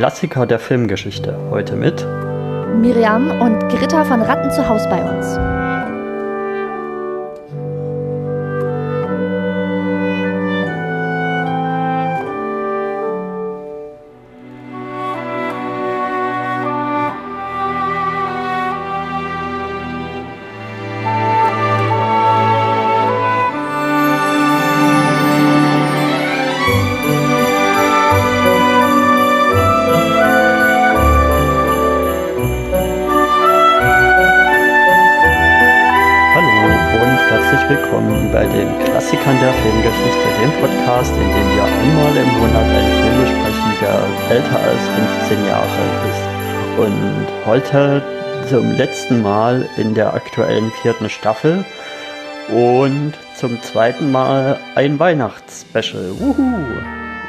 Klassiker der Filmgeschichte. Heute mit Miriam und Gritta von Ratten zu Haus bei uns. Heute zum letzten Mal in der aktuellen vierten Staffel und zum zweiten Mal ein Weihnachtsspecial.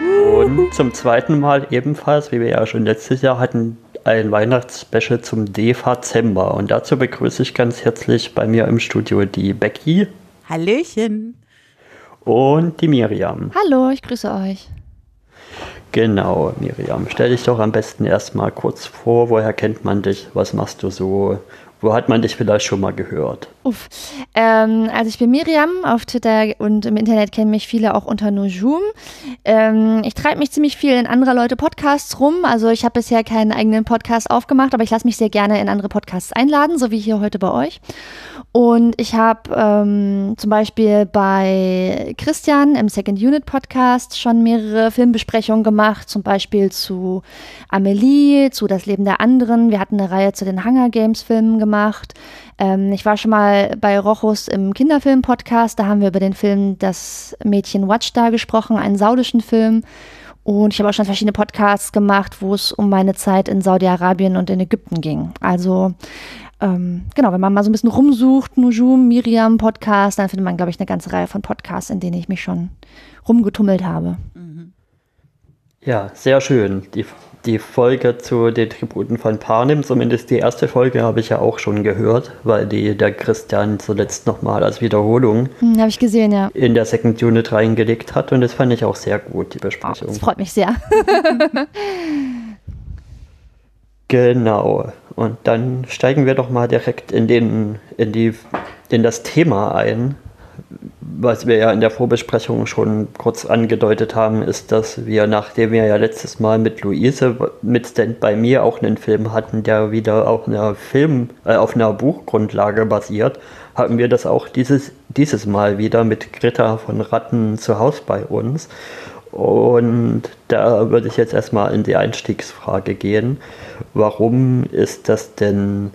Und zum zweiten Mal ebenfalls, wie wir ja schon letztes Jahr hatten, ein Weihnachtsspecial zum Dezember. Und dazu begrüße ich ganz herzlich bei mir im Studio die Becky. Hallöchen. Und die Miriam. Hallo, ich grüße euch. Genau, Miriam. Stell dich doch am besten erstmal kurz vor. Woher kennt man dich? Was machst du so? Wo hat man dich vielleicht schon mal gehört? Uff. Ähm, also ich bin Miriam auf Twitter und im Internet kennen mich viele auch unter Nujum. Ähm, ich treibe mich ziemlich viel in anderer Leute Podcasts rum. Also ich habe bisher keinen eigenen Podcast aufgemacht, aber ich lasse mich sehr gerne in andere Podcasts einladen, so wie hier heute bei euch. Und ich habe ähm, zum Beispiel bei Christian im Second Unit Podcast schon mehrere Filmbesprechungen gemacht, zum Beispiel zu Amelie, zu Das Leben der anderen. Wir hatten eine Reihe zu den Hunger Games Filmen gemacht. Ähm, ich war schon mal bei Rochus im Kinderfilm-Podcast, da haben wir über den Film Das Mädchen Watchstar gesprochen, einen saudischen Film. Und ich habe auch schon verschiedene Podcasts gemacht, wo es um meine Zeit in Saudi-Arabien und in Ägypten ging. Also ähm, genau, wenn man mal so ein bisschen rumsucht, Nujum, Miriam Podcast, dann findet man, glaube ich, eine ganze Reihe von Podcasts, in denen ich mich schon rumgetummelt habe. Mhm. Ja, sehr schön. Die, die Folge zu den Tributen von Panem, zumindest die erste Folge, habe ich ja auch schon gehört, weil die der Christian zuletzt nochmal als Wiederholung hm, habe ich gesehen, ja. in der Second Unit reingelegt hat und das fand ich auch sehr gut, die Besprechung. Das freut mich sehr. Genau. Und dann steigen wir doch mal direkt in, den, in, die, in das Thema ein. Was wir ja in der Vorbesprechung schon kurz angedeutet haben, ist, dass wir, nachdem wir ja letztes Mal mit Luise mit Stand bei mir auch einen Film hatten, der wieder auf einer Film, äh, auf einer Buchgrundlage basiert, hatten wir das auch dieses, dieses Mal wieder mit Greta von Ratten zu Hause bei uns. Und da würde ich jetzt erstmal in die Einstiegsfrage gehen. Warum ist das denn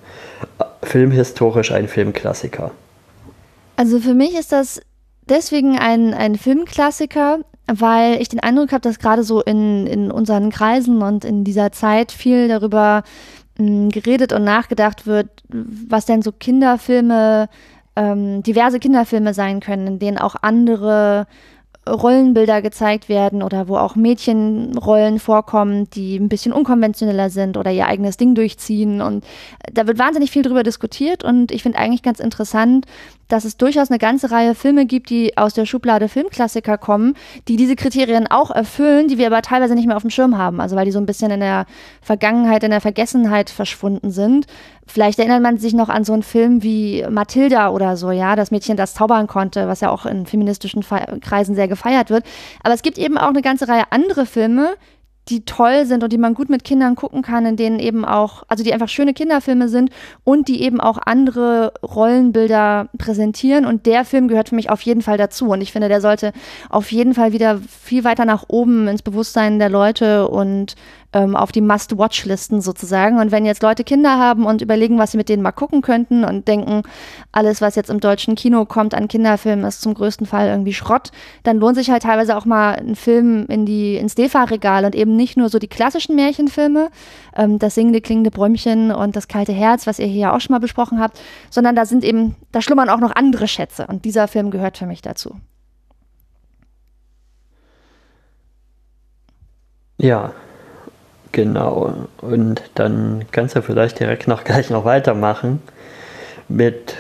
filmhistorisch ein Filmklassiker? Also für mich ist das deswegen ein, ein Filmklassiker, weil ich den Eindruck habe, dass gerade so in, in unseren Kreisen und in dieser Zeit viel darüber mh, hm, geredet und nachgedacht wird, was denn so Kinderfilme, ähm, diverse Kinderfilme sein können, in denen auch andere Rollenbilder gezeigt werden oder wo auch Mädchenrollen vorkommen, die ein bisschen unkonventioneller sind oder ihr eigenes Ding durchziehen. Und da wird wahnsinnig viel drüber diskutiert und ich finde eigentlich ganz interessant, dass es durchaus eine ganze Reihe Filme gibt, die aus der Schublade Filmklassiker kommen, die diese Kriterien auch erfüllen, die wir aber teilweise nicht mehr auf dem Schirm haben. Also weil die so ein bisschen in der Vergangenheit, in der Vergessenheit verschwunden sind. Vielleicht erinnert man sich noch an so einen Film wie Matilda oder so, ja, das Mädchen, das zaubern konnte, was ja auch in feministischen Kreisen sehr gefeiert wird. Aber es gibt eben auch eine ganze Reihe andere Filme, die toll sind und die man gut mit Kindern gucken kann, in denen eben auch, also die einfach schöne Kinderfilme sind und die eben auch andere Rollenbilder präsentieren. Und der Film gehört für mich auf jeden Fall dazu. Und ich finde, der sollte auf jeden Fall wieder viel weiter nach oben ins Bewusstsein der Leute und ähm, auf die Must-Watch-Listen sozusagen. Und wenn jetzt Leute Kinder haben und überlegen, was sie mit denen mal gucken könnten und denken, alles, was jetzt im deutschen Kino kommt an Kinderfilmen, ist zum größten Fall irgendwie Schrott, dann lohnt sich halt teilweise auch mal ein Film in die, ins DEFA-Regal und eben nicht nur so die klassischen Märchenfilme, ähm, das singende, klingende Bräumchen und das kalte Herz, was ihr hier auch schon mal besprochen habt, sondern da sind eben, da schlummern auch noch andere Schätze. Und dieser Film gehört für mich dazu. Ja, Genau. Und dann kannst du vielleicht direkt noch gleich noch weitermachen mit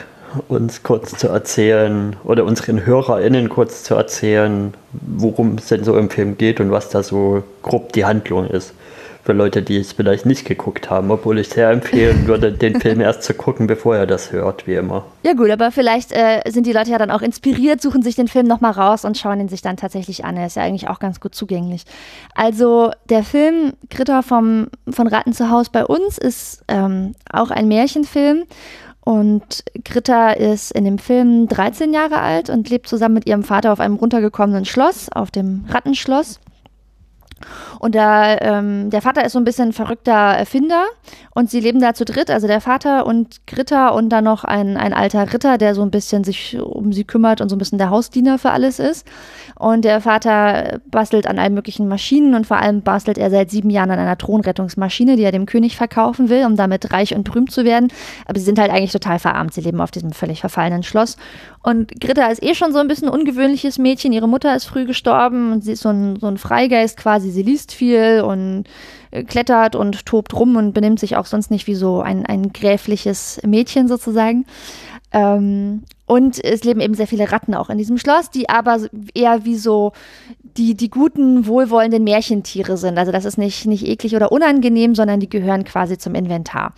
uns kurz zu erzählen oder unseren HörerInnen kurz zu erzählen, worum es denn so im Film geht und was da so grob die Handlung ist. Für Leute, die es vielleicht nicht geguckt haben, obwohl ich sehr empfehlen würde, den Film erst zu gucken, bevor er das hört, wie immer. Ja gut, aber vielleicht äh, sind die Leute ja dann auch inspiriert, suchen sich den Film nochmal raus und schauen ihn sich dann tatsächlich an. Er ist ja eigentlich auch ganz gut zugänglich. Also der Film Gritter vom, von Ratten zu Haus bei uns ist ähm, auch ein Märchenfilm. Und Gritta ist in dem Film 13 Jahre alt und lebt zusammen mit ihrem Vater auf einem runtergekommenen Schloss, auf dem Rattenschloss. Und der, ähm, der Vater ist so ein bisschen verrückter Erfinder und sie leben da zu dritt, also der Vater und Gritta und dann noch ein, ein alter Ritter, der so ein bisschen sich um sie kümmert und so ein bisschen der Hausdiener für alles ist. Und der Vater bastelt an allen möglichen Maschinen und vor allem bastelt er seit sieben Jahren an einer Thronrettungsmaschine, die er dem König verkaufen will, um damit reich und berühmt zu werden. Aber sie sind halt eigentlich total verarmt. Sie leben auf diesem völlig verfallenen Schloss. Und Gritta ist eh schon so ein bisschen ungewöhnliches Mädchen. Ihre Mutter ist früh gestorben und sie ist so ein, so ein Freigeist quasi. Sie liest viel und äh, klettert und tobt rum und benimmt sich auch sonst nicht wie so ein, ein gräfliches Mädchen sozusagen. Ähm, und es leben eben sehr viele Ratten auch in diesem Schloss, die aber eher wie so die, die guten, wohlwollenden Märchentiere sind. Also das ist nicht, nicht eklig oder unangenehm, sondern die gehören quasi zum Inventar.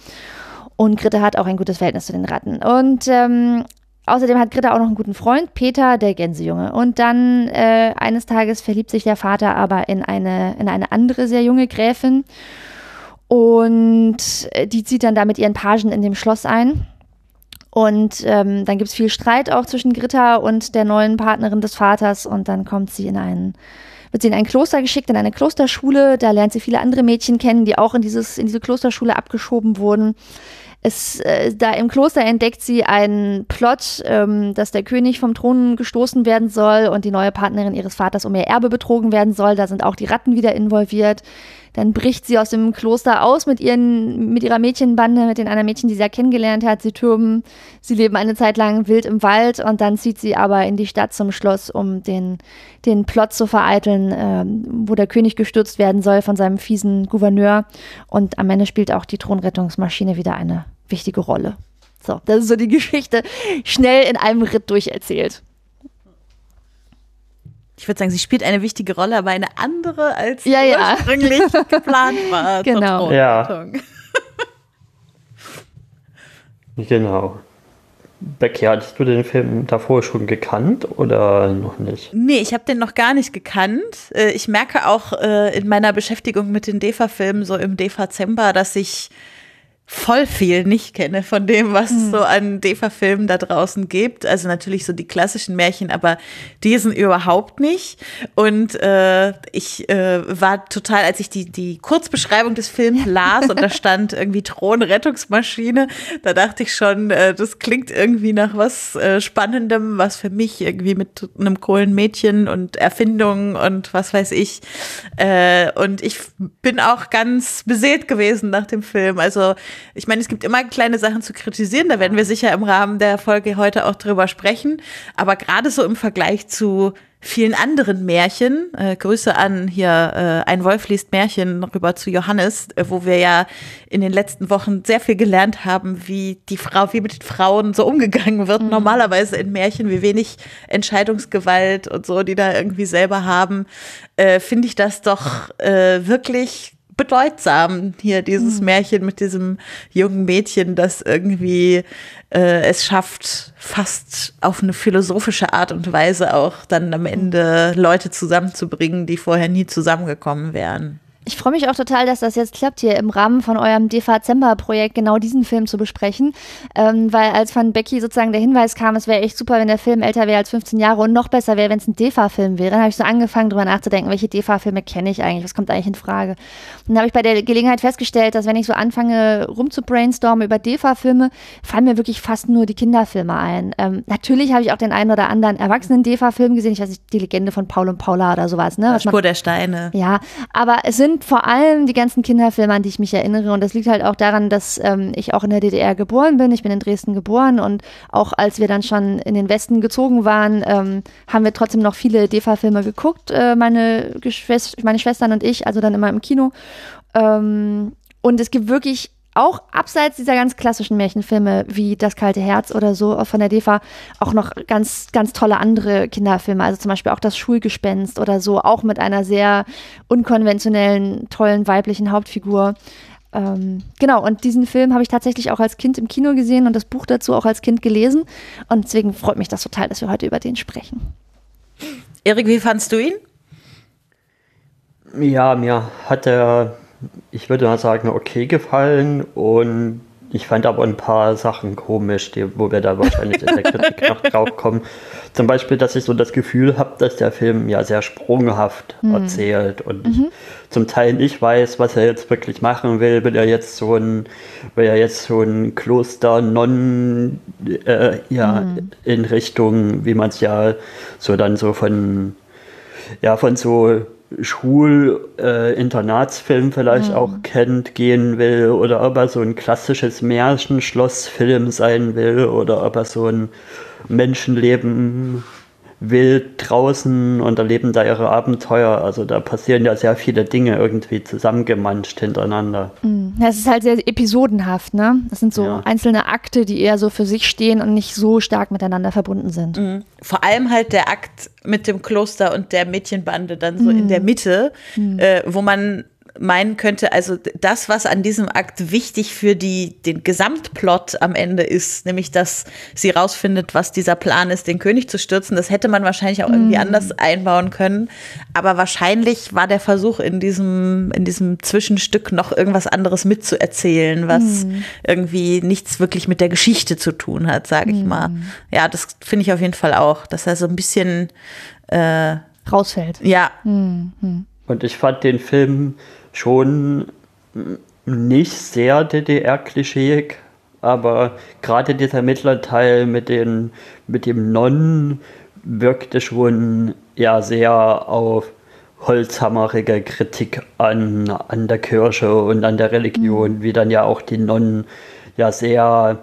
Und Gritte hat auch ein gutes Verhältnis zu den Ratten. Und ähm, Außerdem hat Gritta auch noch einen guten Freund, Peter, der Gänsejunge. Und dann äh, eines Tages verliebt sich der Vater aber in eine, in eine andere sehr junge Gräfin. Und äh, die zieht dann da mit ihren Pagen in dem Schloss ein. Und ähm, dann gibt es viel Streit auch zwischen Gritta und der neuen Partnerin des Vaters. Und dann kommt sie in einen, wird sie in ein Kloster geschickt, in eine Klosterschule. Da lernt sie viele andere Mädchen kennen, die auch in, dieses, in diese Klosterschule abgeschoben wurden. Es, äh, da im Kloster entdeckt sie einen Plot, ähm, dass der König vom Thron gestoßen werden soll und die neue Partnerin ihres Vaters um ihr Erbe betrogen werden soll. Da sind auch die Ratten wieder involviert. Dann bricht sie aus dem Kloster aus mit, ihren, mit ihrer Mädchenbande, mit den anderen Mädchen, die sie ja kennengelernt hat. Sie türmen, sie leben eine Zeit lang wild im Wald und dann zieht sie aber in die Stadt zum Schloss, um den, den Plot zu vereiteln, äh, wo der König gestürzt werden soll von seinem fiesen Gouverneur. Und am Ende spielt auch die Thronrettungsmaschine wieder eine wichtige Rolle. So, das ist so die Geschichte schnell in einem Ritt durcherzählt ich würde sagen, sie spielt eine wichtige Rolle, aber eine andere, als ja, ja. ursprünglich geplant war. Genau. Ja. genau. Becky, hattest du den Film davor schon gekannt oder noch nicht? Nee, ich habe den noch gar nicht gekannt. Äh, ich merke auch äh, in meiner Beschäftigung mit den DEFA-Filmen so im DEFA-Zember, dass ich voll viel nicht kenne von dem, was es hm. so an DEFA-Filmen da draußen gibt. Also natürlich so die klassischen Märchen, aber diesen überhaupt nicht. Und äh, ich äh, war total, als ich die, die Kurzbeschreibung des Films las und da stand irgendwie Thronrettungsmaschine, da dachte ich schon, äh, das klingt irgendwie nach was äh, Spannendem, was für mich irgendwie mit einem coolen Mädchen und Erfindungen und was weiß ich. Äh, und ich bin auch ganz beseelt gewesen nach dem Film. Also ich meine, es gibt immer kleine Sachen zu kritisieren, da werden wir sicher im Rahmen der Folge heute auch drüber sprechen. Aber gerade so im Vergleich zu vielen anderen Märchen, äh, Grüße an hier äh, ein Wolf liest Märchen rüber zu Johannes, äh, wo wir ja in den letzten Wochen sehr viel gelernt haben, wie die Frau, wie mit Frauen so umgegangen wird. Mhm. Normalerweise in Märchen, wie wenig Entscheidungsgewalt und so, die da irgendwie selber haben, äh, finde ich das doch äh, wirklich bedeutsam hier dieses mhm. Märchen mit diesem jungen Mädchen, das irgendwie äh, es schafft, fast auf eine philosophische Art und Weise auch dann am Ende Leute zusammenzubringen, die vorher nie zusammengekommen wären. Ich freue mich auch total, dass das jetzt klappt, hier im Rahmen von eurem Dezember-Projekt genau diesen Film zu besprechen. Ähm, weil als von Becky sozusagen der Hinweis kam, es wäre echt super, wenn der Film älter wäre als 15 Jahre und noch besser wäre, wenn es ein DEFA-Film wäre, dann habe ich so angefangen, darüber nachzudenken, welche DEFA-Filme kenne ich eigentlich, was kommt eigentlich in Frage. Und dann habe ich bei der Gelegenheit festgestellt, dass wenn ich so anfange, rum zu brainstormen über DEFA-Filme, fallen mir wirklich fast nur die Kinderfilme ein. Ähm, natürlich habe ich auch den einen oder anderen erwachsenen DEFA-Film gesehen, ich weiß nicht, die Legende von Paul und Paula oder sowas. Ne? Spur der Steine. Ja, aber es sind vor allem die ganzen Kinderfilme, an die ich mich erinnere. Und das liegt halt auch daran, dass ähm, ich auch in der DDR geboren bin. Ich bin in Dresden geboren und auch als wir dann schon in den Westen gezogen waren, ähm, haben wir trotzdem noch viele DEFA-Filme geguckt, äh, meine, Geschwist meine Schwestern und ich, also dann immer im Kino. Ähm, und es gibt wirklich auch abseits dieser ganz klassischen Märchenfilme wie Das kalte Herz oder so von der DEFA auch noch ganz, ganz tolle andere Kinderfilme. Also zum Beispiel auch Das Schulgespenst oder so, auch mit einer sehr unkonventionellen, tollen weiblichen Hauptfigur. Ähm, genau, und diesen Film habe ich tatsächlich auch als Kind im Kino gesehen und das Buch dazu auch als Kind gelesen. Und deswegen freut mich das total, dass wir heute über den sprechen. Erik, wie fandst du ihn? Ja, mir hat er, ich würde mal sagen, okay gefallen und ich fand aber ein paar Sachen komisch, die, wo wir da wahrscheinlich in der Kritik noch drauf kommen. Zum Beispiel, dass ich so das Gefühl habe, dass der Film ja sehr sprunghaft mhm. erzählt und mhm. ich zum Teil nicht weiß, was er jetzt wirklich machen will. Will er jetzt so ein, will er jetzt so ein Kloster non äh, ja mhm. in Richtung, wie man es ja so dann so von ja von so Schul-Internatsfilm äh, vielleicht mhm. auch kennt, gehen will oder ob er so ein klassisches Märchenschlossfilm sein will oder ob er so ein Menschenleben wild draußen und erleben da ihre Abenteuer. Also da passieren ja sehr viele Dinge irgendwie zusammengemanscht hintereinander. Mhm. Es ist halt sehr episodenhaft, ne? Das sind so ja. einzelne Akte, die eher so für sich stehen und nicht so stark miteinander verbunden sind. Mhm. Vor allem halt der Akt mit dem Kloster und der Mädchenbande dann so mhm. in der Mitte, mhm. äh, wo man meinen könnte, also das, was an diesem Akt wichtig für die, den Gesamtplot am Ende ist, nämlich, dass sie rausfindet, was dieser Plan ist, den König zu stürzen, das hätte man wahrscheinlich auch irgendwie mm. anders einbauen können. Aber wahrscheinlich war der Versuch in diesem, in diesem Zwischenstück noch irgendwas anderes mitzuerzählen, was mm. irgendwie nichts wirklich mit der Geschichte zu tun hat, sage ich mm. mal. Ja, das finde ich auf jeden Fall auch, dass er so ein bisschen äh, rausfällt. Ja. Mhm. Und ich fand den Film schon nicht sehr DDR-klischeeig, aber gerade dieser Mittlerteil mit, den, mit dem Nonnen wirkte schon ja sehr auf holzhammerige Kritik an, an der Kirche und an der Religion, mhm. wie dann ja auch die Nonnen ja sehr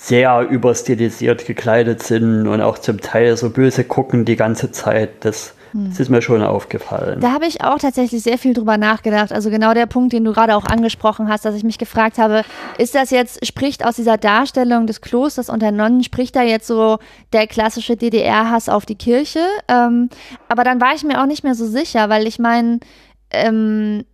sehr überstilisiert gekleidet sind und auch zum Teil so böse gucken die ganze Zeit. Das. Das ist mir schon aufgefallen. Da habe ich auch tatsächlich sehr viel drüber nachgedacht. Also genau der Punkt, den du gerade auch angesprochen hast, dass ich mich gefragt habe, ist das jetzt, spricht aus dieser Darstellung des Klosters und der Nonnen, spricht da jetzt so der klassische DDR-Hass auf die Kirche? Ähm, aber dann war ich mir auch nicht mehr so sicher, weil ich meine, ähm,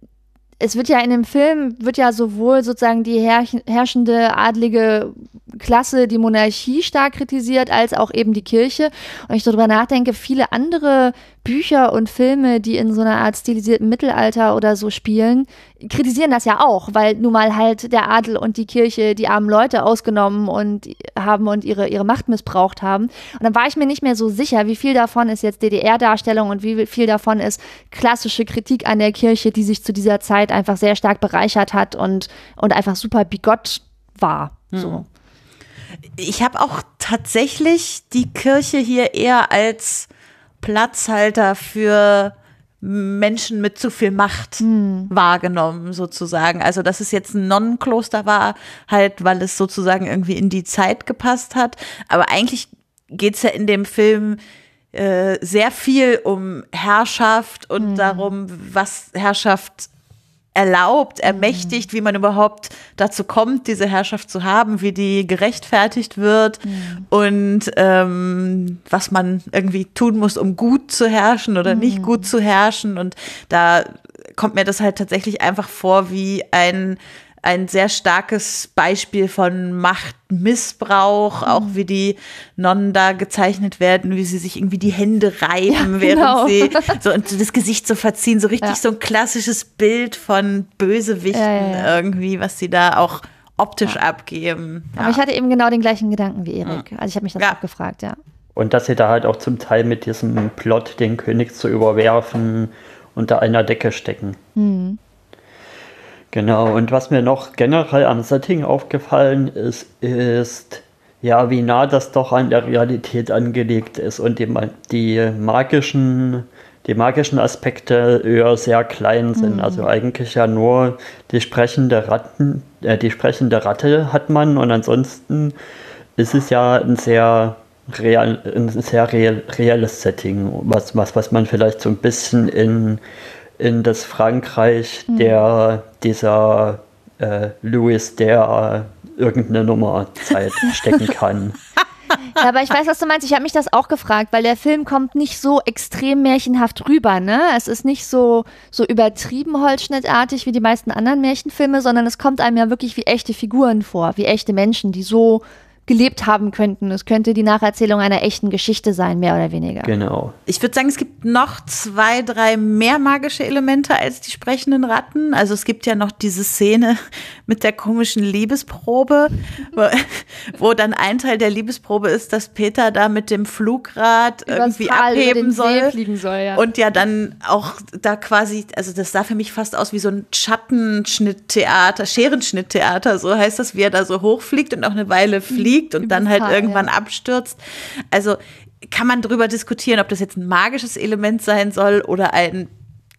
es wird ja in dem Film, wird ja sowohl sozusagen die herrschende adlige Klasse, die Monarchie stark kritisiert, als auch eben die Kirche. Und ich darüber nachdenke, viele andere Bücher und Filme, die in so einer Art stilisierten Mittelalter oder so spielen, kritisieren das ja auch, weil nun mal halt der Adel und die Kirche die armen Leute ausgenommen und haben und ihre, ihre Macht missbraucht haben. Und dann war ich mir nicht mehr so sicher, wie viel davon ist jetzt DDR-Darstellung und wie viel davon ist klassische Kritik an der Kirche, die sich zu dieser Zeit einfach sehr stark bereichert hat und, und einfach super bigott war. Hm. So. Ich habe auch tatsächlich die Kirche hier eher als Platzhalter für Menschen mit zu viel Macht hm. wahrgenommen, sozusagen. Also, dass es jetzt ein Nonnenkloster war, halt, weil es sozusagen irgendwie in die Zeit gepasst hat. Aber eigentlich geht es ja in dem Film äh, sehr viel um Herrschaft und hm. darum, was Herrschaft erlaubt, ermächtigt, wie man überhaupt dazu kommt, diese Herrschaft zu haben, wie die gerechtfertigt wird mhm. und ähm, was man irgendwie tun muss, um gut zu herrschen oder mhm. nicht gut zu herrschen. Und da kommt mir das halt tatsächlich einfach vor wie ein ein sehr starkes Beispiel von Machtmissbrauch, mhm. auch wie die Nonnen da gezeichnet werden, wie sie sich irgendwie die Hände reiben, ja, während genau. sie so und das Gesicht so verziehen, so richtig ja. so ein klassisches Bild von Bösewichten ja, irgendwie, was sie da auch optisch abgeben. Aber ich hatte eben genau den gleichen Gedanken wie Erik. Also ich habe mich das auch gefragt, ja. Und dass sie da halt auch zum Teil mit diesem Plot, den König zu überwerfen, unter einer Decke stecken. Mhm. Genau, und was mir noch generell am Setting aufgefallen ist, ist, ja, wie nah das doch an der Realität angelegt ist und die, die magischen, die magischen Aspekte eher sehr klein sind. Mhm. Also eigentlich ja nur die sprechende Ratten, äh, die sprechende Ratte hat man und ansonsten ist es ja ein sehr real, ein sehr real, reales Setting, was, was, was man vielleicht so ein bisschen in in das Frankreich mhm. der dieser äh, Louis, der äh, irgendeine Nummer Zeit stecken kann. Ja, aber ich weiß, was du meinst. Ich habe mich das auch gefragt, weil der Film kommt nicht so extrem märchenhaft rüber, ne? Es ist nicht so, so übertrieben holzschnittartig wie die meisten anderen Märchenfilme, sondern es kommt einem ja wirklich wie echte Figuren vor, wie echte Menschen, die so gelebt haben könnten. Es könnte die Nacherzählung einer echten Geschichte sein, mehr oder weniger. Genau. Ich würde sagen, es gibt noch zwei, drei mehr magische Elemente als die sprechenden Ratten. Also es gibt ja noch diese Szene mit der komischen Liebesprobe, wo, wo dann ein Teil der Liebesprobe ist, dass Peter da mit dem Flugrad Übers irgendwie Tal abheben soll. fliegen soll, ja. Und ja dann auch da quasi, also das sah für mich fast aus wie so ein Schattenschnitttheater, Scherenschnitttheater, so heißt das, wie er da so hochfliegt und auch eine Weile fliegt und dann halt irgendwann ja. abstürzt. Also kann man darüber diskutieren, ob das jetzt ein magisches Element sein soll oder ein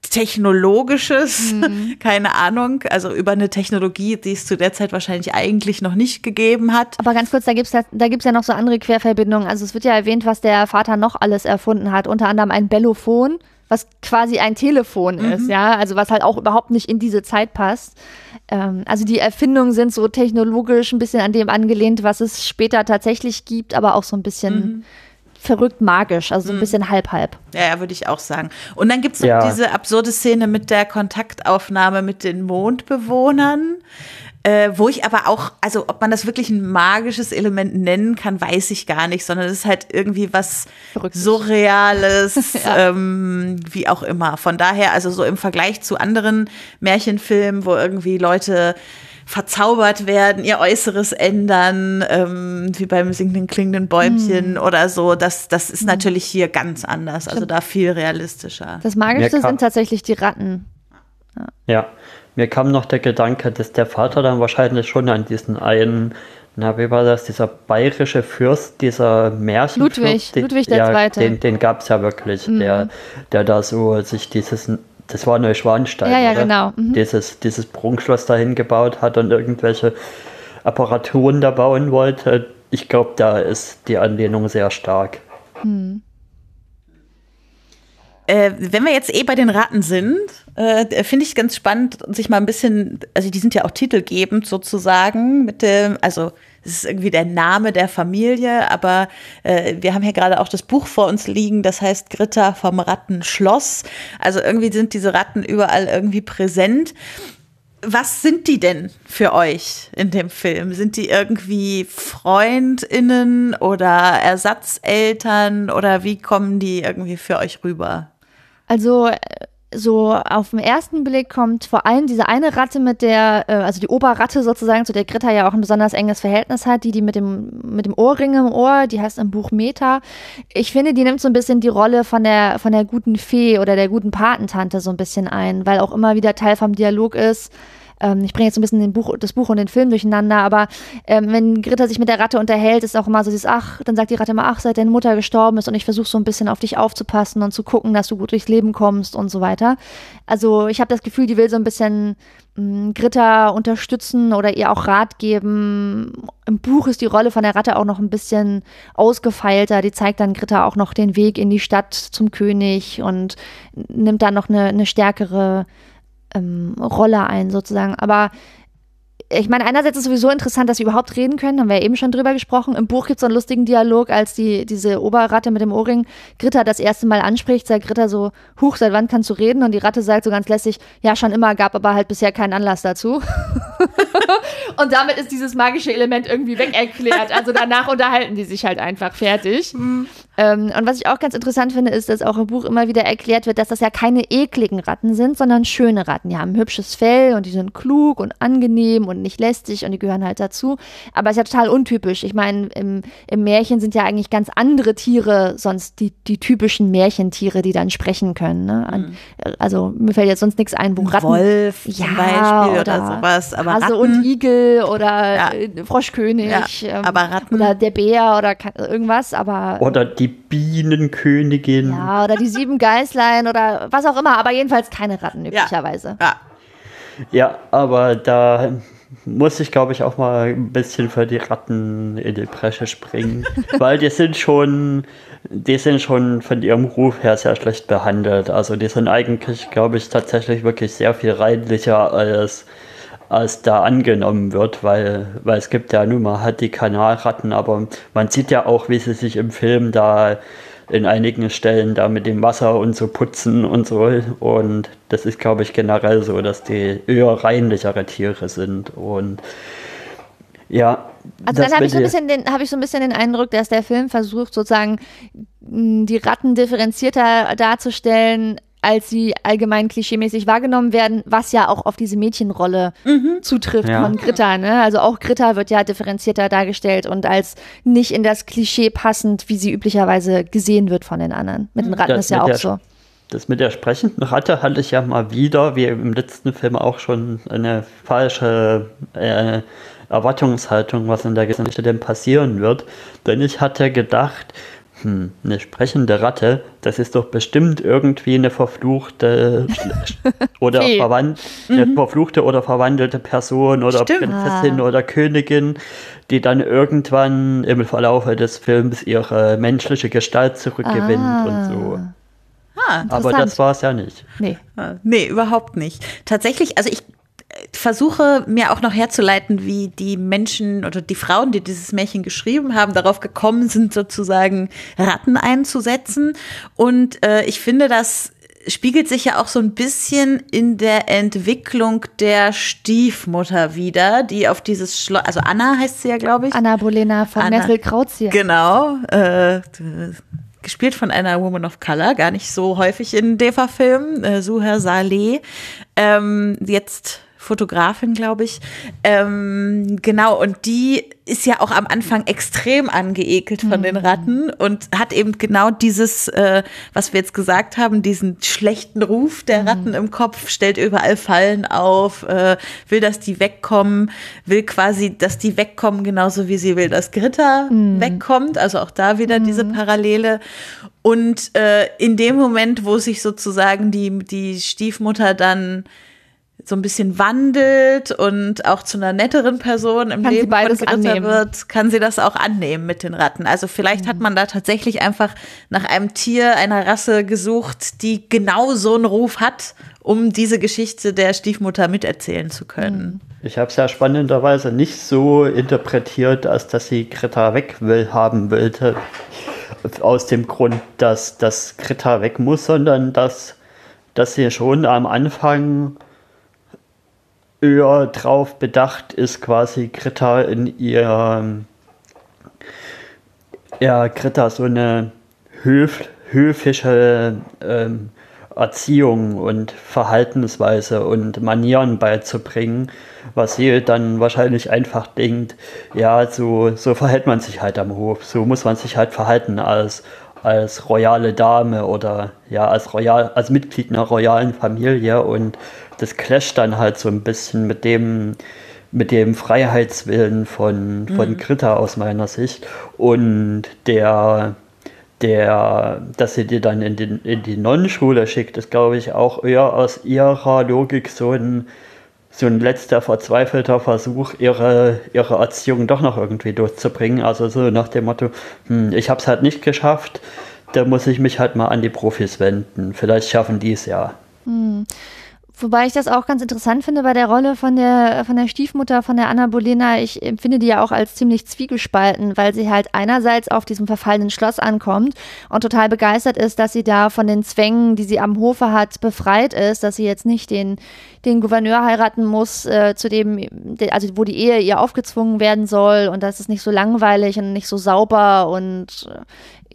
technologisches, Mhm. keine Ahnung, also über eine Technologie, die es zu der Zeit wahrscheinlich eigentlich noch nicht gegeben hat. Aber ganz kurz, da gibt's ja, da gibt's ja noch so andere Querverbindungen. Also es wird ja erwähnt, was der Vater noch alles erfunden hat. Unter anderem ein Bellophon, was quasi ein Telefon ist, ja. Also was halt auch überhaupt nicht in diese Zeit passt. Ähm, also die Erfindungen sind so technologisch ein bisschen an dem angelehnt, was es später tatsächlich gibt, aber auch so ein bisschen verrückt magisch, also so ein bisschen halb-halb. Ja, ja würde ich auch sagen. Und dann gibt es noch Ja. diese absurde Szene mit der Kontaktaufnahme mit den Mondbewohnern. Äh, wo ich aber auch, also ob man das wirklich ein magisches Element nennen kann, weiß ich gar nicht, sondern es ist halt irgendwie was Verrücktes. Surreales, ähm, wie auch immer. Von daher, also so im Vergleich zu anderen Märchenfilmen, wo irgendwie Leute verzaubert werden, ihr Äußeres ändern, ähm, wie beim singenden klingenden Bäumchen oder so, das, das ist natürlich hier ganz anders, also da viel realistischer. Das Magischste sind tatsächlich die Ratten. Ja, mir kam noch der Gedanke, dass der Vater dann wahrscheinlich schon an diesen einen, na, wie war das, dieser bayerische Fürst, dieser Märchenfürst. Ludwig, den, Ludwig der ja, Zweite. Den, den gab es ja wirklich, Mhm. der, der da so sich dieses, das war Neuschwanstein, Ja, ja, oder? genau. Mhm. Dieses, dieses Prunkschloss dahin gebaut hat und irgendwelche Apparaturen da bauen wollte. Ich glaube, da ist die Anlehnung sehr stark. Äh, wenn wir jetzt eh bei den Ratten sind, äh, finde ich ganz spannend, sich mal ein bisschen, also die sind ja auch titelgebend sozusagen mit dem, also es ist irgendwie der Name der Familie, aber äh, wir haben hier gerade auch das Buch vor uns liegen, das heißt Gritta vom Rattenschloss. Also irgendwie sind diese Ratten überall irgendwie präsent. Was sind die denn für euch in dem Film? Sind die irgendwie FreundInnen oder Ersatzeltern oder wie kommen die irgendwie für euch rüber? Also äh, so auf den ersten Blick kommt vor allem diese eine Ratte mit der, äh, also die Oberratte sozusagen, zu der Gritta ja auch ein besonders enges Verhältnis hat, die die mit dem, mit dem Ohrring im Ohr, die heißt im Buch Meta. Ich finde, die nimmt so ein bisschen die Rolle von der, von der guten Fee oder der guten Patentante so ein bisschen ein, weil auch immer wieder Teil vom Dialog ist. Ähm, ich bringe jetzt ein bisschen Buch, das Buch und den Film durcheinander, aber ähm, wenn Gritta sich mit der Ratte unterhält, ist auch immer so dieses, ach, dann sagt die Ratte immer, ach, seit deine Mutter gestorben ist und ich versuche so ein bisschen auf dich aufzupassen und zu gucken, dass du gut durchs Leben kommst und so weiter. Also ich habe das Gefühl, die will so ein bisschen mh, Gritta unterstützen oder ihr auch Rat geben. Im Buch ist die Rolle von der Ratte auch noch ein bisschen ausgefeilter. Die zeigt dann Gritta auch noch den Weg in die Stadt zum König und nimmt dann noch eine, eine stärkere ähm, Rolle ein, sozusagen. Aber ich meine, einerseits ist sowieso interessant, dass sie überhaupt reden können, haben wir ja eben schon drüber gesprochen. Im Buch gibt es so einen lustigen Dialog, als die, diese Oberratte mit dem Ohrring Gritta das erste Mal anspricht, sagt Gritta so, Huch, seit wann kannst du reden? Und die Ratte sagt so ganz lässig, ja, schon immer, gab aber halt bisher keinen Anlass dazu. und damit ist dieses magische Element irgendwie weg erklärt. Also danach unterhalten die sich halt einfach fertig. Ähm, und was ich auch ganz interessant finde, ist, dass auch im Buch immer wieder erklärt wird, dass das ja keine ekligen Ratten sind, sondern schöne Ratten. Die haben ein hübsches Fell und die sind klug und angenehm und nicht lästig und die gehören halt dazu. Aber es ist ja total untypisch. Ich meine, im, im Märchen sind ja eigentlich ganz andere Tiere sonst die, die typischen Märchentiere, die dann sprechen können. Ne? An, Also mir fällt jetzt sonst nichts ein, wo Ratten. Wolf ja, zum Beispiel oder, oder sowas. Aber Hase Ratten, und Igel oder Ja. äh, Froschkönig. Ja, ähm, aber Ratten- Oder der Bär oder irgendwas, aber. Oder die Bienenkönigin. ja, oder die sieben Geißlein oder was auch immer, aber jedenfalls keine Ratten üblicherweise. ja, Ja, aber da muss ich, glaube ich, auch mal ein bisschen für die Ratten in die Bresche springen. weil die sind schon, die sind schon von ihrem Ruf her sehr schlecht behandelt. Also die sind eigentlich, glaube ich, tatsächlich wirklich sehr viel reinlicher als, als da angenommen wird, weil, weil es gibt ja nun mal halt die Kanalratten, aber man sieht ja auch, wie sie sich im Film da in einigen Stellen da mit dem Wasser und so putzen und so. Und das ist, glaube ich, generell so, dass die eher reinlichere Tiere sind. Und ja. Also dann habe ich, so ein bisschen den, hab ich so ein bisschen den Eindruck, dass der Film versucht, sozusagen die Ratten differenzierter darzustellen, als sie allgemein klischeemäßig wahrgenommen werden, was ja auch auf diese Mädchenrolle mhm. zutrifft ja. von Gritta. Ne? Also auch Gritta wird ja differenzierter dargestellt und als nicht in das Klischee passend, wie sie üblicherweise gesehen wird von den anderen. Mit den Ratten das ist ja auch so. Das mit der sprechenden Ratte hatte ich ja mal wieder, wie im letzten Film auch schon, eine falsche äh, Erwartungshaltung, was in der Geschichte denn passieren wird. Denn ich hatte gedacht, hm, eine sprechende Ratte, das ist doch bestimmt irgendwie eine verfluchte oder verwandt, eine mhm. verfluchte oder verwandelte Person oder Stimmt. Prinzessin oder Königin, die dann irgendwann im Verlaufe des Films ihre menschliche Gestalt zurückgewinnt ah. und so. Ah, Aber das war es ja nicht. Nee. Ah, nee, überhaupt nicht. Tatsächlich, also ich versuche mir auch noch herzuleiten, wie die Menschen oder die Frauen, die dieses Märchen geschrieben haben, darauf gekommen sind, sozusagen Ratten einzusetzen. Und äh, ich finde, das spiegelt sich ja auch so ein bisschen in der Entwicklung der Stiefmutter wieder, die auf dieses Schloss, also Anna heißt sie ja, glaube ich. Anna Bolena von Anna, Merkel Krautzieher. Genau, äh, gespielt von einer Woman of Color, gar nicht so häufig in DEFA-Filmen, äh, Suher Saleh. Ähm, jetzt Fotografin, glaube ich. Ähm, genau, und die ist ja auch am Anfang extrem angeekelt von mhm. den Ratten und hat eben genau dieses, äh, was wir jetzt gesagt haben, diesen schlechten Ruf der mhm. Ratten im Kopf, stellt überall Fallen auf, äh, will, dass die wegkommen, will quasi, dass die wegkommen, genauso wie sie will, dass Gritta mhm. wegkommt. Also auch da wieder diese mhm. Parallele. Und äh, in dem Moment, wo sich sozusagen die, die Stiefmutter dann so ein bisschen wandelt und auch zu einer netteren Person im kann Leben beides von annehmen. wird, kann sie das auch annehmen mit den Ratten. Also vielleicht mhm. hat man da tatsächlich einfach nach einem Tier einer Rasse gesucht, die genau so einen Ruf hat, um diese Geschichte der Stiefmutter miterzählen zu können. Mhm. Ich habe es ja spannenderweise nicht so interpretiert, als dass sie Greta weg will haben wollte. Aus dem Grund, dass das Greta weg muss, sondern dass, dass sie schon am Anfang eher drauf bedacht ist, quasi Greta in ihr, ja, Greta so eine höf, höfische ähm, Erziehung und Verhaltensweise und Manieren beizubringen, was sie dann wahrscheinlich einfach denkt, ja, so, so verhält man sich halt am Hof, so muss man sich halt verhalten als, als royale Dame oder ja, als, royal, als Mitglied einer royalen Familie und das clasht dann halt so ein bisschen mit dem, mit dem Freiheitswillen von, von mhm. Gritta aus meiner Sicht. Und der, der, dass sie die dann in, den, in die Nonnenschule schickt, ist, glaube ich, auch eher aus ihrer Logik so ein, so ein letzter verzweifelter Versuch, ihre, ihre Erziehung doch noch irgendwie durchzubringen. Also so nach dem Motto, hm, ich habe es halt nicht geschafft, da muss ich mich halt mal an die Profis wenden. Vielleicht schaffen die es ja. Hm. Wobei ich das auch ganz interessant finde bei der Rolle von der, von der Stiefmutter, von der Anna Bolena. Ich empfinde die ja auch als ziemlich zwiegespalten, weil sie halt einerseits auf diesem verfallenen Schloss ankommt und total begeistert ist, dass sie da von den Zwängen, die sie am Hofe hat, befreit ist, dass sie jetzt nicht den, den Gouverneur heiraten muss, äh, zu dem, also wo die Ehe ihr aufgezwungen werden soll und das ist nicht so langweilig und nicht so sauber und äh,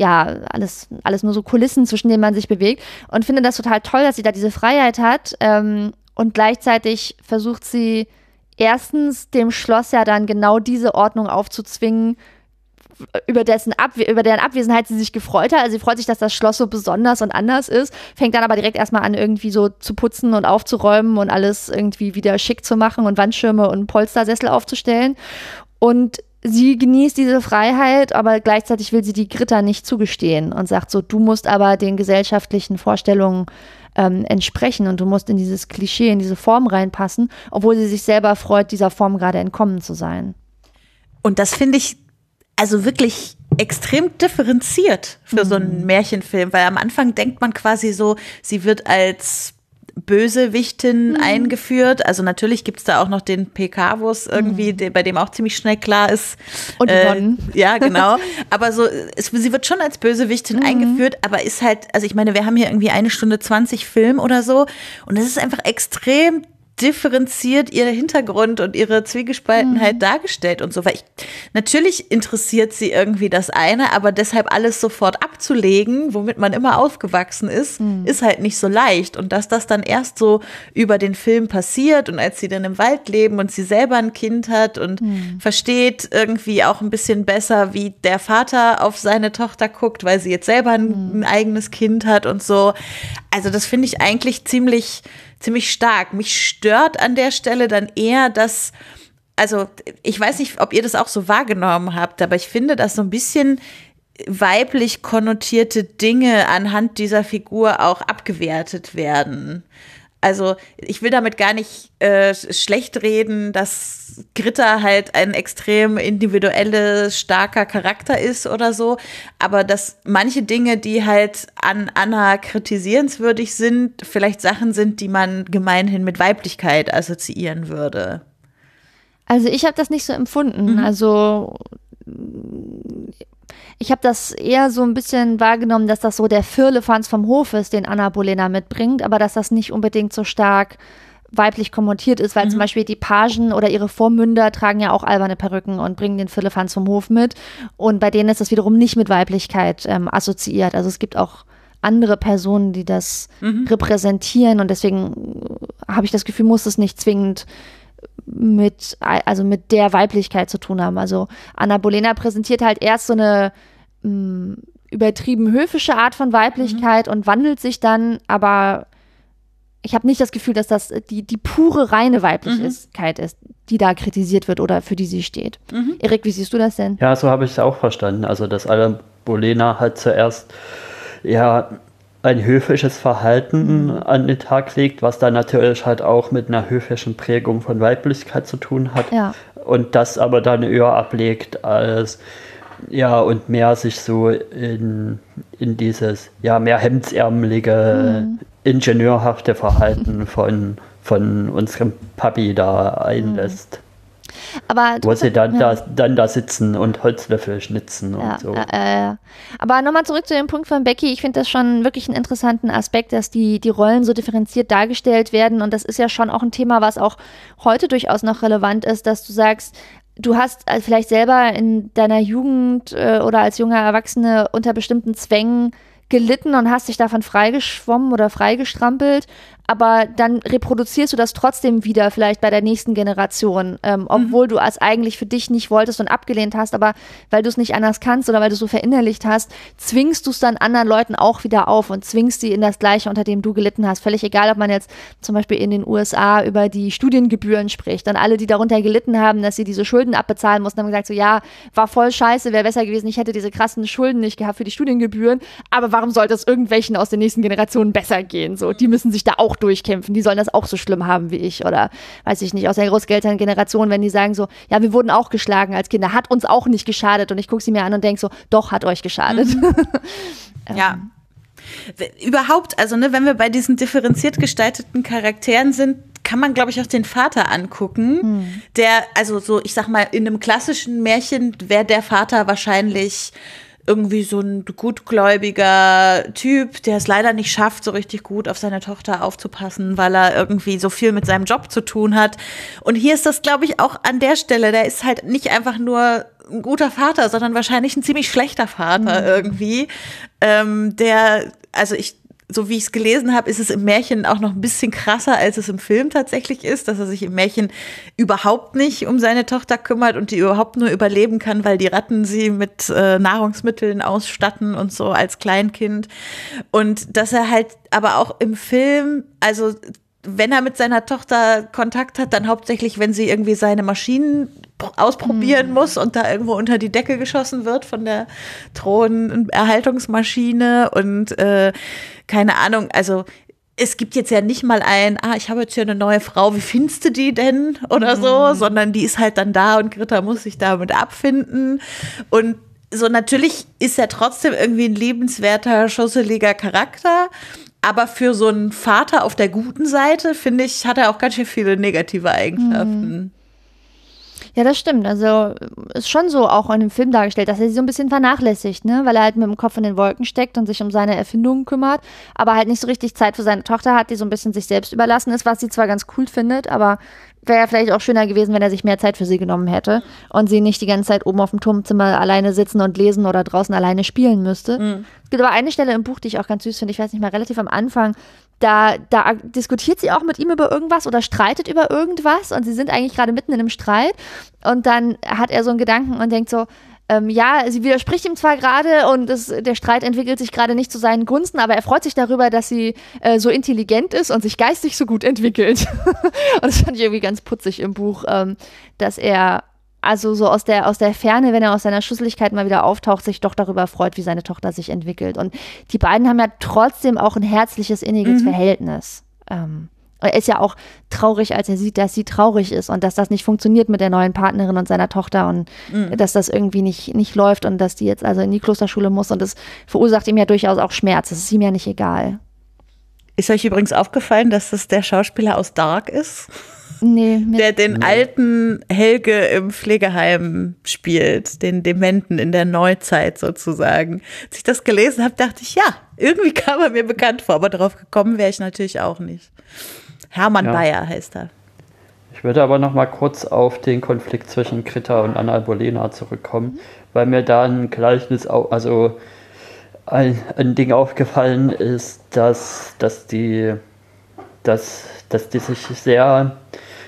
ja, alles, alles nur so Kulissen, zwischen denen man sich bewegt. Und finde das total toll, dass sie da diese Freiheit hat. Ähm, und gleichzeitig versucht sie erstens dem Schloss ja dann genau diese Ordnung aufzuzwingen, über, dessen Abwe über deren Abwesenheit sie sich gefreut hat. Also sie freut sich, dass das Schloss so besonders und anders ist, fängt dann aber direkt erstmal an, irgendwie so zu putzen und aufzuräumen und alles irgendwie wieder schick zu machen und Wandschirme und Polstersessel aufzustellen. Und sie genießt diese Freiheit, aber gleichzeitig will sie die Gritter nicht zugestehen und sagt so, du musst aber den gesellschaftlichen Vorstellungen ähm, entsprechen und du musst in dieses Klischee, in diese Form reinpassen, obwohl sie sich selber freut, dieser Form gerade entkommen zu sein. Und das finde ich also wirklich extrem differenziert für mhm. so einen mhm. Märchenfilm, weil am Anfang denkt man quasi so, sie wird als Bösewichtin mhm. eingeführt. Also natürlich gibt es da auch noch den PK, wo es irgendwie, mhm. bei dem auch ziemlich schnell klar ist. Und äh, Ja, genau. aber so, es, sie wird schon als Bösewichtin mhm. eingeführt, aber ist halt, also ich meine, wir haben hier irgendwie eine Stunde 20 Film oder so und es ist einfach extrem differenziert ihr Hintergrund und ihre Zwiegespaltenheit mhm. dargestellt und so. Weil ich, natürlich interessiert sie irgendwie das eine, aber deshalb alles sofort abzulegen, womit man immer aufgewachsen ist, mhm. ist halt nicht so leicht. Und dass das dann erst so über den Film passiert und als sie dann im Wald leben und sie selber ein Kind hat und mhm. versteht irgendwie auch ein bisschen besser, wie der Vater auf seine Tochter guckt, weil sie jetzt selber ein, mhm. ein eigenes Kind hat und so. Also das finde ich eigentlich ziemlich ziemlich stark. Mich stört an der Stelle dann eher, dass, also ich weiß nicht, ob ihr das auch so wahrgenommen habt, aber ich finde, dass so ein bisschen weiblich konnotierte Dinge anhand dieser Figur auch abgewertet werden. Also ich will damit gar nicht äh, schlecht reden, dass Gritter halt ein extrem individuelles, starker Charakter ist oder so, aber dass manche Dinge, die halt an Anna kritisierenswürdig sind, vielleicht Sachen sind, die man gemeinhin mit Weiblichkeit assoziieren würde. Also ich habe das nicht so empfunden. Mhm. Also ich habe das eher so ein bisschen wahrgenommen, dass das so der Firlefanz vom Hof ist, den Anna Bolena mitbringt, aber dass das nicht unbedingt so stark weiblich kommentiert ist, weil mhm. zum Beispiel die Pagen oder ihre Vormünder tragen ja auch alberne Perücken und bringen den Firlefanz vom Hof mit. Und bei denen ist das wiederum nicht mit Weiblichkeit ähm, assoziiert. Also es gibt auch andere Personen, die das mhm. repräsentieren und deswegen habe ich das Gefühl, muss es nicht zwingend mit, also mit der Weiblichkeit zu tun haben. Also Anna Bolena präsentiert halt erst so eine mh, mm, übertrieben höfische Art von Weiblichkeit mhm. und wandelt sich dann, aber ich habe nicht das Gefühl, dass das die, die pure reine Weiblichkeit mhm. ist, die da kritisiert wird oder für die sie steht. Mhm. Erik, wie siehst du das denn? Ja, so habe ich es auch verstanden. Also, dass Anna Bolena halt zuerst ja ein höfisches Verhalten an den Tag legt, was dann natürlich halt auch mit einer höfischen Prägung von Weiblichkeit zu tun hat. Ja. Und das aber dann eher ablegt als ja und mehr sich so in, in dieses ja mehr hemdsärmelige, mhm. ingenieurhafte Verhalten von, von unserem Papi da einlässt. Mhm. Aber Wo sie dann, ja. da, dann da sitzen und Holzlöffel schnitzen ja, und so. Äh, äh. Aber nochmal zurück zu dem Punkt von Becky. Ich finde das schon wirklich einen interessanten Aspekt, dass die, die Rollen so differenziert dargestellt werden. Und das ist ja schon auch ein Thema, was auch heute durchaus noch relevant ist, dass du sagst, du hast äh, vielleicht selber in deiner Jugend äh, oder als junger Erwachsene unter bestimmten Zwängen gelitten und hast dich davon freigeschwommen oder freigestrampelt, aber dann reproduzierst du das trotzdem wieder vielleicht bei der nächsten Generation, ähm, obwohl mhm. du es eigentlich für dich nicht wolltest und abgelehnt hast, aber weil du es nicht anders kannst oder weil du es so verinnerlicht hast, zwingst du es dann anderen Leuten auch wieder auf und zwingst sie in das Gleiche, unter dem du gelitten hast. Völlig egal, ob man jetzt zum Beispiel in den USA über die Studiengebühren spricht. Dann alle, die darunter gelitten haben, dass sie diese Schulden abbezahlen mussten, haben gesagt so, ja, war voll scheiße, wäre besser gewesen, ich hätte diese krassen Schulden nicht gehabt für die Studiengebühren, aber warum sollte es irgendwelchen aus den nächsten Generationen besser gehen? So, die müssen sich da auch durchkämpfen. Die sollen das auch so schlimm haben wie ich oder weiß ich nicht, aus der Großelterngeneration, wenn die sagen so, ja, wir wurden auch geschlagen als Kinder, hat uns auch nicht geschadet und ich gucke sie mir an und denke so, doch, hat euch geschadet. Mhm. ja. Überhaupt, also ne, wenn wir bei diesen differenziert gestalteten Charakteren sind, kann man, glaube ich, auch den Vater angucken, hm. der, also so, ich sag mal, in einem klassischen Märchen wäre der Vater wahrscheinlich irgendwie so ein gutgläubiger Typ, der es leider nicht schafft, so richtig gut auf seine Tochter aufzupassen, weil er irgendwie so viel mit seinem Job zu tun hat. Und hier ist das, glaube ich, auch an der Stelle. Der ist halt nicht einfach nur ein guter Vater, sondern wahrscheinlich ein ziemlich schlechter Vater mhm. irgendwie, ähm, der also ich so wie ich es gelesen habe, ist es im Märchen auch noch ein bisschen krasser, als es im Film tatsächlich ist, dass er sich im Märchen überhaupt nicht um seine Tochter kümmert und die überhaupt nur überleben kann, weil die Ratten sie mit äh, Nahrungsmitteln ausstatten und so als Kleinkind. Und dass er halt aber auch im Film, also wenn er mit seiner Tochter Kontakt hat, dann hauptsächlich, wenn sie irgendwie seine Maschinen ausprobieren mhm. muss und da irgendwo unter die Decke geschossen wird von der Thronerhaltungsmaschine und äh, keine Ahnung, also es gibt jetzt ja nicht mal ein, ah, ich habe jetzt hier eine neue Frau, wie findest du die denn oder so, mhm. sondern die ist halt dann da und Gritta muss sich damit abfinden und so natürlich ist er trotzdem irgendwie ein liebenswerter, schusseliger Charakter Aber für so einen Vater auf der guten Seite, finde ich, hat er auch ganz schön viele negative Eigenschaften. Ja, das stimmt. Also ist schon so auch in dem Film dargestellt, dass er sie so ein bisschen vernachlässigt, ne? Weil er halt mit dem Kopf in den Wolken steckt und sich um seine Erfindungen kümmert, aber halt nicht so richtig Zeit für seine Tochter hat, die so ein bisschen sich selbst überlassen ist, was sie zwar ganz cool findet, aber wäre ja vielleicht auch schöner gewesen, wenn er sich mehr Zeit für sie genommen hätte und sie nicht die ganze Zeit oben auf dem Turmzimmer alleine sitzen und lesen oder draußen alleine spielen müsste. Mhm. Es gibt aber eine Stelle im Buch, die ich auch ganz süß finde, ich weiß nicht mal, relativ am Anfang, da, da diskutiert sie auch mit ihm über irgendwas oder streitet über irgendwas und sie sind eigentlich gerade mitten in einem Streit und dann hat er so einen Gedanken und denkt so, ähm, ja, sie widerspricht ihm zwar gerade und es, der Streit entwickelt sich gerade nicht zu seinen Gunsten, aber er freut sich darüber, dass sie äh, so intelligent ist und sich geistig so gut entwickelt. und das fand ich irgendwie ganz putzig im Buch, ähm, dass er also so aus der, aus der Ferne, wenn er aus seiner Schusseligkeit mal wieder auftaucht, sich doch darüber freut, wie seine Tochter sich entwickelt. Und die beiden haben ja trotzdem auch ein herzliches, inniges mhm. Verhältnis. Ähm, er ist ja auch traurig, als er sieht, dass sie traurig ist und dass das nicht funktioniert mit der neuen Partnerin und seiner Tochter und mhm. dass das irgendwie nicht, nicht läuft und dass die jetzt also in die Klosterschule muss und das verursacht ihm ja durchaus auch Schmerz. Das ist ihm ja nicht egal. Ist euch übrigens aufgefallen, dass das der Schauspieler aus Dark ist? Nee. Der den nee. alten Helge im Pflegeheim spielt, den Dementen in der Neuzeit sozusagen. Als ich das gelesen habe, dachte ich, ja, irgendwie kam er mir bekannt vor, aber darauf gekommen wäre ich natürlich auch nicht. Hermann ja. Bayer heißt er. Ich würde aber noch mal kurz auf den Konflikt zwischen Krita und Anna Bolena zurückkommen, mhm. weil mir da ein Gleichnis, also ein, ein Ding aufgefallen ist, dass, dass, die, dass, dass die sich sehr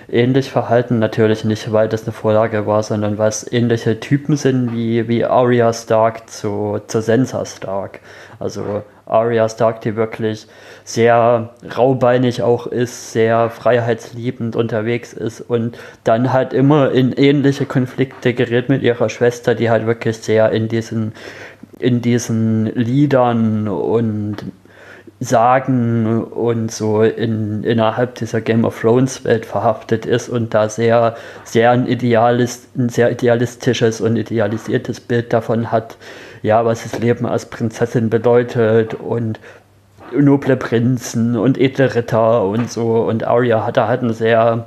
ähnlich verhalten. Natürlich nicht, weil das eine Vorlage war, sondern weil es ähnliche Typen sind wie, wie Arya Stark zu, zu Sansa Stark. Also Arya Stark, die wirklich sehr raubeinig auch ist, sehr freiheitsliebend unterwegs ist und dann halt immer in ähnliche Konflikte gerät mit ihrer Schwester, die halt wirklich sehr in diesen, in diesen Liedern und Sagen und so in, innerhalb dieser Game of Thrones Welt verhaftet ist und da sehr, sehr ein, Idealist, ein sehr idealistisches und idealisiertes Bild davon hat, ja, was das Leben als Prinzessin bedeutet und noble Prinzen und edle Ritter und so. Und Arya hat da halt ein sehr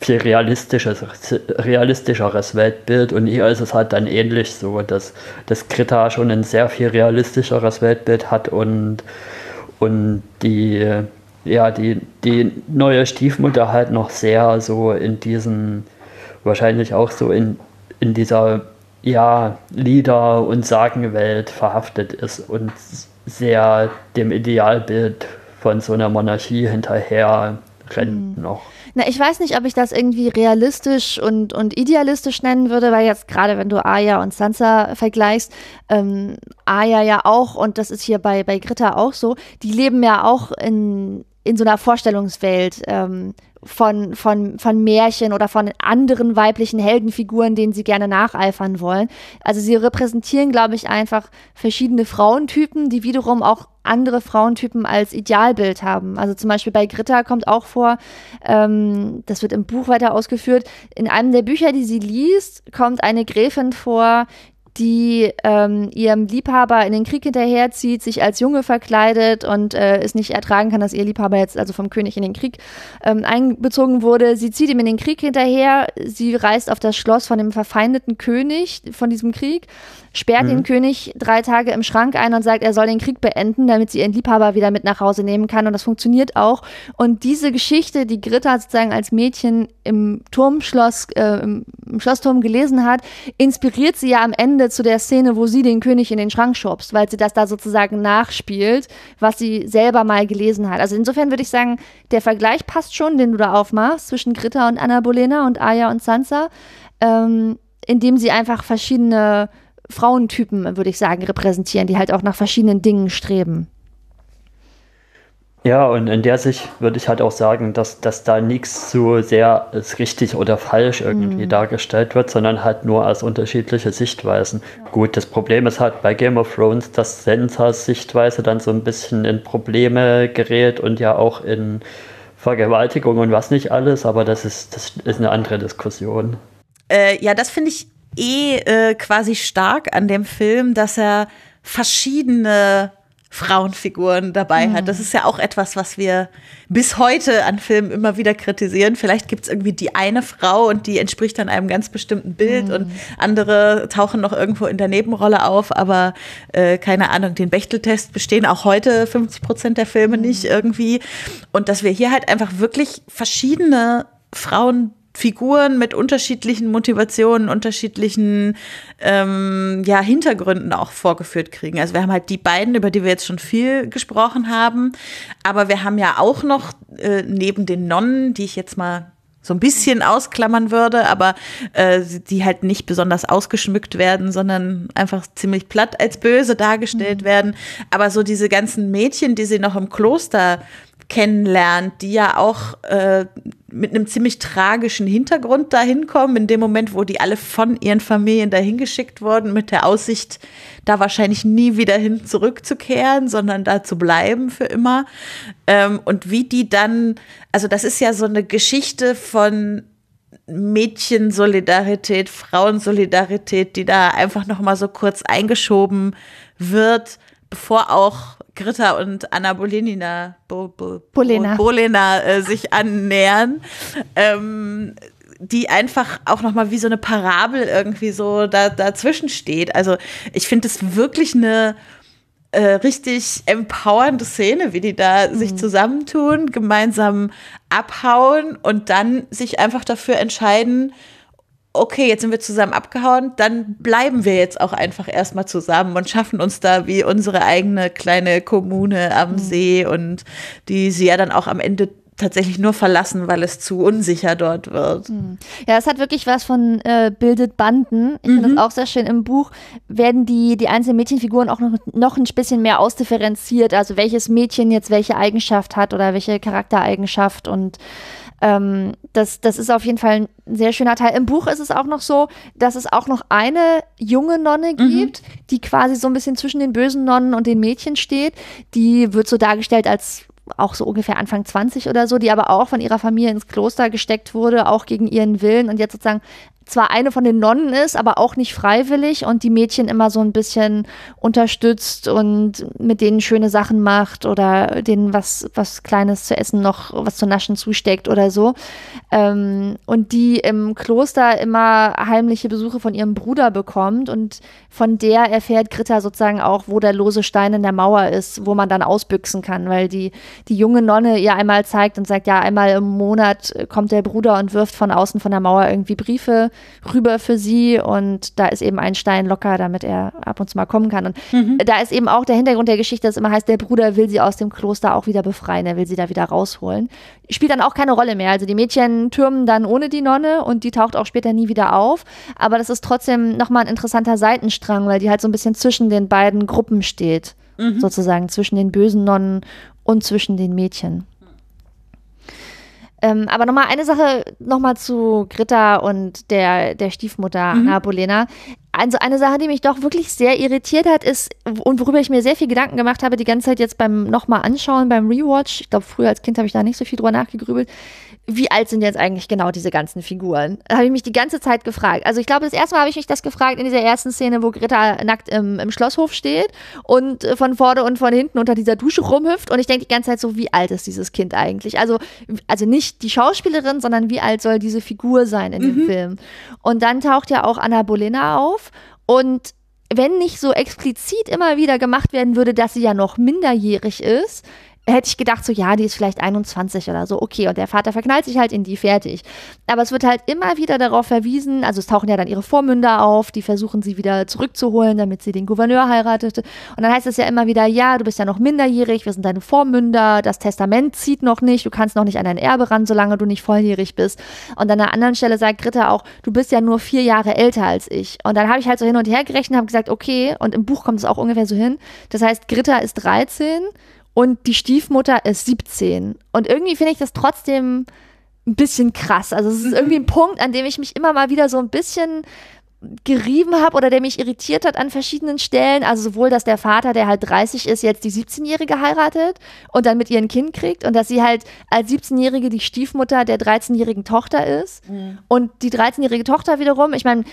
viel realistisches, realistischeres Weltbild und hier ist es halt dann ähnlich so, dass das Krita schon ein sehr viel realistischeres Weltbild hat und und die, ja, die, die neue Stiefmutter halt noch sehr so in diesen, wahrscheinlich auch so in, in dieser, ja, Lieder- und Sagenwelt verhaftet ist und sehr dem Idealbild von so einer Monarchie hinterher rennt mhm. noch. Na, ich weiß nicht, ob ich das irgendwie realistisch und, und idealistisch nennen würde, weil jetzt gerade wenn du Aya und Sansa vergleichst, ähm, Aya ja auch, und das ist hier bei, bei Gritta auch so, die leben ja auch in, in so einer Vorstellungswelt. Ähm, von, von, von Märchen oder von anderen weiblichen Heldenfiguren, denen sie gerne nacheifern wollen. Also sie repräsentieren, glaube ich, einfach verschiedene Frauentypen, die wiederum auch andere Frauentypen als Idealbild haben. Also zum Beispiel bei Gritta kommt auch vor, ähm, das wird im Buch weiter ausgeführt, in einem der Bücher, die sie liest, kommt eine Gräfin vor, die ähm, ihrem Liebhaber in den Krieg hinterherzieht, sich als Junge verkleidet und äh, es nicht ertragen kann, dass ihr Liebhaber jetzt also vom König in den Krieg ähm, einbezogen wurde. Sie zieht ihm in den Krieg hinterher, sie reist auf das Schloss von dem verfeindeten König von diesem Krieg sperrt mhm. den König drei Tage im Schrank ein und sagt, er soll den Krieg beenden, damit sie ihren Liebhaber wieder mit nach Hause nehmen kann. Und das funktioniert auch. Und diese Geschichte, die Gritta sozusagen als Mädchen im Turmschloss, äh, im, Schlossturm gelesen hat, inspiriert sie ja am Ende zu der Szene, wo sie den König in den Schrank schubst, weil sie das da sozusagen nachspielt, was sie selber mal gelesen hat. Also insofern würde ich sagen, der Vergleich passt schon, den du da aufmachst zwischen Gritta und Anna Bolena und Aya und Sansa, ähm, indem sie einfach verschiedene Frauentypen, würde ich sagen, repräsentieren, die halt auch nach verschiedenen Dingen streben. Ja, und in der Sicht würde ich halt auch sagen, dass, dass da nichts so sehr als richtig oder falsch irgendwie mhm. dargestellt wird, sondern halt nur als unterschiedliche Sichtweisen. Ja. Gut, das Problem ist halt bei Game of Thrones, dass Sensas Sichtweise dann so ein bisschen in Probleme gerät und ja auch in Vergewaltigung und was nicht alles, aber das ist, das ist eine andere Diskussion. Äh, ja, das finde ich eh äh, quasi stark an dem Film, dass er verschiedene Frauenfiguren dabei mhm. hat. Das ist ja auch etwas, was wir bis heute an Filmen immer wieder kritisieren. Vielleicht gibt es irgendwie die eine Frau und die entspricht dann einem ganz bestimmten Bild mhm. und andere tauchen noch irgendwo in der Nebenrolle auf, aber äh, keine Ahnung, den Bechteltest bestehen auch heute 50 Prozent der Filme mhm. nicht irgendwie. Und dass wir hier halt einfach wirklich verschiedene Frauen Figuren mit unterschiedlichen Motivationen, unterschiedlichen ähm, ja, Hintergründen auch vorgeführt kriegen. Also wir haben halt die beiden, über die wir jetzt schon viel gesprochen haben, aber wir haben ja auch noch äh, neben den Nonnen, die ich jetzt mal so ein bisschen ausklammern würde, aber äh, die halt nicht besonders ausgeschmückt werden, sondern einfach ziemlich platt als böse dargestellt mhm. werden. Aber so diese ganzen Mädchen, die sie noch im Kloster kennenlernt, die ja auch äh, mit einem ziemlich tragischen Hintergrund dahin kommen, in dem Moment, wo die alle von ihren Familien dahin geschickt wurden, mit der Aussicht, da wahrscheinlich nie wieder hin zurückzukehren, sondern da zu bleiben für immer. Ähm, und wie die dann, also das ist ja so eine Geschichte von Mädchensolidarität, Frauensolidarität, die da einfach noch mal so kurz eingeschoben wird, bevor auch Greta und Anna Bolenina, Bo, Bo, Bolena, Bolena äh, sich annähern. Ähm, die einfach auch noch mal wie so eine Parabel irgendwie so da, dazwischen steht. Also ich finde es wirklich eine äh, richtig empowernde Szene, wie die da mhm. sich zusammentun, gemeinsam abhauen und dann sich einfach dafür entscheiden, okay, jetzt sind wir zusammen abgehauen, dann bleiben wir jetzt auch einfach erstmal zusammen und schaffen uns da wie unsere eigene kleine Kommune am mhm. See und die sie ja dann auch am Ende tatsächlich nur verlassen, weil es zu unsicher dort wird. Mhm. Ja, es hat wirklich was von äh, bildet Banden. Ich mhm. finde das auch sehr schön. Im Buch werden die, die einzelnen Mädchenfiguren auch noch, noch ein bisschen mehr ausdifferenziert. Also welches Mädchen jetzt welche Eigenschaft hat oder welche Charaktereigenschaft und ähm, das, das ist auf jeden Fall ein sehr schöner Teil. Im Buch ist es auch noch so, dass es auch noch eine junge Nonne mhm. gibt, mhm. die quasi so ein bisschen zwischen den bösen Nonnen und den Mädchen steht. Die wird so dargestellt als auch so ungefähr Anfang 20 oder so, die aber auch von ihrer Familie ins Kloster gesteckt wurde, auch gegen ihren Willen und jetzt sozusagen zwar eine von den Nonnen ist, aber auch nicht freiwillig und die Mädchen immer so ein bisschen unterstützt und mit denen schöne Sachen macht oder denen was, was Kleines zu essen noch, was zu naschen zusteckt oder so. Ähm, und die im Kloster immer heimliche Besuche von ihrem Bruder bekommt und von der erfährt Gritta sozusagen auch, wo der lose Stein in der Mauer ist, wo man dann ausbüchsen kann, weil die, die junge Nonne ihr einmal zeigt und sagt, ja, einmal im Monat kommt der Bruder und wirft von außen von der Mauer irgendwie Briefe rüber für sie und da ist eben ein Stein locker, damit er ab und zu mal kommen kann. Und mhm. da ist eben auch der Hintergrund der Geschichte, dass immer heißt, der Bruder will sie aus dem Kloster auch wieder befreien, er will sie da wieder rausholen. Spielt dann auch keine Rolle mehr. Also die Mädchen türmen dann ohne die Nonne und die taucht auch später nie wieder auf. Aber das ist trotzdem nochmal ein interessanter Seitenstrang, weil die halt so ein bisschen zwischen den beiden Gruppen steht. Mhm. Sozusagen zwischen den bösen Nonnen und zwischen den Mädchen. Ähm, aber nochmal eine Sache nochmal zu Gritta und der, der Stiefmutter mhm. Anna Bolena. Also eine Sache, die mich doch wirklich sehr irritiert hat, ist, und worüber ich mir sehr viel Gedanken gemacht habe, die ganze Zeit jetzt beim nochmal anschauen, beim Rewatch, ich glaube, früher als Kind habe ich da nicht so viel drüber nachgegrübelt, wie alt sind jetzt eigentlich genau diese ganzen Figuren? Da habe ich mich die ganze Zeit gefragt. Also ich glaube, das erste Mal habe ich mich das gefragt in dieser ersten Szene, wo Greta nackt im, im Schlosshof steht und äh, von vorne und von hinten unter dieser Dusche rumhüpft. Und ich denke die ganze Zeit so, wie alt ist dieses Kind eigentlich? Also, also nicht die Schauspielerin, sondern wie alt soll diese Figur sein in mhm. dem Film? Und dann taucht ja auch Anna Bolena auf und wenn nicht so explizit immer wieder gemacht werden würde, dass sie ja noch minderjährig ist, hätte ich gedacht, so ja, die ist vielleicht 21 oder so, okay, und der Vater verknallt sich halt in die, fertig. Aber es wird halt immer wieder darauf verwiesen, also es tauchen ja dann ihre Vormünder auf, die versuchen sie wieder zurückzuholen, damit sie den Gouverneur heiratete. Und dann heißt es ja immer wieder, ja, du bist ja noch minderjährig, wir sind deine Vormünder, das Testament zieht noch nicht, du kannst noch nicht an dein Erbe ran, solange du nicht volljährig bist. Und an einer anderen Stelle sagt Gritta auch, du bist ja nur vier Jahre älter als ich. Und dann habe ich halt so hin und her gerechnet und habe gesagt, okay, und im Buch kommt es auch ungefähr so hin. Das heißt, Gritta ist 13 und die Stiefmutter ist 17. Und irgendwie finde ich das trotzdem ein bisschen krass. Also es ist irgendwie ein Punkt, an dem ich mich immer mal wieder so ein bisschen gerieben habe oder der mich irritiert hat an verschiedenen Stellen. Also sowohl, dass der Vater, der halt 30 ist, jetzt die 17-Jährige heiratet und dann mit ihr ein Kind kriegt und dass sie halt als 17-Jährige die Stiefmutter der 13-jährigen Tochter ist. Mhm. Und die 13-jährige Tochter wiederum, ich meine,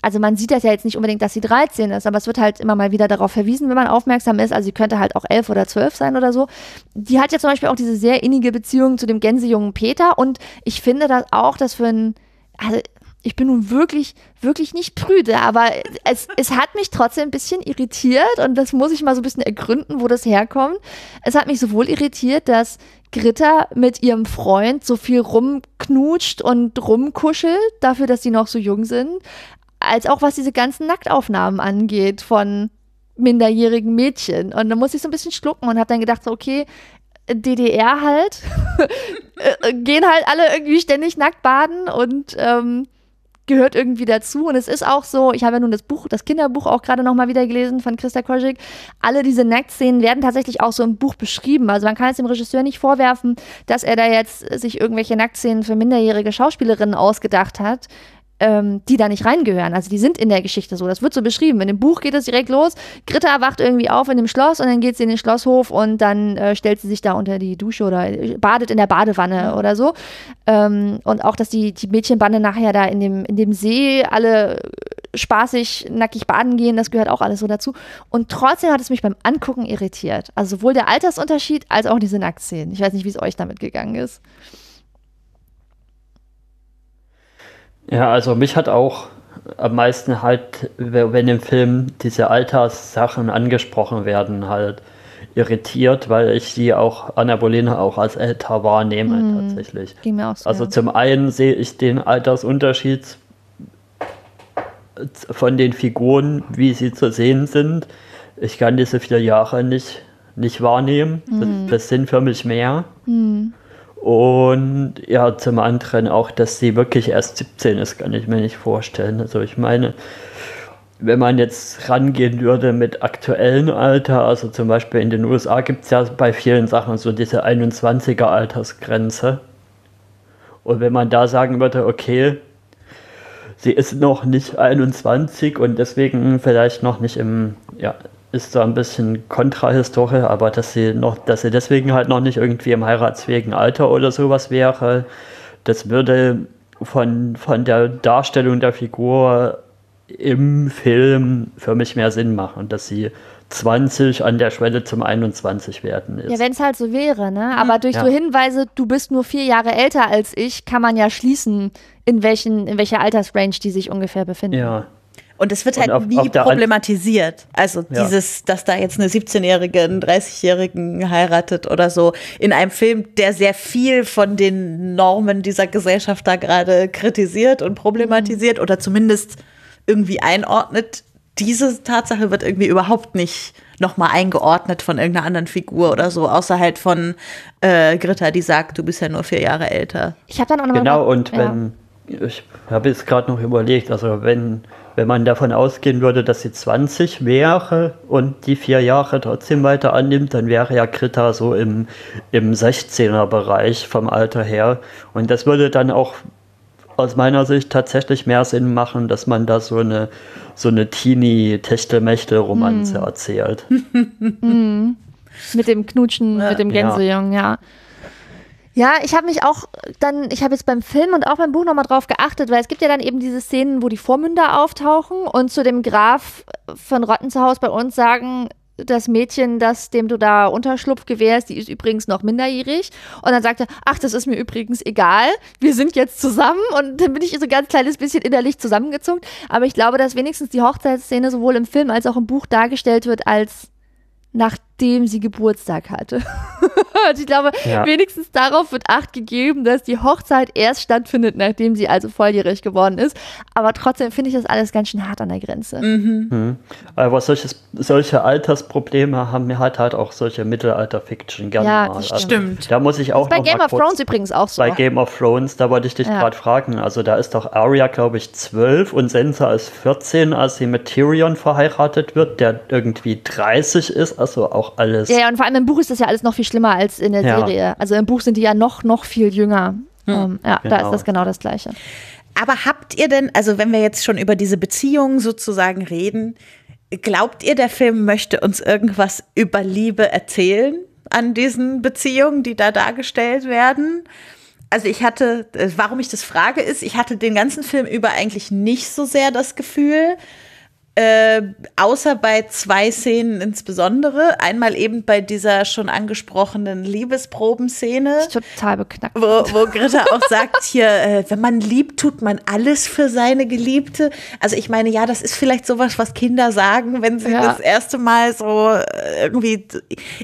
also man sieht das ja jetzt nicht unbedingt, dass sie 13 ist, aber es wird halt immer mal wieder darauf verwiesen, wenn man aufmerksam ist. Also sie könnte halt auch 11 oder 12 sein oder so. Die hat ja zum Beispiel auch diese sehr innige Beziehung zu dem Gänsejungen Peter und ich finde das auch, dass für ein, also ich bin nun wirklich, wirklich nicht prüde, aber es, es hat mich trotzdem ein bisschen irritiert und das muss ich mal so ein bisschen ergründen, wo das herkommt. Es hat mich sowohl irritiert, dass Gritta mit ihrem Freund so viel rumknutscht und rumkuschelt, dafür, dass sie noch so jung sind, als auch was diese ganzen Nacktaufnahmen angeht von minderjährigen Mädchen. Und da muss ich so ein bisschen schlucken und habe dann gedacht, so, okay, DDR halt, äh, gehen halt alle irgendwie ständig nackt baden und ähm, gehört irgendwie dazu. Und es ist auch so, ich habe ja nun das Buch, das Kinderbuch auch gerade nochmal wieder gelesen von Christa Koschik. Alle diese Nacktszenen werden tatsächlich auch so im Buch beschrieben. Also man kann es dem Regisseur nicht vorwerfen, dass er da jetzt sich irgendwelche Nacktszenen für minderjährige Schauspielerinnen ausgedacht hat ähm, die da nicht reingehören. Also die sind in der Geschichte so. Das wird so beschrieben. In dem Buch geht es direkt los. Gritta wacht irgendwie auf in dem Schloss und dann geht sie in den Schlosshof und dann äh, stellt sie sich da unter die Dusche oder badet in der Badewanne oder so. Ähm, und auch, dass die, die Mädchenbande nachher da in dem, in dem See alle spaßig, nackig baden gehen, das gehört auch alles so dazu. Und trotzdem hat es mich beim Angucken irritiert. Also sowohl der Altersunterschied als auch diese Nacktszenen. Ich weiß nicht, wie es euch damit gegangen ist. Ja, also mich hat auch am meisten halt, wenn im Film diese Alterssachen angesprochen werden, halt irritiert, weil ich sie auch, Anna Bolena auch als älter wahrnehme mhm. tatsächlich. Ging mir auch so, also zum einen sehe ich den Altersunterschied von den Figuren, wie sie zu sehen sind. Ich kann diese vier Jahre nicht, nicht wahrnehmen. Mhm. Das, das, sind für mich mehr. Mhm. Und ja, zum anderen auch, dass sie wirklich erst 17 ist, kann ich mir nicht vorstellen. Also ich meine, wenn man jetzt rangehen würde mit aktuellem Alter, also zum Beispiel in den USA gibt es ja bei vielen Sachen so diese 21er Altersgrenze. Und wenn man da sagen würde, okay, sie ist noch nicht 21 und deswegen vielleicht noch nicht im, ja, ist da ein bisschen Kontrahistorie, aber dass sie noch, dass sie deswegen halt noch nicht irgendwie im heiratsfähigen Alter oder sowas wäre, das würde von, von der Darstellung der Figur im Film für mich mehr Sinn machen, dass sie 20 an der Schwelle zum 21 werden ist. Ja, wenn es halt so wäre, ne? Aber durch ja. so Hinweise, du bist nur vier Jahre älter als ich, kann man ja schließen, in, welchen, in welcher Altersrange die sich ungefähr befinden. Ja, und es wird halt auf, nie auf problematisiert. Also ja. dieses, dass da jetzt eine 17-Jährige einen 30-Jährigen heiratet oder so in einem Film, der sehr viel von den Normen dieser Gesellschaft da gerade kritisiert und problematisiert mhm. oder zumindest irgendwie einordnet. Diese Tatsache wird irgendwie überhaupt nicht nochmal eingeordnet von irgendeiner anderen Figur oder so, außer halt von äh, Gritta, die sagt, du bist ja nur vier Jahre älter. Ich habe dann auch noch Genau, und wenn, ja. ich habe jetzt gerade noch überlegt, also wenn wenn man davon ausgehen würde, dass sie 20 wäre und die vier Jahre trotzdem weiter annimmt, dann wäre ja Krita so im, im 16er-Bereich vom Alter her. Und das würde dann auch aus meiner Sicht tatsächlich mehr Sinn machen, dass man da so eine, so eine Teenie-Techtelmechtel-Romanze mm. erzählt. mm. Mit dem Knutschen, mit dem Gänsejungen, ja. ja. Ja, ich habe mich auch dann, ich habe jetzt beim Film und auch beim Buch nochmal drauf geachtet, weil es gibt ja dann eben diese Szenen, wo die Vormünder auftauchen und zu dem Graf von Rottenzahaus bei uns sagen, das Mädchen, das dem du da Unterschlupf gewährst, die ist übrigens noch minderjährig. Und dann sagt er, ach, das ist mir übrigens egal, wir sind jetzt zusammen. Und dann bin ich so ein ganz kleines bisschen innerlich zusammengezuckt. Aber ich glaube, dass wenigstens die Hochzeitsszene sowohl im Film als auch im Buch dargestellt wird als nachdem sie Geburtstag hatte. ich glaube, ja. wenigstens darauf wird Acht gegeben, dass die Hochzeit erst stattfindet, nachdem sie also volljährig geworden ist. Aber trotzdem finde ich das alles ganz schön hart an der Grenze. Mhm. Mhm. Aber solches, solche Altersprobleme haben mir halt halt auch solche Mittelalter-Fiction gerne ja, mal. Das also, stimmt. Da muss ich auch bei Game of Thrones übrigens auch so. Bei Game of Thrones, da wollte ich dich ja. gerade fragen. Also da ist doch Arya, glaube ich, 12 und Sansa ist 14, als sie mit Tyrion verheiratet wird, der irgendwie 30 ist also auch alles. Ja, und vor allem im Buch ist das ja alles noch viel schlimmer als in der ja. Serie. Also im Buch sind die ja noch, noch viel jünger. Hm. Um, ja, genau. da ist das genau das Gleiche. Aber habt ihr denn, also wenn wir jetzt schon über diese Beziehungen sozusagen reden, glaubt ihr, der Film möchte uns irgendwas über Liebe erzählen an diesen Beziehungen, die da dargestellt werden? also ich hatte, äh, warum ich das frage, ist, ich hatte den ganzen Film über eigentlich nicht so sehr das Gefühl, äh, außer bei zwei Szenen insbesondere. Einmal eben bei dieser schon angesprochenen Liebesprobenszene. Total beknackt. Wo, wo Greta auch sagt, hier, äh, wenn man liebt, tut man alles für seine Geliebte. Also ich meine, ja, das ist vielleicht sowas, was Kinder sagen, wenn sie ja. das erste Mal so äh, irgendwie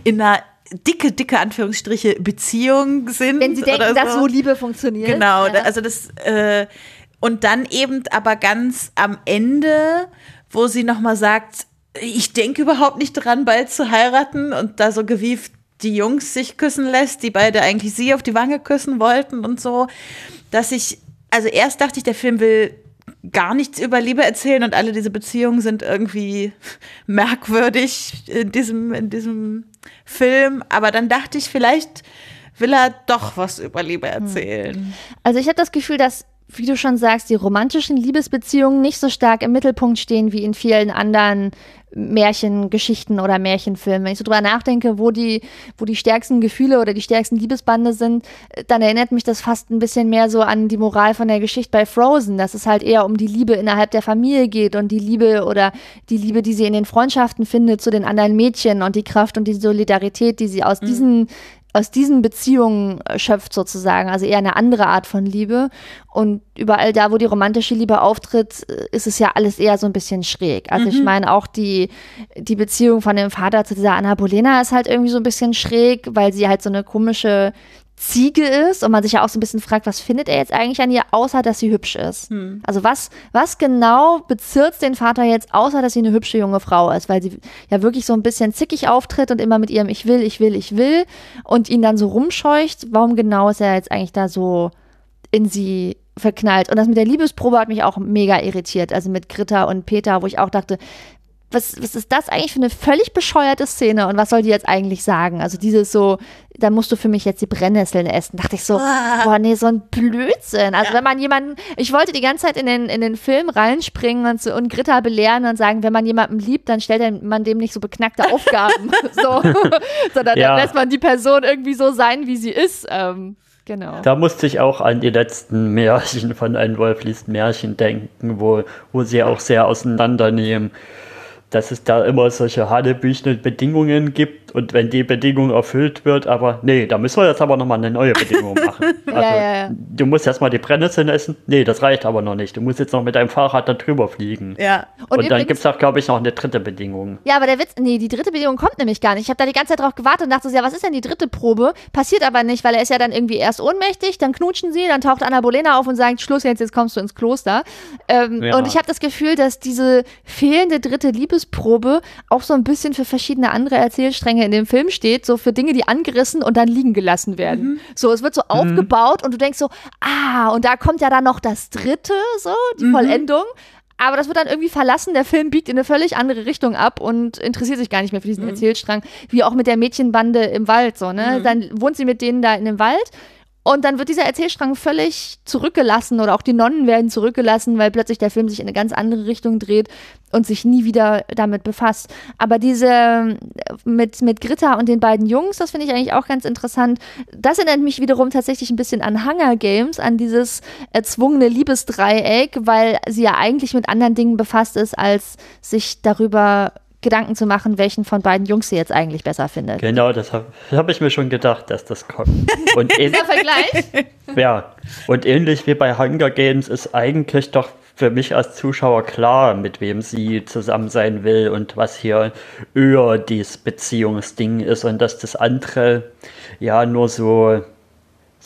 in einer dicke, dicke Anführungsstriche Beziehung sind. Wenn sie denken, so. dass so Liebe funktioniert. Genau, ja. also das äh, und dann eben aber ganz am Ende, wo sie nochmal sagt, ich denke überhaupt nicht dran, bald zu heiraten und da so gewieft die Jungs sich küssen lässt, die beide eigentlich sie auf die Wange küssen wollten und so, dass ich, also erst dachte ich, der Film will gar nichts über Liebe erzählen und alle diese Beziehungen sind irgendwie merkwürdig in diesem, in diesem Film. Aber dann dachte ich, vielleicht will er doch was über Liebe erzählen. Also ich habe das Gefühl, dass wie du schon sagst, die romantischen Liebesbeziehungen nicht so stark im Mittelpunkt stehen wie in vielen anderen Märchengeschichten oder Märchenfilmen. Wenn ich so drüber nachdenke, wo die, wo die stärksten Gefühle oder die stärksten Liebesbande sind, dann erinnert mich das fast ein bisschen mehr so an die Moral von der Geschichte bei Frozen, dass es halt eher um die Liebe innerhalb der Familie geht und die Liebe oder die Liebe, die sie in den Freundschaften findet zu den anderen Mädchen und die Kraft und die Solidarität, die sie aus mhm. diesen aus diesen Beziehungen äh, schöpft sozusagen, also eher eine andere Art von Liebe. Und überall da, wo die romantische Liebe auftritt, äh, ist es ja alles eher so ein bisschen schräg. Also mhm. ich meine auch die, die Beziehung von dem Vater zu dieser Anna Bolena ist halt irgendwie so ein bisschen schräg, weil sie halt so eine komische Ziege ist und man sich ja auch so ein bisschen fragt, was findet er jetzt eigentlich an ihr, außer dass sie hübsch ist. Hm. Also was, was genau bezirzt den Vater jetzt, außer dass sie eine hübsche junge Frau ist, weil sie ja wirklich so ein bisschen zickig auftritt und immer mit ihrem Ich will, ich will, ich will und ihn dann so rumscheucht. Warum genau ist er jetzt eigentlich da so in sie verknallt? Und das mit der Liebesprobe hat mich auch mega irritiert, also mit Gritta und Peter, wo ich auch dachte, was, was ist das eigentlich für eine völlig bescheuerte Szene und was soll die jetzt eigentlich sagen? Also dieses so, da musst du für mich jetzt die Brennnesseln essen. Dachte ich so, ah. boah, nee, so ein Blödsinn. Also ja. wenn man jemanden, ich wollte die ganze Zeit in den, in den Film reinspringen und, so, und Gritta belehren und sagen, wenn man jemanden liebt, dann stellt man dem nicht so beknackte Aufgaben. so, sondern ja. dann lässt man die Person irgendwie so sein, wie sie ist. Ähm, Genau. Da musste ich auch an die letzten Märchen von Ein Wolf liest Märchen denken, wo, wo sie auch sehr auseinandernehmen dass es da immer solche hanebüchenden Bedingungen gibt und wenn die Bedingung erfüllt wird, aber nee, da müssen wir jetzt aber nochmal eine neue Bedingung machen. Also, ja, ja, ja. Du musst erstmal die Brennnesseln essen. Nee, das reicht aber noch nicht. Du musst jetzt noch mit deinem Fahrrad da drüber fliegen. Ja. Und, und dann gibt es auch, glaube ich, noch eine dritte Bedingung. Ja, aber der Witz, nee, die dritte Bedingung kommt nämlich gar nicht. Ich habe da die ganze Zeit drauf gewartet und dachte so, ja, was ist denn die dritte Probe? Passiert aber nicht, weil er ist ja dann irgendwie erst ohnmächtig, dann knutschen sie, dann taucht Anna Bolena auf und sagt, Schluss jetzt, jetzt kommst du ins Kloster. Ähm, ja. Und ich habe das Gefühl, dass diese fehlende dritte Liebesprobe auch so ein bisschen für verschiedene andere Erzählstränge in dem Film steht, so für Dinge, die angerissen und dann liegen gelassen werden. Mhm. So, es wird so mhm. aufgebaut und du denkst so, ah, und da kommt ja dann noch das dritte, so, die mhm. Vollendung. Aber das wird dann irgendwie verlassen. Der Film biegt in eine völlig andere Richtung ab und interessiert sich gar nicht mehr für diesen mhm. Erzählstrang. Wie auch mit der Mädchenbande im Wald, so, ne? Mhm. Dann wohnt sie mit denen da in dem Wald und dann wird dieser Erzählstrang völlig zurückgelassen oder auch die Nonnen werden zurückgelassen, weil plötzlich der Film sich in eine ganz andere Richtung dreht und sich nie wieder damit befasst. Aber diese mit, mit Gritta und den beiden Jungs, das finde ich eigentlich auch ganz interessant. Das erinnert mich wiederum tatsächlich ein bisschen an Hunger Games, an dieses erzwungene Liebesdreieck, weil sie ja eigentlich mit anderen Dingen befasst ist, als sich darüber Gedanken zu machen, welchen von beiden Jungs sie jetzt eigentlich besser findet. Genau, das habe hab ich mir schon gedacht, dass das kommt. Und Dieser Vergleich? Ja, und ähnlich wie bei Hunger Games ist eigentlich doch für mich als Zuschauer klar, mit wem sie zusammen sein will und was hier eher dieses Beziehungsding ist und dass das andere ja nur so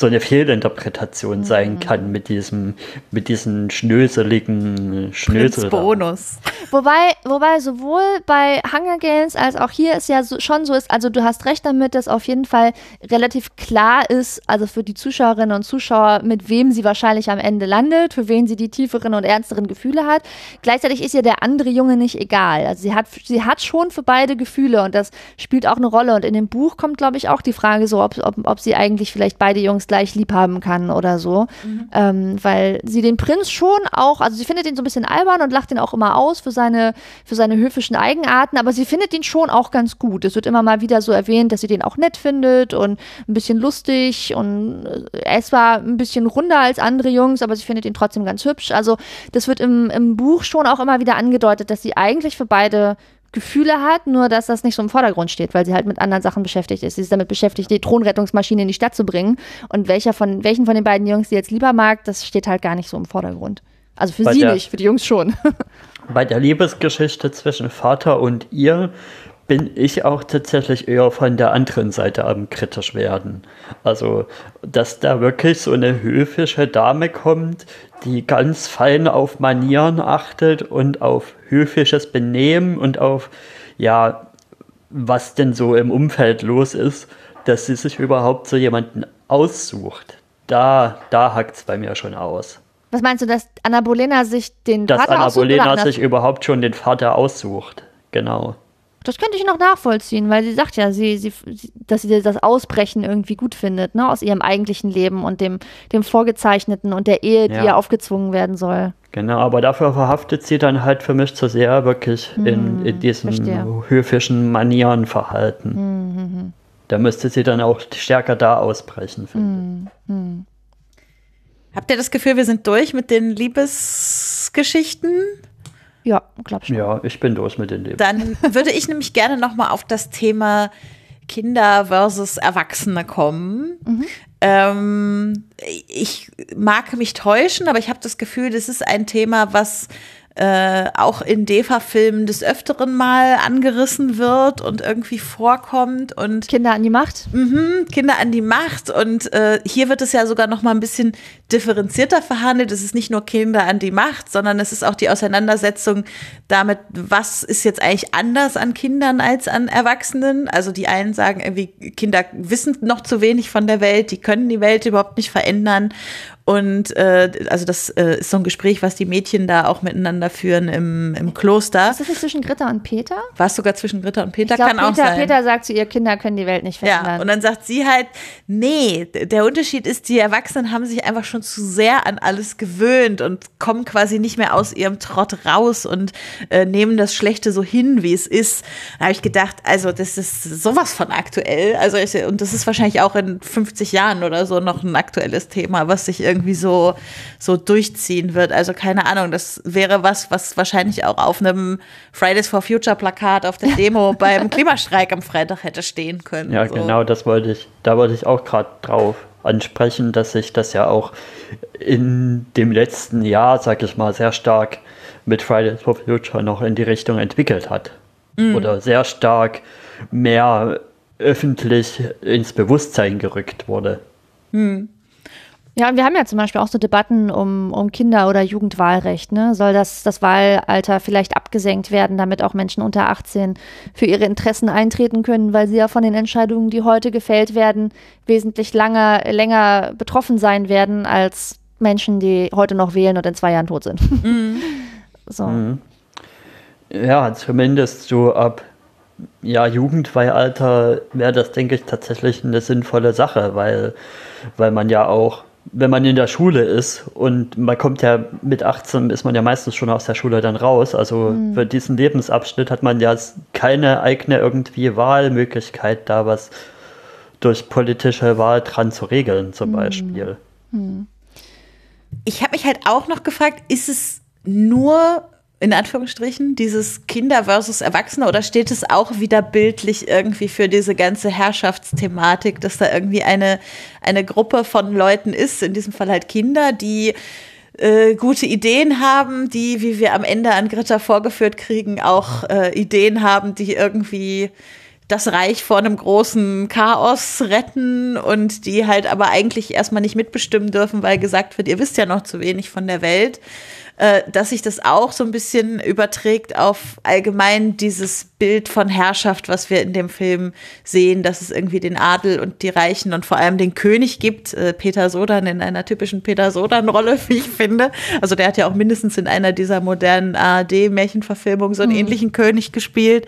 so eine Fehlinterpretation sein mhm. kann mit diesem, mit diesen schnöseligen Schnösel. Bonus. Wobei, wobei sowohl bei Hunger Games als auch hier ist ja so, schon so ist, also du hast recht damit, dass auf jeden Fall relativ klar ist, also für die Zuschauerinnen und Zuschauer, mit wem sie wahrscheinlich am Ende landet, für wen sie die tieferen und ernsteren Gefühle hat. Gleichzeitig ist ihr der andere Junge nicht egal. Also sie hat, sie hat schon für beide Gefühle und das spielt auch eine Rolle. Und in dem Buch kommt, glaube ich, auch die Frage so, ob, ob, ob sie eigentlich vielleicht beide Jungs gleich lieb haben kann oder so. Mhm. Ähm, weil sie den Prinz schon auch, also sie findet ihn so ein bisschen albern und lacht ihn auch immer aus für seine, für seine höfischen Eigenarten, aber sie findet ihn schon auch ganz gut. Es wird immer mal wieder so erwähnt, dass sie den auch nett findet und ein bisschen lustig und äh, er ist zwar ein bisschen runder als andere Jungs, aber sie findet ihn trotzdem ganz hübsch. Also das wird im, im Buch schon auch immer wieder angedeutet, dass sie eigentlich für beide Gefühle hat, nur dass das nicht so im Vordergrund steht, weil sie halt mit anderen Sachen beschäftigt ist. Sie ist damit beschäftigt, die Thronrettungsmaschine in die Stadt zu bringen. Und welcher von, welchen von den beiden Jungs sie jetzt lieber mag, das steht halt gar nicht so im Vordergrund. Also für bei sie der, nicht, für die Jungs schon. bei der Liebesgeschichte zwischen Vater und ihr bin ich auch tatsächlich eher von der anderen Seite am kritisch werden. Also, dass da wirklich so eine höfische Dame kommt, die ganz fein auf Manieren achtet und auf höfisches Benehmen und auf, ja, was denn so im Umfeld los ist, dass sie sich überhaupt so jemanden aussucht. Da, da hackt es bei mir schon aus. Was meinst du, dass Anna Bolena sich den dass Vater Anna aussucht? Dass Anna Bolena sich überhaupt schon den Vater aussucht. Genau. Das könnte ich noch nachvollziehen, weil sie sagt ja, sie, sie, dass sie das Ausbrechen irgendwie gut findet, ne, aus ihrem eigentlichen Leben und dem, dem Vorgezeichneten und der Ehe, die ja. ihr aufgezwungen werden soll. Genau, aber dafür verhaftet sie dann halt für mich zu sehr wirklich hm, in, in diesem verstehe. höfischen Manierenverhalten. Hm, hm, hm, da müsste sie dann auch stärker da ausbrechen, finde ich. Hm, hm. Habt ihr das Gefühl, wir sind durch mit den Liebesgeschichten? Ja, glaub schon. Ja, ich bin durch mit den Leben. Dann würde ich nämlich gerne noch mal auf das Thema Kinder versus Erwachsene kommen. Mhm. Ähm, ich mag mich täuschen, aber ich habe das Gefühl, das ist ein Thema, was äh, auch in DEFA-Filmen des Öfteren mal angerissen wird und irgendwie vorkommt und Kinder an die Macht. Mh, Kinder an die Macht und äh, hier wird es ja sogar noch mal ein bisschen differenzierter verhandelt. Es ist nicht nur Kinder an die Macht, sondern es ist auch die Auseinandersetzung damit, was ist jetzt eigentlich anders an Kindern als an Erwachsenen. Also die einen sagen irgendwie, Kinder wissen noch zu wenig von der Welt, die können die Welt überhaupt nicht verändern und äh, also das äh, ist so ein Gespräch, was die Mädchen da auch miteinander führen im, im Kloster. Ist das nicht zwischen Greta und Peter? War es sogar zwischen Greta und Peter? Ich glaub, Kann Peter, auch sein. Peter sagt zu ihr, Kinder können die Welt nicht verändern. Ja, und dann sagt sie halt, nee, der Unterschied ist, die Erwachsenen haben sich einfach schon zu sehr an alles gewöhnt und kommen quasi nicht mehr aus ihrem Trott raus und äh, nehmen das Schlechte so hin, wie es ist. Da habe ich gedacht, also das ist sowas von aktuell. Also ich, und das ist wahrscheinlich auch in 50 Jahren oder so noch ein aktuelles Thema, was sich irgendwie irgendwie so, so durchziehen wird. Also keine Ahnung, das wäre was, was wahrscheinlich auch auf einem Fridays for Future Plakat auf der Demo beim Klimastreik am Freitag hätte stehen können. Ja, so. genau, das wollte ich, da wollte ich auch gerade drauf ansprechen, dass sich das ja auch in dem letzten Jahr, sag ich mal, sehr stark mit Fridays for Future noch in die Richtung entwickelt hat. Mhm. Oder sehr stark mehr öffentlich ins Bewusstsein gerückt wurde. Mhm. Ja, und wir haben ja zum Beispiel auch so Debatten um, um Kinder- oder Jugendwahlrecht. Ne? Soll das, das Wahlalter vielleicht abgesenkt werden, damit auch Menschen unter 18 für ihre Interessen eintreten können, weil sie ja von den Entscheidungen, die heute gefällt werden, wesentlich langer, länger betroffen sein werden als Menschen, die heute noch wählen und in zwei Jahren tot sind. Mhm. so. Mhm. Ja, zumindest so ab ja, Jugendwahlalter wäre das, denke ich, tatsächlich eine sinnvolle Sache, weil, weil man ja auch wenn man in der Schule ist und man kommt ja mit 18, ist man ja meistens schon aus der Schule dann raus. Also mhm. für diesen Lebensabschnitt hat man ja keine eigene irgendwie Wahlmöglichkeit, da was durch politische Wahl dran zu regeln, zum mhm. Beispiel. Mhm. Ich habe mich halt auch noch gefragt, ist es nur in Anführungsstrichen, dieses Kinder versus Erwachsene oder steht es auch wieder bildlich irgendwie für diese ganze Herrschaftsthematik, dass da irgendwie eine, eine Gruppe von Leuten ist, in diesem Fall halt Kinder, die äh, gute Ideen haben, die, wie wir am Ende an Greta vorgeführt kriegen, auch äh, Ideen haben, die irgendwie das Reich vor einem großen Chaos retten und die halt aber eigentlich erstmal nicht mitbestimmen dürfen, weil gesagt wird, ihr wisst ja noch zu wenig von der Welt äh, dass sich das auch so ein bisschen überträgt auf allgemein dieses Bild von Herrschaft, was wir in dem Film sehen, dass es irgendwie den Adel und die Reichen und vor allem den König gibt. Äh, Peter Sodan in einer typischen Peter Sodan-Rolle, wie ich finde. Also der hat ja auch mindestens in einer dieser modernen ARD-Märchenverfilmungen so einen mhm. ähnlichen König gespielt.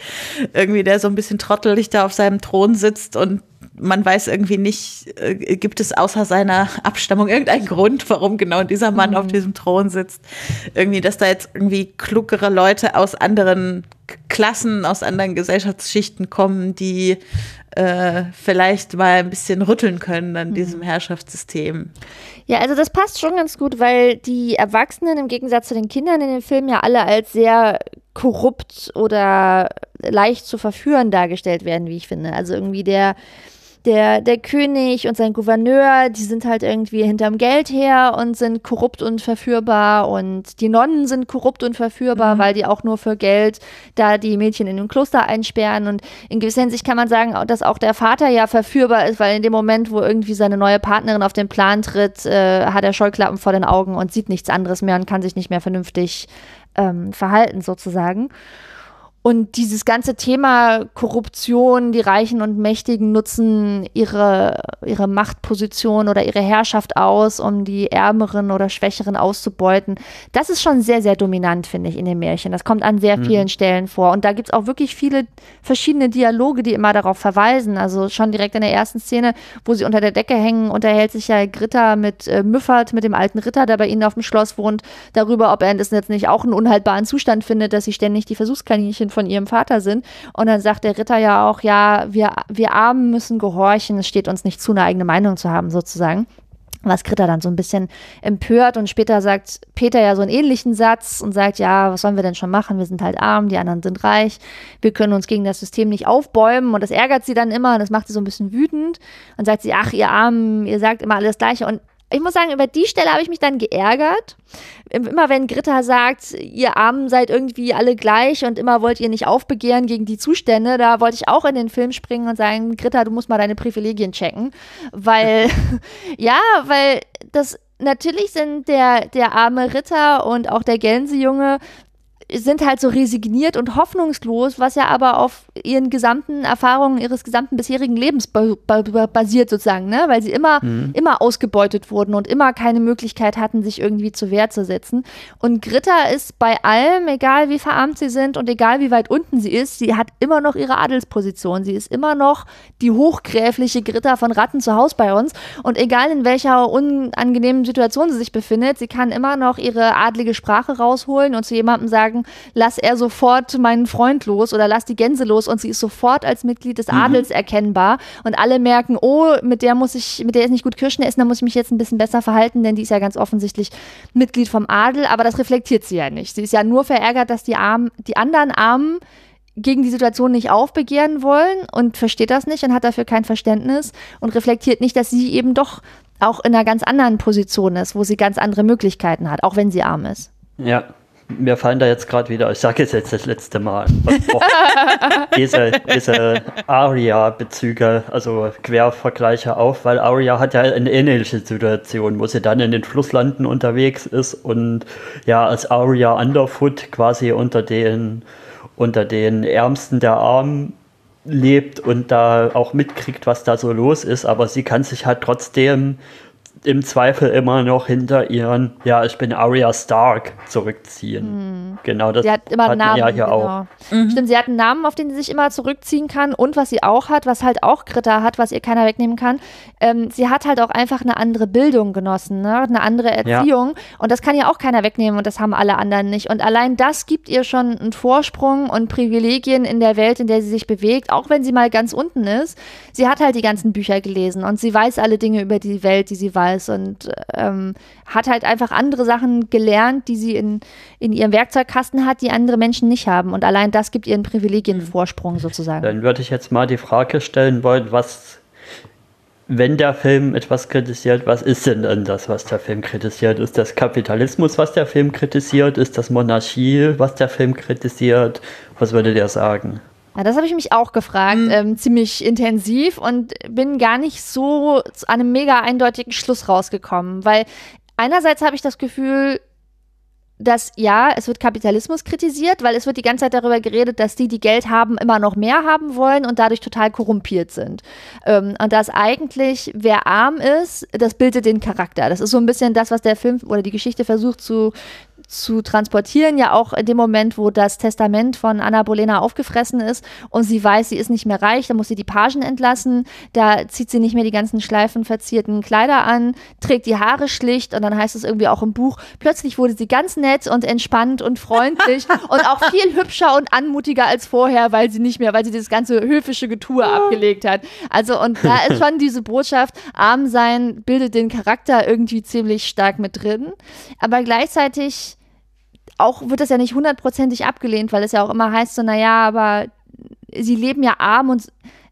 Irgendwie, der so ein bisschen trottelig da auf seinem Thron sitzt und man weiß irgendwie nicht, äh, gibt es außer seiner Abstammung irgendeinen Grund, warum genau dieser Mann mhm. auf diesem Thron sitzt. Irgendwie, dass da jetzt irgendwie klugere Leute aus anderen Klassen, aus anderen Gesellschaftsschichten kommen, die äh, vielleicht mal ein bisschen rütteln können an mhm. diesem Herrschaftssystem. Ja, also das passt schon ganz gut, weil die Erwachsenen im Gegensatz zu den Kindern in dem Film ja alle als sehr korrupt oder leicht zu verführen dargestellt werden, wie ich finde. Also irgendwie der der, der König und sein Gouverneur, die sind halt irgendwie hinterm Geld her und sind korrupt und verführbar und die Nonnen sind korrupt und verführbar, mhm. weil die auch nur für Geld da die Mädchen in dem Kloster einsperren und in gewisser Hinsicht kann man sagen, dass auch der Vater ja verführbar ist, weil in dem Moment, wo irgendwie seine neue Partnerin auf den Plan tritt, äh, hat er Scheuklappen vor den Augen und sieht nichts anderes mehr und kann sich nicht mehr vernünftig ähm, verhalten sozusagen. Und dieses ganze Thema Korruption, die Reichen und Mächtigen nutzen ihre, ihre Machtposition oder ihre Herrschaft aus, um die Ärmeren oder Schwächeren auszubeuten. Das ist schon sehr, sehr dominant, finde ich, in den Märchen. Das kommt an sehr mhm. vielen Stellen vor. Und da gibt es auch wirklich viele verschiedene Dialoge, die immer darauf verweisen. Also schon direkt in der ersten Szene, wo sie unter der Decke hängen, unterhält sich ja Gritta mit äh, Müffert, mit dem alten Ritter, der bei ihnen auf dem Schloss wohnt, darüber, ob er das jetzt nicht auch einen unhaltbaren Zustand findet, dass sie ständig die Versuchskaninchen von ihrem Vater sind. Und dann sagt der Ritter ja auch, ja, wir, wir Armen müssen gehorchen, es steht uns nicht zu, eine eigene Meinung zu haben, sozusagen. Was Gritter dann so ein bisschen empört und später sagt Peter ja so einen ähnlichen Satz und sagt, ja, was sollen wir denn schon machen? Wir sind halt arm, die anderen sind reich, wir können uns gegen das System nicht aufbäumen und das ärgert sie dann immer und das macht sie so ein bisschen wütend und sagt sie, ach, ihr Armen, ihr sagt immer alles Gleiche und ich muss sagen, über die Stelle habe ich mich dann geärgert. Immer wenn Gritta sagt, ihr Armen seid irgendwie alle gleich und immer wollt ihr nicht aufbegehren gegen die Zustände, da wollte ich auch in den Film springen und sagen, Gritta, du musst mal deine Privilegien checken. Weil, ja, weil das natürlich sind der, der arme Ritter und auch der Gänsejunge sind halt so resigniert und hoffnungslos, was ja aber auf ihren gesamten Erfahrungen ihres gesamten bisherigen Lebens basiert sozusagen, ne? Weil sie immer, mhm. immer ausgebeutet wurden und immer keine Möglichkeit hatten, sich irgendwie zur Wehr zu setzen. Und Gritta ist bei allem, egal wie verarmt sie sind und egal wie weit unten sie ist, sie hat immer noch ihre Adelsposition. Sie ist immer noch die hochgräfliche Gritta von Ratten zu Hause bei uns. Und egal in welcher unangenehmen Situation sie sich befindet, sie kann immer noch ihre adlige Sprache rausholen und zu jemandem sagen, lass er sofort meinen Freund los oder lass die Gänse los und sie ist sofort als Mitglied des mhm. Adels mhm. erkennbar und alle merken, oh, mit der muss ich, mit der ist nicht gut Kirschen essen, da muss ich mich jetzt ein bisschen besser verhalten, denn die ist ja ganz offensichtlich Mitglied vom Adel, aber das reflektiert sie ja nicht. Sie ist ja nur verärgert, dass die Armen, die anderen Armen gegen die Situation nicht aufbegehren wollen und versteht das nicht und hat dafür kein Verständnis und reflektiert nicht, dass sie eben doch auch in einer ganz anderen Position ist, wo sie ganz andere Möglichkeiten hat, auch wenn sie arm ist. Ja, mir fallen da jetzt gerade wieder, ich sage es jetzt das letzte Mal, diese, diese Aria-Bezüge, also Quervergleiche auf, weil Aria hat ja eine ähnliche Situation, wo sie dann in den Flusslanden unterwegs ist und ja als Aria Underfoot quasi unter den, unter den Ärmsten der Armen lebt und da auch mitkriegt, was da so los ist, aber sie kann sich halt trotzdem im Zweifel immer noch hinter ihren, ja, ich bin Arya Stark zurückziehen. Mhm. Genau, das sie hat immer einen Namen, ja hier genau. auch. Mhm. Stimmt, sie hat einen Namen, auf den sie sich immer zurückziehen kann und was sie auch hat, was halt auch Gritta hat, was ihr keiner wegnehmen kann. Ähm, sie hat halt auch einfach eine andere Bildung genossen, ne? eine andere Erziehung ja. und das kann ja auch keiner wegnehmen und das haben alle anderen nicht. Und allein das gibt ihr schon einen Vorsprung und Privilegien in der Welt, in der sie sich bewegt, auch wenn sie mal ganz unten ist. Sie hat halt die ganzen Bücher gelesen und sie weiß alle Dinge über die Welt, die sie weiß ist und ähm, hat halt einfach andere Sachen gelernt, die sie in, in ihrem Werkzeugkasten hat, die andere Menschen nicht haben. Und allein das gibt ihr einen Privilegienvorsprung sozusagen. Dann würde ich jetzt mal die Frage stellen wollen, was, wenn der Film etwas kritisiert, was ist denn dann das, was der Film kritisiert? Ist das Kapitalismus, was der Film kritisiert? Ist das Monarchie, was der Film kritisiert? Was würdet ihr sagen? Ja, das habe ich mich auch gefragt, mhm. ähm, ziemlich intensiv und bin gar nicht so zu einem mega eindeutigen Schluss rausgekommen, weil einerseits habe ich das Gefühl, dass ja, es wird Kapitalismus kritisiert, weil es wird die ganze Zeit darüber geredet, dass die, die Geld haben, immer noch mehr haben wollen und dadurch total korrumpiert sind. Ähm, und dass eigentlich, wer arm ist, das bildet den Charakter. Das ist so ein bisschen das, was der Film oder die Geschichte versucht zu, zu transportieren. Ja, auch in dem Moment, wo das Testament von Anna Bolena aufgefressen ist und sie weiß, sie ist nicht mehr reich, da muss sie die Pagen entlassen. Da zieht sie nicht mehr die ganzen schleifenverzierten Kleider an, trägt die Haare schlicht und dann heißt es irgendwie auch im Buch, plötzlich wurde sie ganz nett und entspannt und freundlich und auch viel hübscher und anmutiger als vorher, weil sie nicht mehr, weil sie dieses ganze höfische Getue abgelegt hat. Also und da ist schon diese Botschaft, arm sein bildet den Charakter irgendwie ziemlich stark mit drin. Aber gleichzeitig auch wird das ja nicht hundertprozentig abgelehnt, weil es ja auch immer heißt so, naja, aber sie leben ja arm und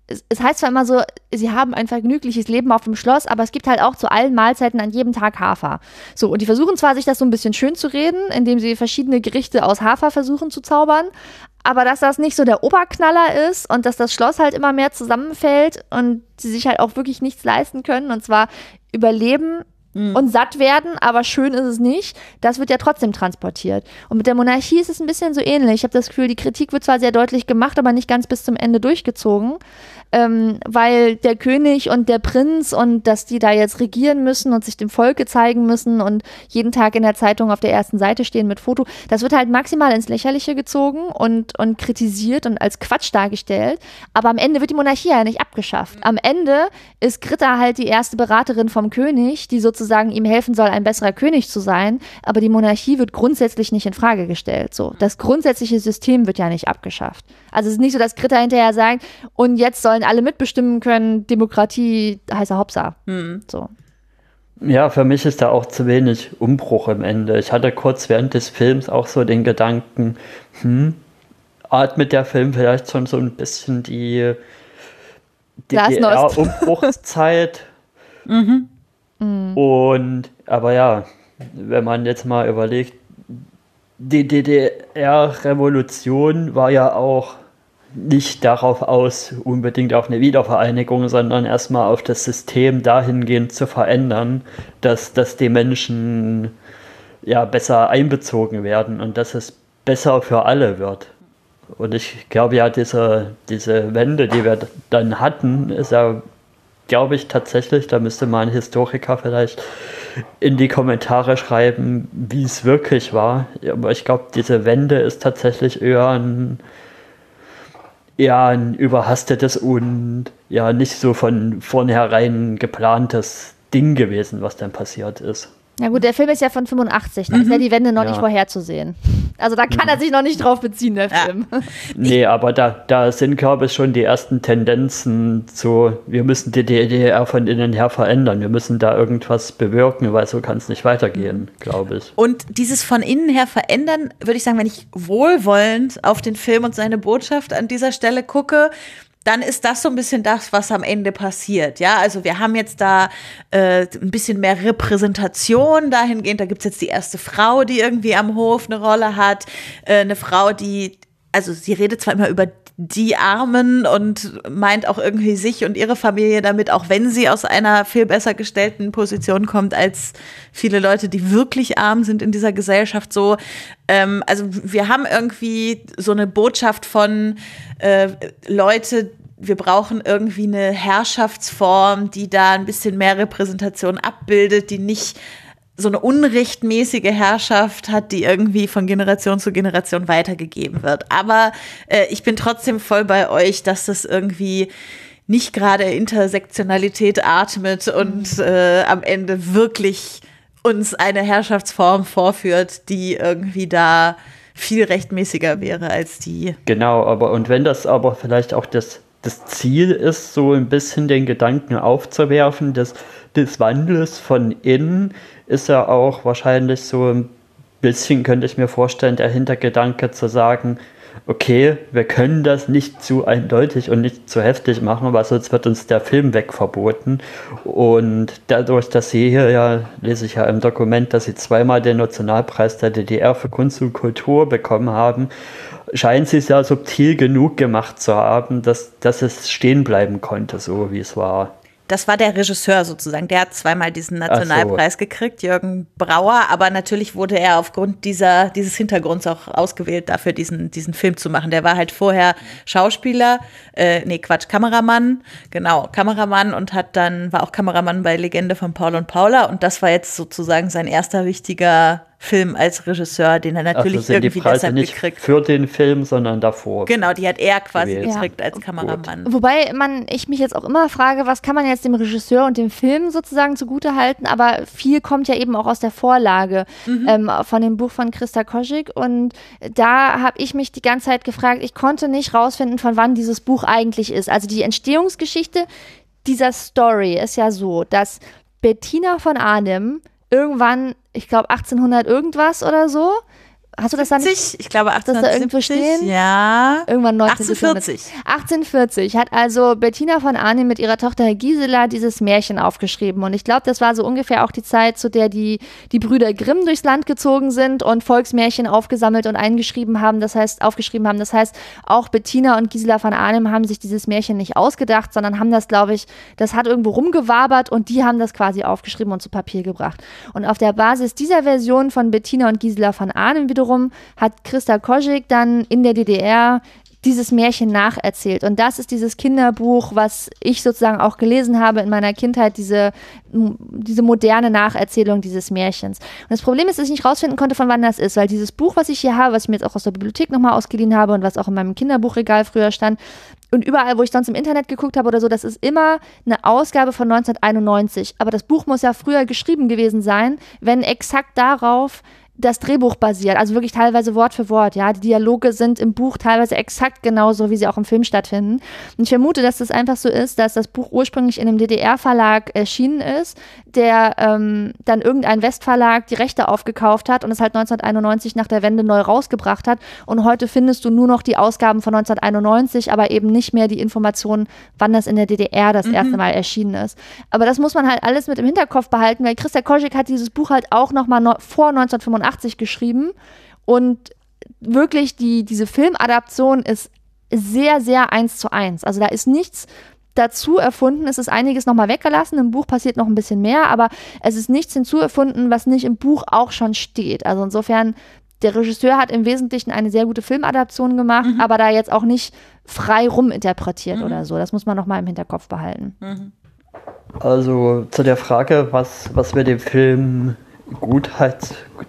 es, es heißt zwar immer so, sie haben ein vergnügliches Leben auf dem Schloss, aber es gibt halt auch zu allen Mahlzeiten an jedem Tag Hafer. So, und die versuchen zwar, sich das so ein bisschen schön zu reden, indem sie verschiedene Gerichte aus Hafer versuchen zu zaubern, aber dass das nicht so der Oberknaller ist und dass das Schloss halt immer mehr zusammenfällt und sie sich halt auch wirklich nichts leisten können und zwar überleben mhm. und satt werden, aber schön ist es nicht, das wird ja trotzdem transportiert. Und mit der Monarchie ist es ein bisschen so ähnlich. Ich habe das Gefühl, die Kritik wird zwar sehr deutlich gemacht, aber nicht ganz bis zum Ende durchgezogen ähm, weil der König und der Prinz und dass die da jetzt regieren müssen und sich dem Volke zeigen müssen und jeden Tag in der Zeitung auf der ersten Seite stehen mit Foto, das wird halt maximal ins Lächerliche gezogen und, und kritisiert und als Quatsch dargestellt. Aber am Ende wird die Monarchie ja nicht abgeschafft. Am Ende ist Gritta halt die erste Beraterin vom König, die sozusagen ihm helfen soll, ein besserer König zu sein. Aber die Monarchie wird grundsätzlich nicht in Frage gestellt. So, das grundsätzliche System wird ja nicht abgeschafft. Also es ist nicht so, dass Gritta hinterher sagt, und jetzt sollen alle mitbestimmen können, Demokratie heißer Hopsa. Hm. So. Ja, für mich ist da auch zu wenig Umbruch im Ende. Ich hatte kurz während des Films auch so den Gedanken, hm, atmet der Film vielleicht schon so ein bisschen die DDR-Umbruchszeit. mhm. mhm. Und, aber ja, wenn man jetzt mal überlegt, die DDR-Revolution war ja auch nicht darauf aus, unbedingt auf eine Wiedervereinigung, sondern erstmal auf das System dahingehend zu verändern, dass, dass die Menschen ja besser einbezogen werden und dass es besser für alle wird. Und ich glaube ja, diese, diese Wende, die wir dann hatten, ist ja, glaube ich, tatsächlich, da müsste mal ein Historiker vielleicht in die Kommentare schreiben, wie es wirklich war. Aber ich glaube, diese Wende ist tatsächlich eher ein eher ein überhastetes und ja nicht so von vornherein geplantes Ding gewesen, was dann passiert ist. Ja gut, der Film ist ja von 85, da mhm. ist ja die Wende noch ja. nicht vorherzusehen. Also da kann mhm. er sich noch nicht drauf beziehen, der Film. Ja. Nee, aber da, da sind, glaube ich, schon die ersten Tendenzen zu, wir müssen die DDR von innen her verändern, wir müssen da irgendwas bewirken, weil so kann es nicht weitergehen, glaube ich. Und dieses von innen her verändern, würde ich sagen, wenn ich wohlwollend auf den Film und seine Botschaft an dieser Stelle gucke, dann ist das so ein bisschen das, was am Ende passiert. Ja, also wir haben jetzt da äh, ein bisschen mehr Repräsentation dahingehend. Da gibt's jetzt die erste Frau, die irgendwie am Hof eine Rolle hat. Äh, eine Frau, die, also sie redet zwar immer über die Armen und meint auch irgendwie sich und ihre Familie damit, auch wenn sie aus einer viel besser gestellten Position kommt als viele Leute, die wirklich arm sind in dieser Gesellschaft. So, ähm, also wir haben irgendwie so eine Botschaft von äh, Leute, wir brauchen irgendwie eine Herrschaftsform, die da ein bisschen mehr Repräsentation abbildet, die nicht so eine unrechtmäßige Herrschaft hat, die irgendwie von Generation zu Generation weitergegeben wird. Aber äh, ich bin trotzdem voll bei euch, dass das irgendwie nicht gerade Intersektionalität atmet und äh, am Ende wirklich uns eine Herrschaftsform vorführt, die irgendwie da viel rechtmäßiger wäre als die. Genau, aber und wenn das aber vielleicht auch das, das Ziel ist, so ein bisschen den Gedanken aufzuwerfen, des, des Wandels von innen, ist ja auch wahrscheinlich so ein bisschen, könnte ich mir vorstellen, der Hintergedanke zu sagen, okay, wir können das nicht zu eindeutig und nicht zu heftig machen, weil sonst wird uns der Film wegverboten. Und dadurch, dass sie hier ja, lese ich ja im Dokument, dass sie zweimal den Nationalpreis der DDR für Kunst und Kultur bekommen haben, scheint sie es ja subtil genug gemacht zu haben, dass, dass es stehen bleiben konnte, so wie es war. Das war der Regisseur sozusagen. Der hat zweimal diesen Nationalpreis so. gekriegt, Jürgen Brauer. Aber natürlich wurde er aufgrund dieser, dieses Hintergrunds auch ausgewählt, dafür diesen, diesen Film zu machen. Der war halt vorher Schauspieler, äh, nee, Quatsch, Kameramann. Genau, Kameramann und hat dann, war auch Kameramann bei Legende von Paul und Paula. Und das war jetzt sozusagen sein erster wichtiger Film als Regisseur, den er natürlich also irgendwie die Preise deshalb nicht gekriegt. für den Film, sondern davor. Genau, die hat er quasi gewählt. gekriegt Ja. als Kameramann. Wobei man, ich mich jetzt auch immer frage, was kann man jetzt dem Regisseur und dem Film sozusagen zugute halten, aber viel kommt ja eben auch aus der Vorlage ähm, von dem Buch von Christa Koschik und da habe ich mich die ganze Zeit gefragt, ich konnte nicht rausfinden, von wann dieses Buch eigentlich ist. Also die Entstehungsgeschichte dieser Story ist ja so, dass Bettina von Arnim irgendwann, ich glaube 1800 irgendwas oder so, hast du das dann 70, ich glaube da irgendwo 1870, stehen? ja. Irgendwann 19. 1840. 1840 hat also Bettina von Arnim mit ihrer Tochter Gisela dieses Märchen aufgeschrieben. Und ich glaube, das war so ungefähr auch die Zeit, zu der die, die Brüder Grimm durchs Land gezogen sind und Volksmärchen aufgesammelt und eingeschrieben haben. Das heißt, aufgeschrieben haben. Das heißt, auch Bettina und Gisela von Arnim haben sich dieses Märchen nicht ausgedacht, sondern haben das, glaube ich, das hat irgendwo rumgewabert und die haben das quasi aufgeschrieben und zu Papier gebracht. Und auf der Basis dieser Version von Bettina und Gisela von Arnim wiederum hat Christa Koschik dann in der DDR dieses Märchen nacherzählt. Und das ist dieses Kinderbuch, was ich sozusagen auch gelesen habe in meiner Kindheit, diese, diese moderne Nacherzählung dieses Märchens. Und das Problem ist, dass ich nicht rausfinden konnte, von wann das ist, weil dieses Buch, was ich hier habe, was ich mir jetzt auch aus der Bibliothek nochmal ausgeliehen habe und was auch in meinem Kinderbuchregal früher stand, und überall, wo ich sonst im Internet geguckt habe oder so, das ist immer eine Ausgabe von 1991. Aber das Buch muss ja früher geschrieben gewesen sein, wenn exakt darauf das Drehbuch basiert, also wirklich teilweise Wort für Wort, ja. Die Dialoge sind im Buch teilweise exakt genauso, wie sie auch im Film stattfinden. Und ich vermute, dass das einfach so ist, dass das Buch ursprünglich in einem DDR-Verlag erschienen ist, der ähm, dann irgendein Westverlag die Rechte aufgekauft hat und es halt 1991 nach der Wende neu rausgebracht hat. Und heute findest du nur noch die Ausgaben von 1991, aber eben nicht mehr die Informationen, wann das in der DDR das erste Mal erschienen ist. Aber das muss man halt alles mit im Hinterkopf behalten, weil Christa Koschik hat dieses Buch halt auch nochmal no vor 1985 geschrieben und wirklich die, diese Filmadaption ist sehr, sehr eins zu eins. Also da ist nichts dazu erfunden. Es ist einiges nochmal weggelassen. Im Buch passiert noch ein bisschen mehr, aber es ist nichts hinzuerfunden, was nicht im Buch auch schon steht. Also insofern, der Regisseur hat im Wesentlichen eine sehr gute Filmadaption gemacht, aber da jetzt auch nicht frei ruminterpretiert oder so. Das muss man nochmal im Hinterkopf behalten. Also zu der Frage, was, was wir dem Film gut halt,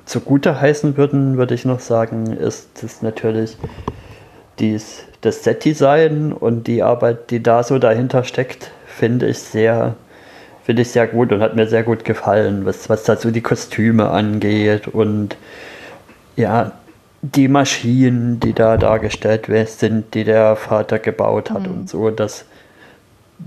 zugute heißen würden, würde ich noch sagen, ist es natürlich dies, das Set-Design und die Arbeit, die da so dahinter steckt, finde ich sehr, finde ich sehr gut und hat mir sehr gut gefallen, was, was dazu die Kostüme angeht und ja, die Maschinen, die da dargestellt sind, die der Vater gebaut hat und so, das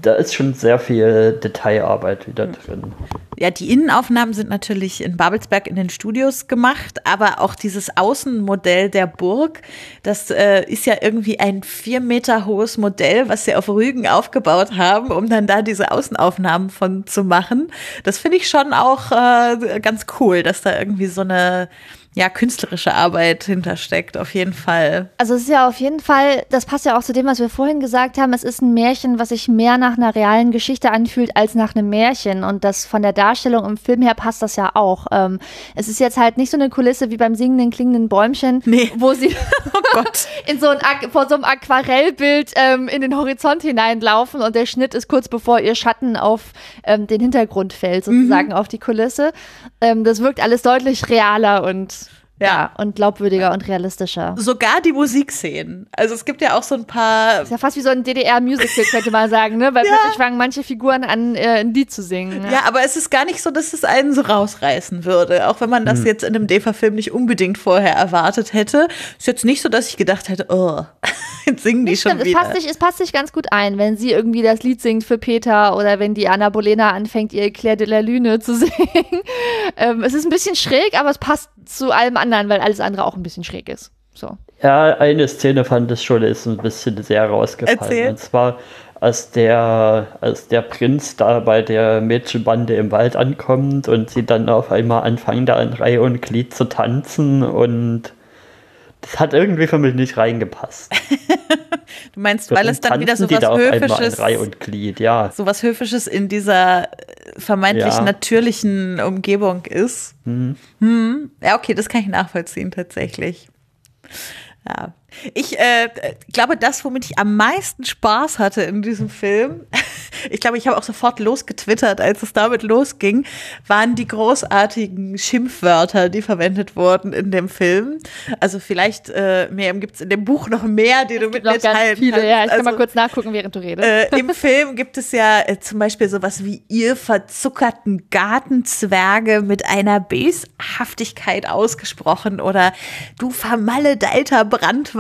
da ist schon sehr viel Detailarbeit wieder drin. Ja, die Innenaufnahmen sind natürlich in Babelsberg in den Studios gemacht, aber auch dieses Außenmodell der Burg, das äh, ist ja irgendwie ein vier Meter hohes Modell, was sie auf Rügen aufgebaut haben, um dann da diese Außenaufnahmen von zu machen. Das finde ich schon auch äh, ganz cool, dass da irgendwie so eine ja, künstlerische Arbeit hintersteckt, auf jeden Fall. Also es ist ja auf jeden Fall, das passt ja auch zu dem, was wir vorhin gesagt haben, es ist ein Märchen, was sich mehr nach einer realen Geschichte anfühlt als nach einem Märchen. Und das von der Darstellung im Film her passt das ja auch. Ähm, es ist jetzt halt nicht so eine Kulisse wie beim singenden, klingenden Bäumchen, Nee. wo sie Oh Gott. in so ein, vor so einem Aquarellbild ähm, in den Horizont hineinlaufen und der Schnitt ist kurz bevor ihr Schatten auf ähm, den Hintergrund fällt, sozusagen auf die Kulisse. Ähm, das wirkt alles deutlich realer und Ja. ja, und glaubwürdiger und realistischer. Sogar die Musikszenen. Also es gibt ja auch so ein paar Ist ja fast wie so ein DDR-Musical, könnte man sagen, ne? Weil plötzlich fangen manche Figuren an, äh, ein Lied zu singen. Ne? Ja, aber es ist gar nicht so, dass es einen so rausreißen würde. Auch wenn man das jetzt in einem DEFA-Film nicht unbedingt vorher erwartet hätte. Ist jetzt nicht so, dass ich gedacht hätte, oh, jetzt singen die schon stimmt, es wieder. passt, sich, es passt sich ganz gut ein, wenn sie irgendwie das Lied singt für Peter oder wenn die Anna Bolena anfängt, ihr Claire de la Lune zu singen. ähm, es ist ein bisschen schräg, aber es passt zu allem anderen, weil alles andere auch ein bisschen schräg ist. So. Ja, eine Szene fand ich schon, ist ein bisschen sehr rausgefallen. Erzähl. Und zwar, als der, als der Prinz da bei der Mädchenbande im Wald ankommt und sie dann auf einmal anfangen, da in Reihe und Glied zu tanzen und das hat irgendwie für mich nicht reingepasst. Du meinst, weil es dann wieder so was da Höfisches, Reihe und Glied, ja. so was Höfisches in dieser äh, vermeintlich Ja. natürlichen Umgebung ist. Hm. Ja, okay, das kann ich nachvollziehen tatsächlich. Ja. Ich äh, glaube, das, womit ich am meisten Spaß hatte in diesem Film, ich glaube, ich habe auch sofort losgetwittert, als es damit losging, waren die großartigen Schimpfwörter, die verwendet wurden in dem Film. Also vielleicht, äh, Miriam, gibt es in dem Buch noch mehr, die du mit mir teilen viele, kannst. Ja, ich also, kann mal kurz nachgucken, während du redest. Äh, Im Film gibt es ja äh, zum Beispiel sowas wie ihr verzuckerten Gartenzwerge mit einer Beshaftigkeit ausgesprochen oder du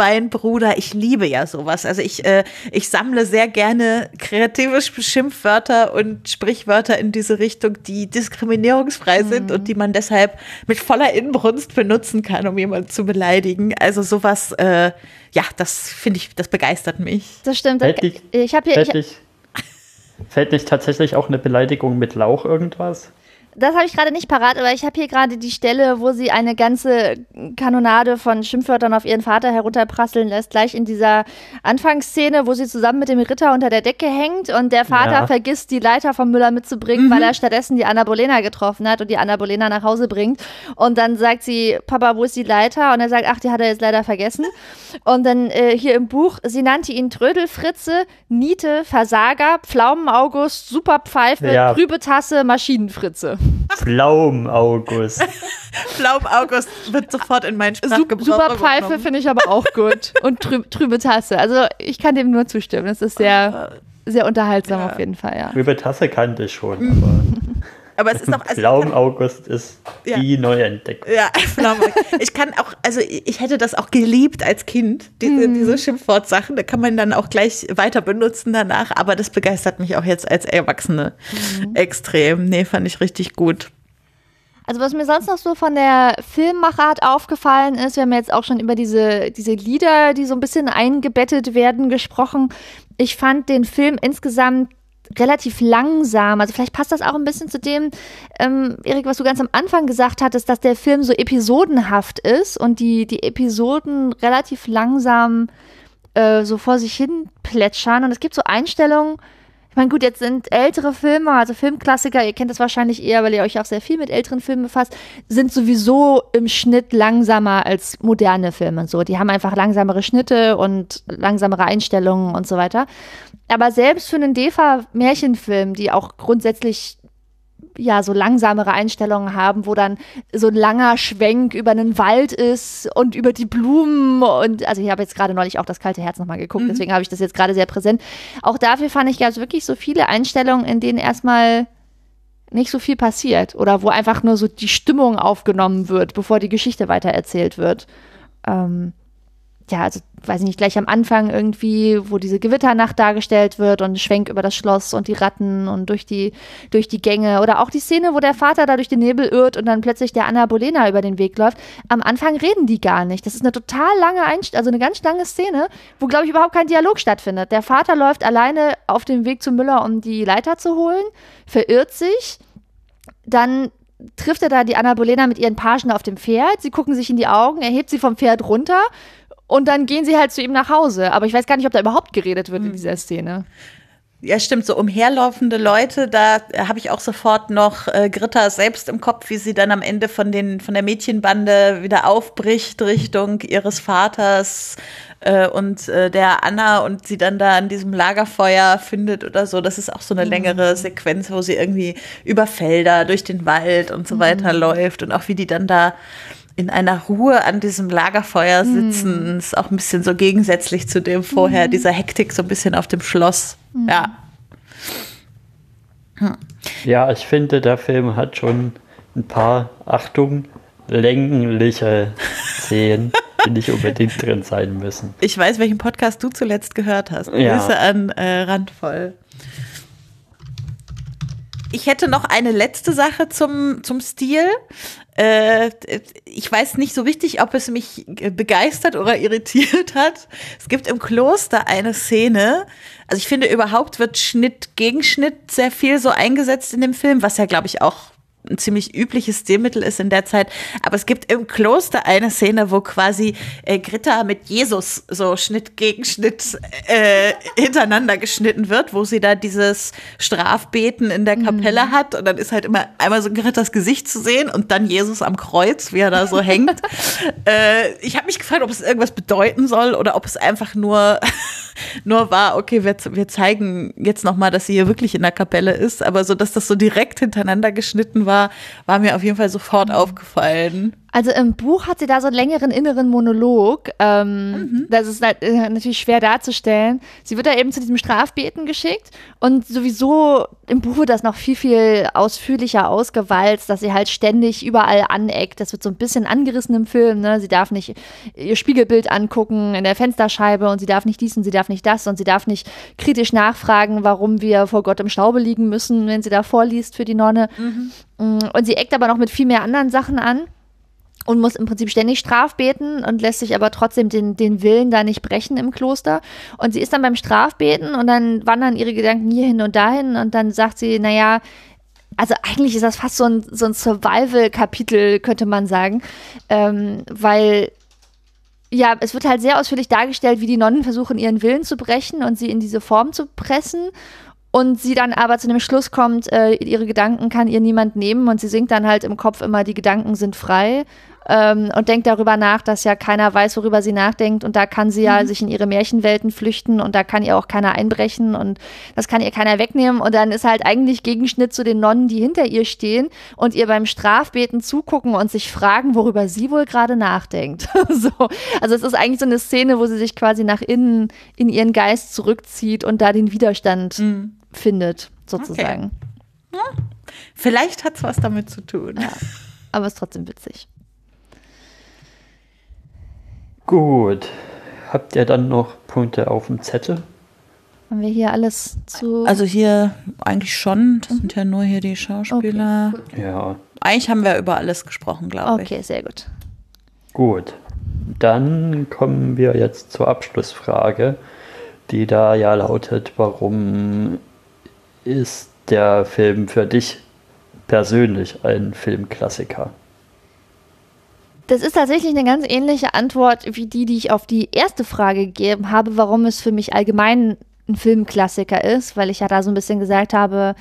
vermaledeiter Brandweinbruder. Ich liebe ja sowas. Also ich, äh, ich sammle sehr gerne kreative Schimpfwörter und Sprichwörter in diese Richtung, die diskriminierungsfrei mhm. sind und die man deshalb mit voller Inbrunst benutzen kann, um jemanden zu beleidigen. Also sowas, äh, ja, das finde ich, das begeistert mich. Das stimmt. Fällt ich habe hier. Fällt, ich, fällt nicht tatsächlich auch eine Beleidigung mit Lauch irgendwas? Das habe ich gerade nicht parat, aber ich habe hier gerade die Stelle, wo sie eine ganze Kanonade von Schimpfwörtern auf ihren Vater herunterprasseln lässt, gleich in dieser Anfangsszene, wo sie zusammen mit dem Ritter unter der Decke hängt und der Vater ja. vergisst, die Leiter vom Müller mitzubringen, mhm. weil er stattdessen die Anna Bolena getroffen hat und die Anna Bolena nach Hause bringt. Und dann sagt sie, Papa, wo ist die Leiter? Und er sagt, ach, die hat er jetzt leider vergessen. Und dann äh, hier im Buch, sie nannte ihn Trödelfritze, Niete, Versager, Pflaumen-August, Superpfeife, ja. Trübetasse, Maschinenfritze. Pflaum-August. Pflaum-August wird sofort in meinen Sprachgebrauch Super Pfeife finde ich aber auch gut. Und trüb, trübe Tasse. Also ich kann dem nur zustimmen. Das ist sehr, sehr unterhaltsam ja. auf jeden Fall, ja. Trübe Tasse kannte ich schon, aber... Aber es ist auch. Also Pflaum August ist ja. die Neuentdeckung. Ja, Pflaum Ich kann auch, also ich hätte das auch geliebt als Kind, diese, mhm. diese Schimpfwortsachen. Da kann man dann auch gleich weiter benutzen danach. Aber das begeistert mich auch jetzt als Erwachsene mhm. extrem. Nee, fand ich richtig gut. Also was mir sonst noch so von der Filmmachart aufgefallen ist, wir haben jetzt auch schon über diese, diese Lieder, die so ein bisschen eingebettet werden, gesprochen. Ich fand den Film insgesamt relativ langsam. Also vielleicht passt das auch ein bisschen zu dem, ähm, Erik, was du ganz am Anfang gesagt hattest, dass der Film so episodenhaft ist und die, die Episoden relativ langsam äh, so vor sich hin plätschern. Und es gibt so Einstellungen, ich meine, gut, jetzt sind ältere Filme, also Filmklassiker, ihr kennt das wahrscheinlich eher, weil ihr euch auch sehr viel mit älteren Filmen befasst, sind sowieso im Schnitt langsamer als moderne Filme. So, die haben einfach langsamere Schnitte und langsamere Einstellungen und so weiter. Aber selbst für einen DEFA-Märchenfilm, die auch grundsätzlich ja so langsamere Einstellungen haben, wo dann so ein langer Schwenk über einen Wald ist und über die Blumen und also ich habe jetzt gerade neulich auch das kalte Herz nochmal geguckt, mhm. deswegen habe ich das jetzt gerade sehr präsent. Auch dafür fand ich ganz wirklich so viele Einstellungen, in denen erstmal nicht so viel passiert oder wo einfach nur so die Stimmung aufgenommen wird, bevor die Geschichte weitererzählt wird. Ähm, ja, also weiß ich nicht, gleich am Anfang irgendwie, wo diese Gewitternacht dargestellt wird und Schwenk über das Schloss und die Ratten und durch die, durch die Gänge oder auch die Szene, wo der Vater da durch den Nebel irrt und dann plötzlich der Anna Bolena über den Weg läuft. Am Anfang reden die gar nicht. Das ist eine total lange Einst also eine ganz lange Szene, wo, glaube ich, überhaupt kein Dialog stattfindet. Der Vater läuft alleine auf dem Weg zu Müller, um die Leiter zu holen, verirrt sich, dann trifft er da die Anna Bolena mit ihren Pagen auf dem Pferd. Sie gucken sich in die Augen, er hebt sie vom Pferd runter und dann gehen sie halt zu ihm nach Hause. Aber ich weiß gar nicht, ob da überhaupt geredet wird hm. in dieser Szene. Ja, stimmt, so umherlaufende Leute, da habe ich auch sofort noch äh, Gritta selbst im Kopf, wie sie dann am Ende von, den, von der Mädchenbande wieder aufbricht Richtung ihres Vaters äh, und äh, der Anna und sie dann da an diesem Lagerfeuer findet oder so. Das ist auch so eine mhm. längere Sequenz, wo sie irgendwie über Felder, durch den Wald und so weiter mhm. läuft und auch wie die dann da in einer Ruhe an diesem Lagerfeuer sitzen, mm. ist auch ein bisschen so gegensätzlich zu dem vorher, mm. dieser Hektik so ein bisschen auf dem Schloss. Mm. Ja. Hm. Ja, ich finde, der Film hat schon ein paar, Achtung, längliche Szenen, die nicht unbedingt drin sein müssen. Ich weiß, welchen Podcast du zuletzt gehört hast. Ja. Grüße an äh, Randvoll. Ich hätte noch eine letzte Sache zum, zum Stil. Äh, ich weiß nicht so richtig, ob es mich begeistert oder irritiert hat. Es gibt im Kloster eine Szene. Also ich finde überhaupt wird Schnitt gegen Schnitt sehr viel so eingesetzt in dem Film, was ja glaube ich auch ein ziemlich übliches Stilmittel ist in der Zeit. Aber es gibt im Kloster eine Szene, wo quasi äh, Gritta mit Jesus so Schnitt gegen Schnitt äh, hintereinander geschnitten wird, wo sie da dieses Strafbeten in der Kapelle mhm. hat und dann ist halt immer einmal so Grittas Gesicht zu sehen und dann Jesus am Kreuz, wie er da so hängt. äh, ich habe mich gefragt, ob es irgendwas bedeuten soll oder ob es einfach nur nur war, okay, wir, wir zeigen jetzt nochmal, dass sie hier wirklich in der Kapelle ist, aber so, dass das so direkt hintereinander geschnitten war, war mir auf jeden Fall sofort aufgefallen. Also im Buch hat sie da so einen längeren inneren Monolog. Ähm, mhm. Das ist äh, natürlich schwer darzustellen. Sie wird da eben zu diesem Strafbeten geschickt und sowieso im Buch wird das noch viel, viel ausführlicher ausgewalzt, dass sie halt ständig überall aneckt. Das wird so ein bisschen angerissen im Film. Ne? Sie darf nicht ihr Spiegelbild angucken in der Fensterscheibe und sie darf nicht dies und sie darf nicht das und sie darf nicht kritisch nachfragen, warum wir vor Gott im Staube liegen müssen, wenn sie da vorliest für die Nonne. Mhm. Und sie eckt aber noch mit viel mehr anderen Sachen an und muss im Prinzip ständig Strafbeten und lässt sich aber trotzdem den, den Willen da nicht brechen im Kloster. Und sie ist dann beim Strafbeten und dann wandern ihre Gedanken hierhin und dahin und dann sagt sie, naja, also eigentlich ist das fast so ein, so ein Survival-Kapitel, könnte man sagen, ähm, weil ja, es wird halt sehr ausführlich dargestellt, wie die Nonnen versuchen, ihren Willen zu brechen und sie in diese Form zu pressen und sie dann aber zu dem Schluss kommt, äh, ihre Gedanken kann ihr niemand nehmen und sie singt dann halt im Kopf immer, die Gedanken sind frei ähm, und denkt darüber nach, dass ja keiner weiß, worüber sie nachdenkt und da kann sie ja mhm. sich in ihre Märchenwelten flüchten und da kann ihr auch keiner einbrechen und das kann ihr keiner wegnehmen und dann ist halt eigentlich Gegenschnitt zu den Nonnen, die hinter ihr stehen und ihr beim Strafbeten zugucken und sich fragen, worüber sie wohl gerade nachdenkt. so. Also es ist eigentlich so eine Szene, wo sie sich quasi nach innen in ihren Geist zurückzieht und da den Widerstand mhm. Findet, sozusagen. Okay. Ja, vielleicht hat es was damit zu tun. Ja, aber es ist trotzdem witzig. Gut. Habt ihr dann noch Punkte auf dem Zettel? Haben wir hier alles zu. Also hier eigentlich schon. Das mhm. sind ja nur hier die Schauspieler. Okay, ja. Eigentlich haben wir über alles gesprochen, glaube ich. Okay, sehr gut. Gut. Dann kommen wir jetzt zur Abschlussfrage, die da ja lautet, warum ist der Film für dich persönlich ein Filmklassiker? Das ist tatsächlich eine ganz ähnliche Antwort wie die, die ich auf die erste Frage gegeben habe, warum es für mich allgemein ein Filmklassiker ist, weil ich ja da so ein bisschen gesagt habe,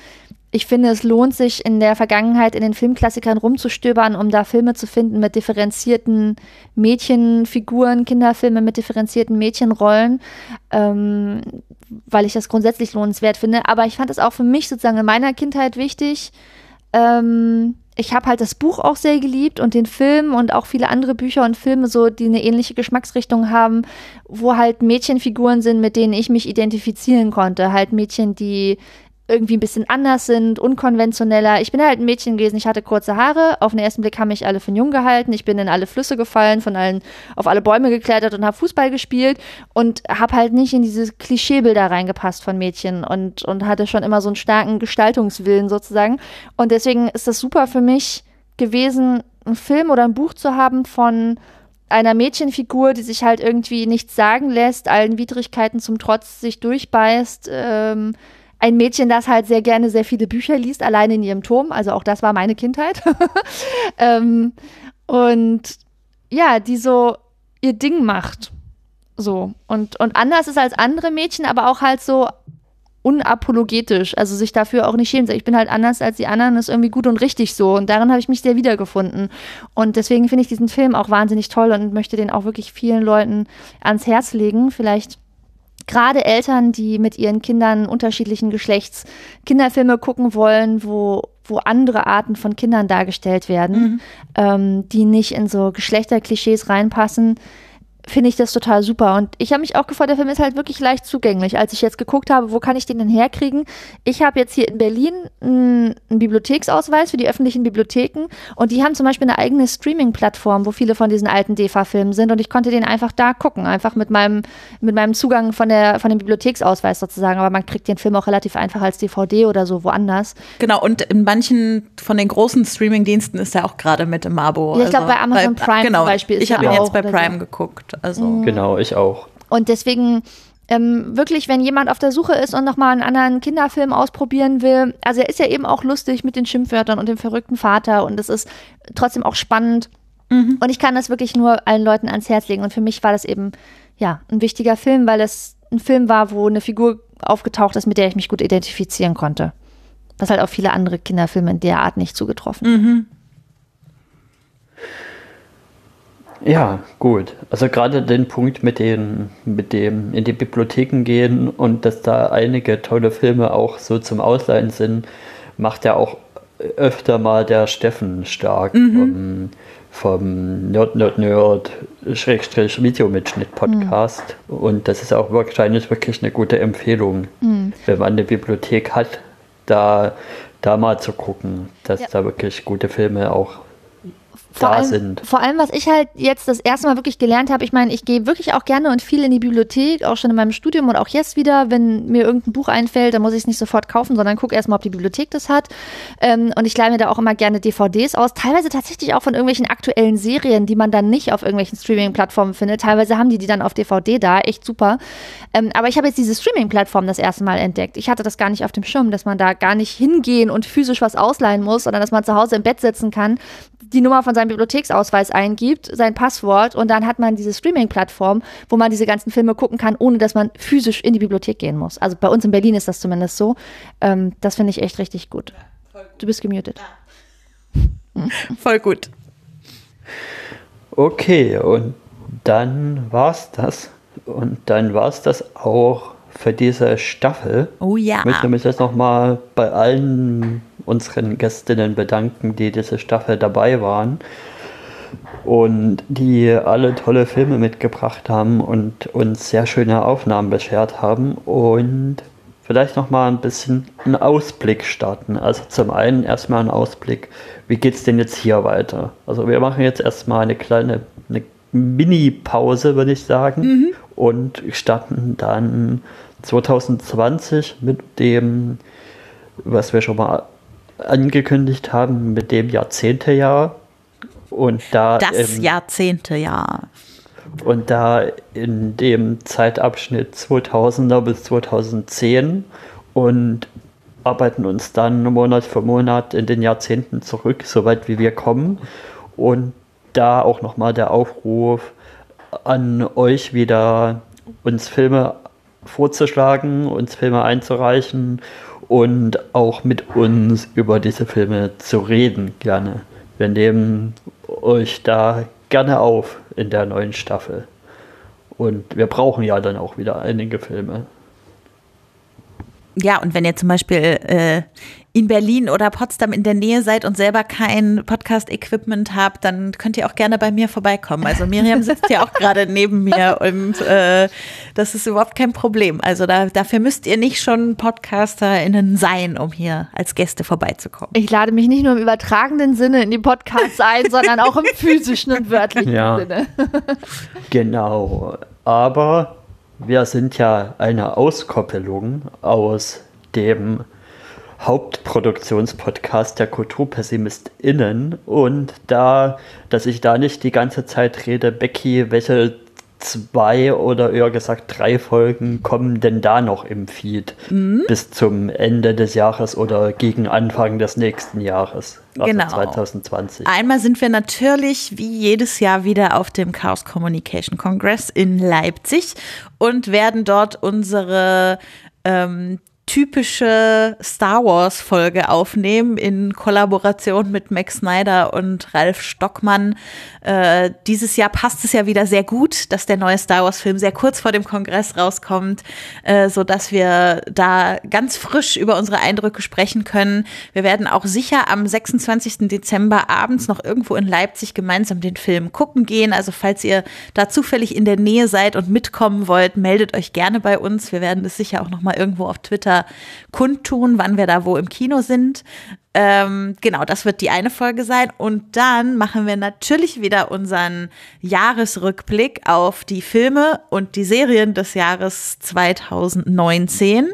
ich finde, es lohnt sich in der Vergangenheit in den Filmklassikern rumzustöbern, um da Filme zu finden mit differenzierten Mädchenfiguren, Kinderfilme mit differenzierten Mädchenrollen, ähm, weil ich das grundsätzlich lohnenswert finde. Aber ich fand es auch für mich sozusagen in meiner Kindheit wichtig, ähm, ich habe halt das Buch auch sehr geliebt und den Film und auch viele andere Bücher und Filme so, die eine ähnliche Geschmacksrichtung haben, wo halt Mädchenfiguren sind, mit denen ich mich identifizieren konnte. Halt Mädchen, die irgendwie ein bisschen anders sind, unkonventioneller. Ich bin halt ein Mädchen gewesen, ich hatte kurze Haare. Auf den ersten Blick haben mich alle für jung gehalten. Ich bin in alle Flüsse gefallen, von allen auf alle Bäume geklettert und habe Fußball gespielt und habe halt nicht in diese Klischeebilder reingepasst von Mädchen und, und hatte schon immer so einen starken Gestaltungswillen sozusagen. Und deswegen ist das super für mich gewesen, einen Film oder ein Buch zu haben von einer Mädchenfigur, die sich halt irgendwie nichts sagen lässt, allen Widrigkeiten zum Trotz sich durchbeißt. Ähm, ein Mädchen, das halt sehr gerne sehr viele Bücher liest, alleine in ihrem Turm. Also auch das war meine Kindheit. ähm, und ja, die so ihr Ding macht. So. Und, und anders ist als andere Mädchen, aber auch halt so unapologetisch, also sich dafür auch nicht schämen. Ich bin halt anders als die anderen, ist irgendwie gut und richtig so. Und darin habe ich mich sehr wiedergefunden. Und deswegen finde ich diesen Film auch wahnsinnig toll und möchte den auch wirklich vielen Leuten ans Herz legen. Vielleicht gerade Eltern, die mit ihren Kindern unterschiedlichen Geschlechts Kinderfilme gucken wollen, wo, wo andere Arten von Kindern dargestellt werden, mhm. ähm, die nicht in so Geschlechterklischees reinpassen, finde ich das total super. Und ich habe mich auch gefreut, der Film ist halt wirklich leicht zugänglich. Als ich jetzt geguckt habe, wo kann ich den denn herkriegen? Ich habe jetzt hier in Berlin einen, Bibliotheksausweis für die öffentlichen Bibliotheken und die haben zum Beispiel eine eigene Streaming-Plattform, wo viele von diesen alten DEFA-Filmen sind und ich konnte den einfach da gucken, einfach mit meinem, mit meinem Zugang von, der, von dem Bibliotheksausweis sozusagen. Aber man kriegt den Film auch relativ einfach als DVD oder so woanders. Genau, und in manchen von den großen Streaming-Diensten ist er auch gerade mit im Abo. Ja, ich glaube, also bei Amazon bei, Prime genau, zum Beispiel ist Ich habe ihn jetzt bei Prime so. geguckt. Also. Mhm. Genau, ich auch. Und deswegen ähm, wirklich, wenn jemand auf der Suche ist und nochmal einen anderen Kinderfilm ausprobieren will, also er ist ja eben auch lustig mit den Schimpfwörtern und dem verrückten Vater und es ist trotzdem auch spannend. Mhm. Und ich kann das wirklich nur allen Leuten ans Herz legen. Und für mich war das eben, ja, ein wichtiger Film, weil es ein Film war, wo eine Figur aufgetaucht ist, mit der ich mich gut identifizieren konnte. Was halt auch viele andere Kinderfilme in der Art nicht zugetroffen. Mhm. Ja, gut. Also gerade den Punkt mit, den, mit dem in die Bibliotheken gehen und dass da einige tolle Filme auch so zum Ausleihen sind, macht ja auch öfter mal der Steffen stark mhm. vom, vom Nerd Nerd Nerd Schrägstrich Videomitschnitt Podcast. Mhm. Und das ist auch wahrscheinlich wirklich eine gute Empfehlung, mhm. wenn man eine Bibliothek hat, da, da mal zu gucken, dass ja. da wirklich gute Filme auch vor da allem, sind. Vor allem, was ich halt jetzt das erste Mal wirklich gelernt habe, ich meine, ich gehe wirklich auch gerne und viel in die Bibliothek, auch schon in meinem Studium und auch jetzt wieder, wenn mir irgendein Buch einfällt, dann muss ich es nicht sofort kaufen, sondern gucke erstmal, ob die Bibliothek das hat. Ähm, und ich leihe mir da auch immer gerne DVDs aus, teilweise tatsächlich auch von irgendwelchen aktuellen Serien, die man dann nicht auf irgendwelchen Streaming-Plattformen findet. Teilweise haben die die dann auf DVD da, echt super. Ähm, aber ich habe jetzt diese Streaming-Plattform das erste Mal entdeckt. Ich hatte das gar nicht auf dem Schirm, dass man da gar nicht hingehen und physisch was ausleihen muss, sondern dass man zu Hause im Bett sitzen kann, die Nummer von seinem Bibliotheksausweis eingibt, sein Passwort und dann hat man diese Streaming-Plattform, wo man diese ganzen Filme gucken kann, ohne dass man physisch in die Bibliothek gehen muss. Also bei uns in Berlin ist das zumindest so. Ähm, das finde ich echt richtig gut. Du bist gemutet. Voll gut. Okay, und dann war's das. Und dann war's das auch für diese Staffel. Oh ja. Ich möchte mich jetzt nochmal bei allen unseren Gästinnen bedanken, die diese Staffel dabei waren und die alle tolle Filme mitgebracht haben und uns sehr schöne Aufnahmen beschert haben und vielleicht noch mal ein bisschen einen Ausblick starten. Also zum einen erstmal einen Ausblick, wie geht es denn jetzt hier weiter? Also wir machen jetzt erstmal eine kleine eine Mini-Pause, würde ich sagen, mhm. und starten dann 2020 mit dem, was wir schon mal angekündigt haben mit dem Jahrzehntejahr. Und da das Jahrzehntejahr. Und da in dem Zeitabschnitt 2000er bis 2010 und arbeiten uns dann Monat für Monat in den Jahrzehnten zurück, soweit wie wir kommen. Und da auch nochmal der Aufruf an euch wieder, uns Filme vorzuschlagen, uns Filme einzureichen und auch mit uns über diese Filme zu reden, gerne. Wir nehmen euch da gerne auf in der neuen Staffel. Und wir brauchen ja dann auch wieder einige Filme. Ja, und wenn ihr zum Beispiel äh, in Berlin oder Potsdam in der Nähe seid und selber kein Podcast-Equipment habt, dann könnt ihr auch gerne bei mir vorbeikommen. Also Miriam sitzt ja auch gerade neben mir und äh, das ist überhaupt kein Problem. Also da, dafür müsst ihr nicht schon PodcasterInnen sein, um hier als Gäste vorbeizukommen. Ich lade mich nicht nur im übertragenen Sinne in die Podcasts ein, sondern auch im physischen und wörtlichen ja. Sinne. genau. Aber wir sind ja eine Auskoppelung aus dem Hauptproduktionspodcast der KulturpessimistInnen. Und da, dass ich da nicht die ganze Zeit rede, Becky, welche zwei oder eher gesagt drei Folgen kommen denn da noch im Feed mhm. bis zum Ende des Jahres oder gegen Anfang des nächsten Jahres, also genau. 2020. Einmal sind wir natürlich wie jedes Jahr wieder auf dem Chaos Communication Congress in Leipzig und werden dort unsere ähm, typische Star Wars Folge aufnehmen in Kollaboration mit Max Snyder und Ralf Stockmann. Äh, dieses Jahr passt es ja wieder sehr gut, dass der neue Star Wars Film sehr kurz vor dem Kongress rauskommt, äh, so dass wir da ganz frisch über unsere Eindrücke sprechen können. Wir werden auch sicher am 26. Dezember abends noch irgendwo in Leipzig gemeinsam den Film gucken gehen. Also falls ihr da zufällig in der Nähe seid und mitkommen wollt, meldet euch gerne bei uns. Wir werden das sicher auch noch mal irgendwo auf Twitter Twitter kundtun, wann wir da wo im Kino sind. Ähm, genau, das wird die eine Folge sein. Und dann machen wir natürlich wieder unseren Jahresrückblick auf die Filme und die Serien des Jahres 2019.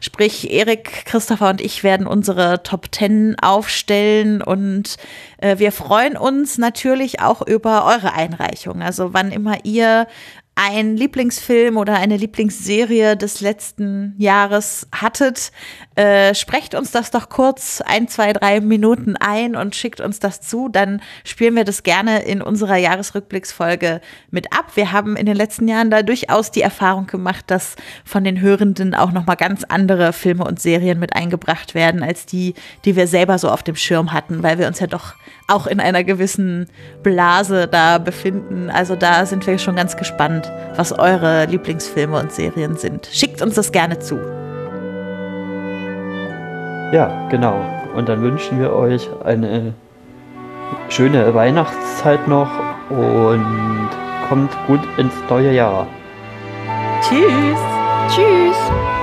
Sprich, Erik, Christopher und ich werden unsere Top 10 aufstellen und äh, wir freuen uns natürlich auch über eure Einreichung. Also wann immer ihr einen Lieblingsfilm oder eine Lieblingsserie des letzten Jahres hattet, äh, sprecht uns das doch kurz ein, zwei, drei Minuten ein und schickt uns das zu. Dann spielen wir das gerne in unserer Jahresrückblicksfolge mit ab. Wir haben in den letzten Jahren da durchaus die Erfahrung gemacht, dass von den Hörenden auch nochmal ganz andere Filme und Serien mit eingebracht werden, als die, die wir selber so auf dem Schirm hatten, weil wir uns ja doch auch in einer gewissen Blase da befinden. Also da sind wir schon ganz gespannt, was eure Lieblingsfilme und Serien sind. Schickt uns das gerne zu. Ja, genau. Und dann wünschen wir euch eine schöne Weihnachtszeit noch und kommt gut ins neue Jahr. Tschüss. Tschüss.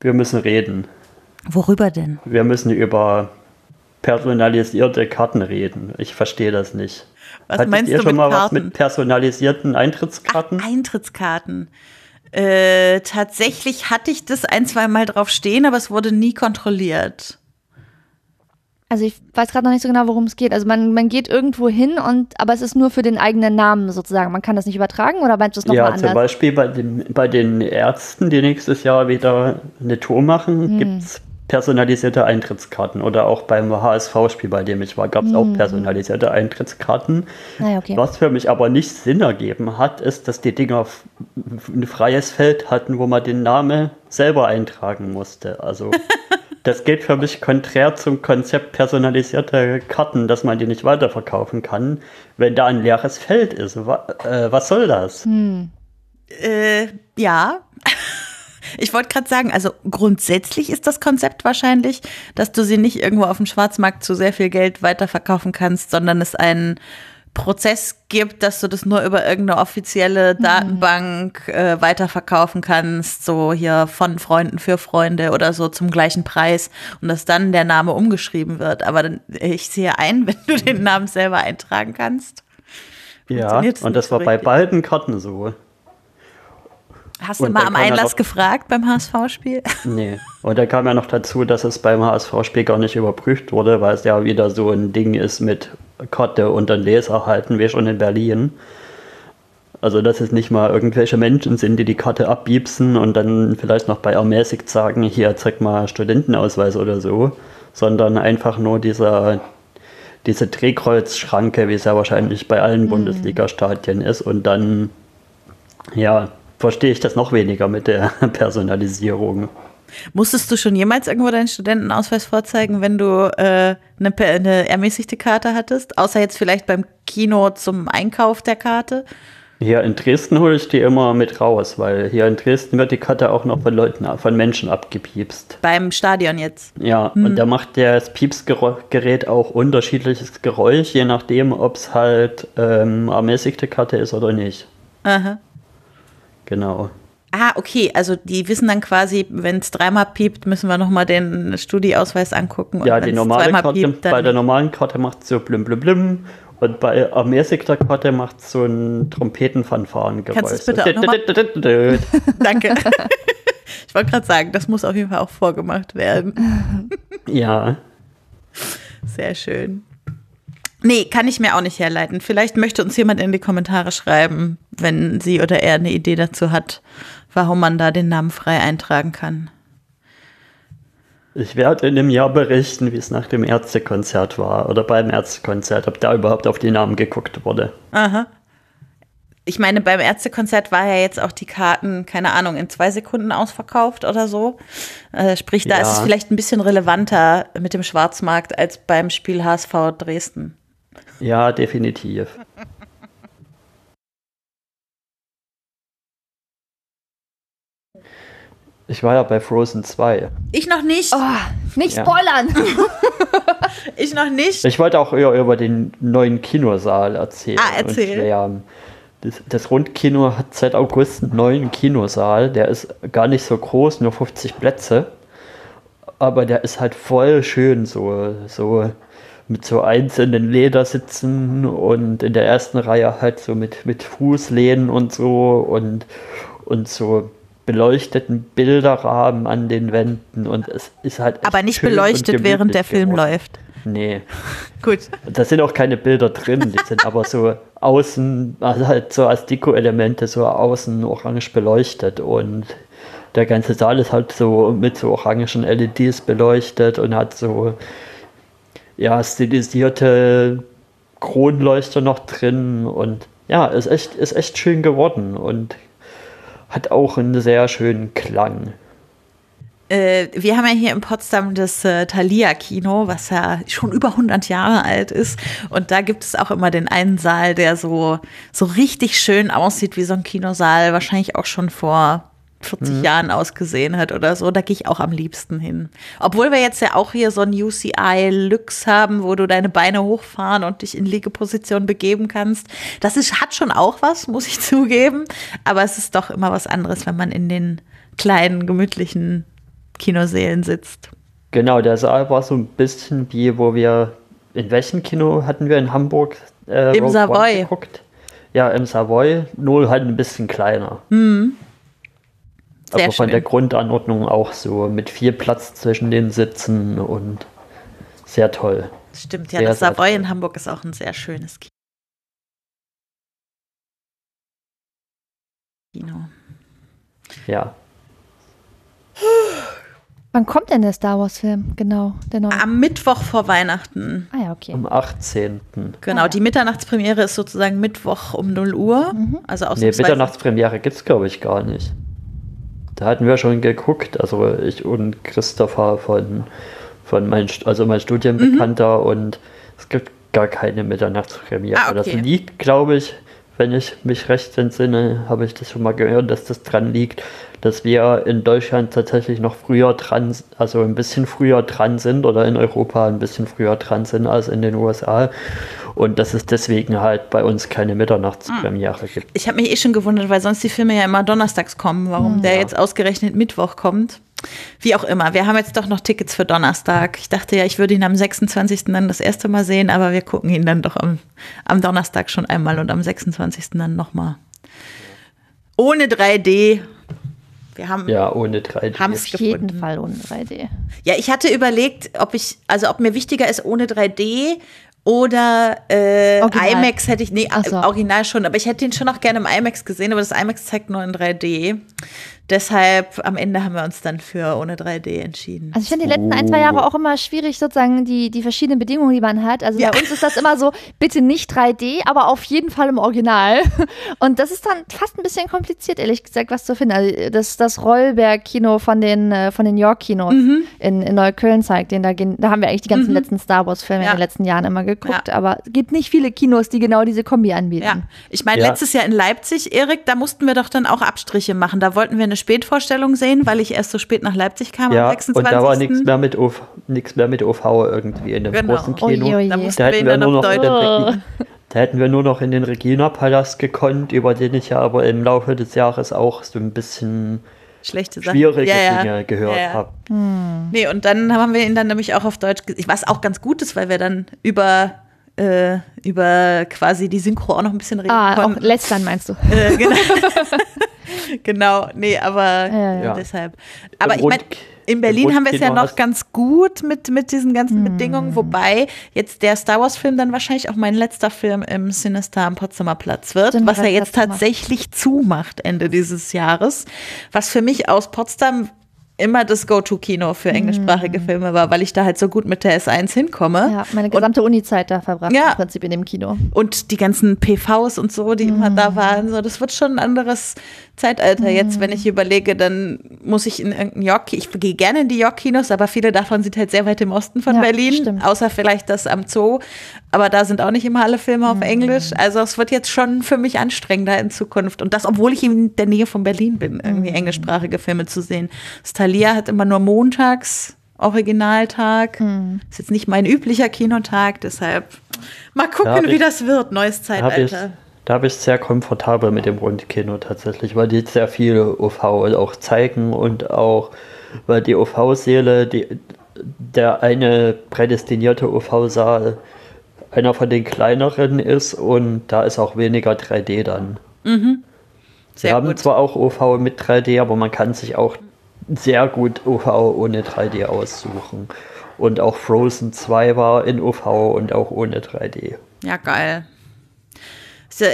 Wir müssen reden. Worüber denn? Wir müssen über personalisierte Karten reden. Ich verstehe das nicht. Was Hattet meinst ihr du schon mit mal was Karten? mit personalisierten Eintrittskarten? Eintrittskarten. Äh, tatsächlich hatte ich das ein, zwei Mal drauf stehen, aber es wurde nie kontrolliert. Also ich weiß gerade noch nicht so genau, worum es geht. Also man, man geht irgendwo hin und aber es ist nur für den eigenen Namen sozusagen. Man kann das nicht übertragen oder meinst du es ja, nochmal zum anders? Beispiel bei, dem, bei den Ärzten, die nächstes Jahr wieder eine Tour machen, Hm. gibt es personalisierte Eintrittskarten. Oder auch beim HSV-Spiel, bei dem ich war, gab es auch personalisierte Eintrittskarten. Naja, Hm. okay. Was für mich aber nicht Sinn ergeben hat, ist, dass die Dinger ein freies Feld hatten, wo man den Namen selber eintragen musste. Also das geht für mich konträr zum Konzept personalisierter Karten, dass man die nicht weiterverkaufen kann, wenn da ein leeres Feld ist. Äh, was soll das? Äh, ja. Ich wollte gerade sagen, also grundsätzlich ist das Konzept wahrscheinlich, dass du sie nicht irgendwo auf dem Schwarzmarkt zu sehr viel Geld weiterverkaufen kannst, sondern es einen Prozess gibt, dass du das nur über irgendeine offizielle Datenbank äh, weiterverkaufen kannst, so hier von Freunden für Freunde oder so zum gleichen Preis und dass dann der Name umgeschrieben wird. Aber dann, ich sehe ein, wenn du den Namen selber eintragen kannst. Ja, und das war bei beiden Karten so. Hast du Und mal am Einlass doch- gefragt beim HSV-Spiel? Nee. Und da kam ja noch dazu, dass es beim HSV-Spiel gar nicht überprüft wurde, weil es ja wieder so ein Ding ist mit Karte und dann Leser halten, wie schon in Berlin. Also, dass es nicht mal irgendwelche Menschen sind, die die Karte abbiepsen und dann vielleicht noch bei ermäßigt sagen, hier, zeig mal Studentenausweis oder so, sondern einfach nur dieser, diese Drehkreuzschranke, wie es ja wahrscheinlich bei allen Bundesliga-Stadien ist und dann, ja, verstehe ich das noch weniger mit der Personalisierung. Musstest du schon jemals irgendwo deinen Studentenausweis vorzeigen, wenn du äh, eine, eine ermäßigte Karte hattest? Außer jetzt vielleicht beim Kino zum Einkauf der Karte? Hier in Dresden hole ich die immer mit raus, weil hier in Dresden wird die Karte auch noch von Leuten, von Menschen abgepiepst. Beim Stadion jetzt. Ja, und da macht das Piepsgerät auch unterschiedliches Geräusch, je nachdem, ob es halt ähm, ermäßigte Karte ist oder nicht. Aha. Genau. Ah, okay. Also die wissen dann quasi, wenn es dreimal piept, müssen wir nochmal den Studieausweis angucken. Und Ja, die normale zweimal Karte, piept, bei der normalen Karte macht es so blim blim blim und bei ermäßigter Karte macht es so ein Trompetenfanfarengeräusch. Kannst du bitte So auch noch mal- dit, dit, dit, dit. Danke. ich wollte gerade sagen, das muss auf jeden Fall auch vorgemacht werden. Ja, Sehr schön. Nee, kann ich mir auch nicht herleiten. Vielleicht möchte uns jemand in die Kommentare schreiben, wenn sie oder er eine Idee dazu hat, warum man da den Namen frei eintragen kann. Ich werde in dem Jahr berichten, wie es nach dem Ärztekonzert war oder beim Ärztekonzert, ob da überhaupt auf die Namen geguckt wurde. Aha. Ich meine, beim Ärztekonzert war ja jetzt auch die Karten, keine Ahnung, in zwei Sekunden ausverkauft oder so. Äh, sprich, da Ja. ist es vielleicht ein bisschen relevanter mit dem Schwarzmarkt als beim Spiel HSV Dresden. Ja, definitiv. Ich war ja bei Frozen 2. Ich noch nicht. Oh, nicht Ja. spoilern! Ich noch nicht. Ich wollte auch eher über den neuen Kinosaal erzählen. Ah, erzähl. Und schwärmen. Das, das Rundkino hat seit August einen neuen Kinosaal. Der ist gar nicht so groß, nur 50 Plätze. aber der ist halt voll schön, so, so mit so einzelnen Ledersitzen und in der ersten Reihe halt so mit, mit Fußlehnen und so und, und so beleuchteten Bilderrahmen an den Wänden und es ist halt. Aber nicht beleuchtet, während der Film geworden. läuft. Nee. Gut. Da sind auch keine Bilder drin, die sind aber so außen, also halt so als Deko-Elemente so außen orange beleuchtet und der ganze Saal ist halt so mit so orangen LEDs beleuchtet und hat so ja stilisierte Kronleuchter noch drin und ja, ist echt, ist echt schön geworden und hat auch einen sehr schönen Klang. Äh, wir haben ja hier in Potsdam das äh, Thalia-Kino, was ja schon über 100 Jahre alt ist. Und da gibt es auch immer den einen Saal, der so, so richtig schön aussieht wie so ein Kinosaal, wahrscheinlich auch schon vor 40 mhm. Jahren ausgesehen hat oder so, da gehe ich auch am liebsten hin. Obwohl wir jetzt ja auch hier so ein UCI Lux haben, wo du deine Beine hochfahren und dich in Liegeposition begeben kannst. Das ist, hat schon auch was, muss ich zugeben. Aber es ist doch immer was anderes, wenn man in den kleinen, gemütlichen Kinosälen sitzt. Genau, der Saal war so ein bisschen wie, wo wir, in welchem Kino hatten wir in Hamburg? Äh, Im Savoy. Geguckt? Ja, im Savoy, nur halt ein bisschen kleiner. Mhm. Sehr aber von schön. der Grundanordnung auch so mit viel Platz zwischen den Sitzen und sehr toll. Stimmt, ja, sehr, das Savoy in Hamburg ist auch ein sehr schönes Kino. Ja. Wann kommt denn der Star Wars-Film? Genau, der neue. Am Mittwoch vor Weihnachten. Ah ja, okay. Am 18. Genau, ah, ja. die Mitternachtspremiere ist sozusagen Mittwoch um 0 Uhr. Mhm. Also nee, Mitternachtspremiere gibt es, glaube ich, gar nicht. Da hatten wir schon geguckt, also ich und Christopher von, von mein, also mein Studienbekannter mhm. und es gibt gar keine Mitternachtspremiere. Ah, okay. Das liegt, glaube ich, wenn ich mich recht entsinne, habe ich das schon mal gehört, dass das dran liegt, dass wir in Deutschland tatsächlich noch früher dran, also ein bisschen früher dran sind oder in Europa ein bisschen früher dran sind als in den USA und dass es deswegen halt bei uns keine Mitternachtspremiere gibt. Ich habe mich eh schon gewundert, weil sonst die Filme ja immer donnerstags kommen, warum mhm. der jetzt ausgerechnet Mittwoch kommt. Wie auch immer, wir haben jetzt doch noch Tickets für Donnerstag. Ich dachte ja, ich würde ihn am 26. dann das erste Mal sehen, aber wir gucken ihn dann doch am, am Donnerstag schon einmal und am 26. dann nochmal. Ohne 3D. Wir haben ja ohne 3D. Haben es Auf jeden Fall ohne 3D. Ja, ich hatte überlegt, ob ich, also ob mir wichtiger ist ohne 3D oder äh, IMAX hätte ich, nee, so. original schon, aber ich hätte ihn schon auch gerne im IMAX gesehen, aber das IMAX zeigt nur in 3D. Deshalb am Ende haben wir uns dann für ohne 3D entschieden. Also ich finde die letzten ein, zwei Jahre auch immer schwierig, sozusagen die, die verschiedenen Bedingungen, die man hat. Also ja. bei uns ist das immer so, bitte nicht 3D, aber auf jeden Fall im Original. Und das ist dann fast ein bisschen kompliziert, ehrlich gesagt, was zu finden. Also das, das Rollberg-Kino von den, äh, von den York-Kinos mhm. in, in Neukölln zeigt, den da, gehen, da haben wir eigentlich die ganzen mhm. letzten Star Wars-Filme ja. in den letzten Jahren immer geguckt. Ja. Aber es gibt nicht viele Kinos, die genau diese Kombi anbieten. Ja. Ich meine, letztes Jahr in Leipzig, Erik, da mussten wir doch dann auch Abstriche machen. Da wollten wir eine Spätvorstellung sehen, weil ich erst so spät nach Leipzig kam ja, am 26. Und da war nichts mehr mit OV, nichts mehr mit OV irgendwie in dem genau. großen Kino. Da, da hätten wir nur noch oh. Da hätten wir nur noch in den Regina-Palast gekonnt, über den ich ja aber im Laufe des Jahres auch so ein bisschen schlechte schwierige ja, ja. Dinge gehört ja, habe. Hm. Nee, und dann haben wir ihn dann nämlich auch auf Deutsch gesehen, was auch ganz gut ist, weil wir dann über äh, über quasi die Synchro auch noch ein bisschen reden ah, konnten. Auch lästern meinst du? Äh, genau. genau, nee, aber ja, ja. deshalb. Aber ich meine, in Berlin haben wir es ja noch ganz gut mit, mit diesen ganzen hm. Bedingungen, wobei jetzt der Star Wars-Film dann wahrscheinlich auch mein letzter Film im Sinister am Potsdamer Platz wird, Stimmt, was er jetzt tatsächlich zumacht Ende dieses Jahres. Was für mich aus Potsdam immer das Go-To-Kino für englischsprachige mm. Filme war, weil ich da halt so gut mit der S1 hinkomme. Ja, meine gesamte Uni-Zeit da verbracht ja. im Prinzip in dem Kino. Und die ganzen PVs und so, die mm. immer da waren, so, das wird schon ein anderes Zeitalter. Mm. Jetzt, wenn ich überlege, dann muss ich in irgendein York, ich gehe gerne in die York-Kinos, aber viele davon sind halt sehr weit im Osten von ja, Berlin, stimmt. außer vielleicht das am Zoo. Aber da sind auch nicht immer alle Filme auf Englisch. Also es wird jetzt schon für mich anstrengender in Zukunft. Und das, obwohl ich in der Nähe von Berlin bin, irgendwie englischsprachige Filme zu sehen. Das Thalia hat immer nur montags Originaltag. Mhm. Ist jetzt nicht mein üblicher Kinotag, deshalb mal gucken, wie ich, das wird. Neues Zeitalter. Da Da habe ich sehr komfortabel mit dem Rundkino tatsächlich, weil die sehr viele UV auch zeigen und auch, weil die UV-Säle, die, der eine prädestinierte UV-Saal einer von den kleineren ist und da ist auch weniger 3D dann. Mhm. Sehr Wir haben gut. zwar auch UV mit 3D, aber man kann sich auch sehr gut UV ohne 3D aussuchen. Und auch Frozen 2 war in UV und auch ohne 3D. Ja, geil.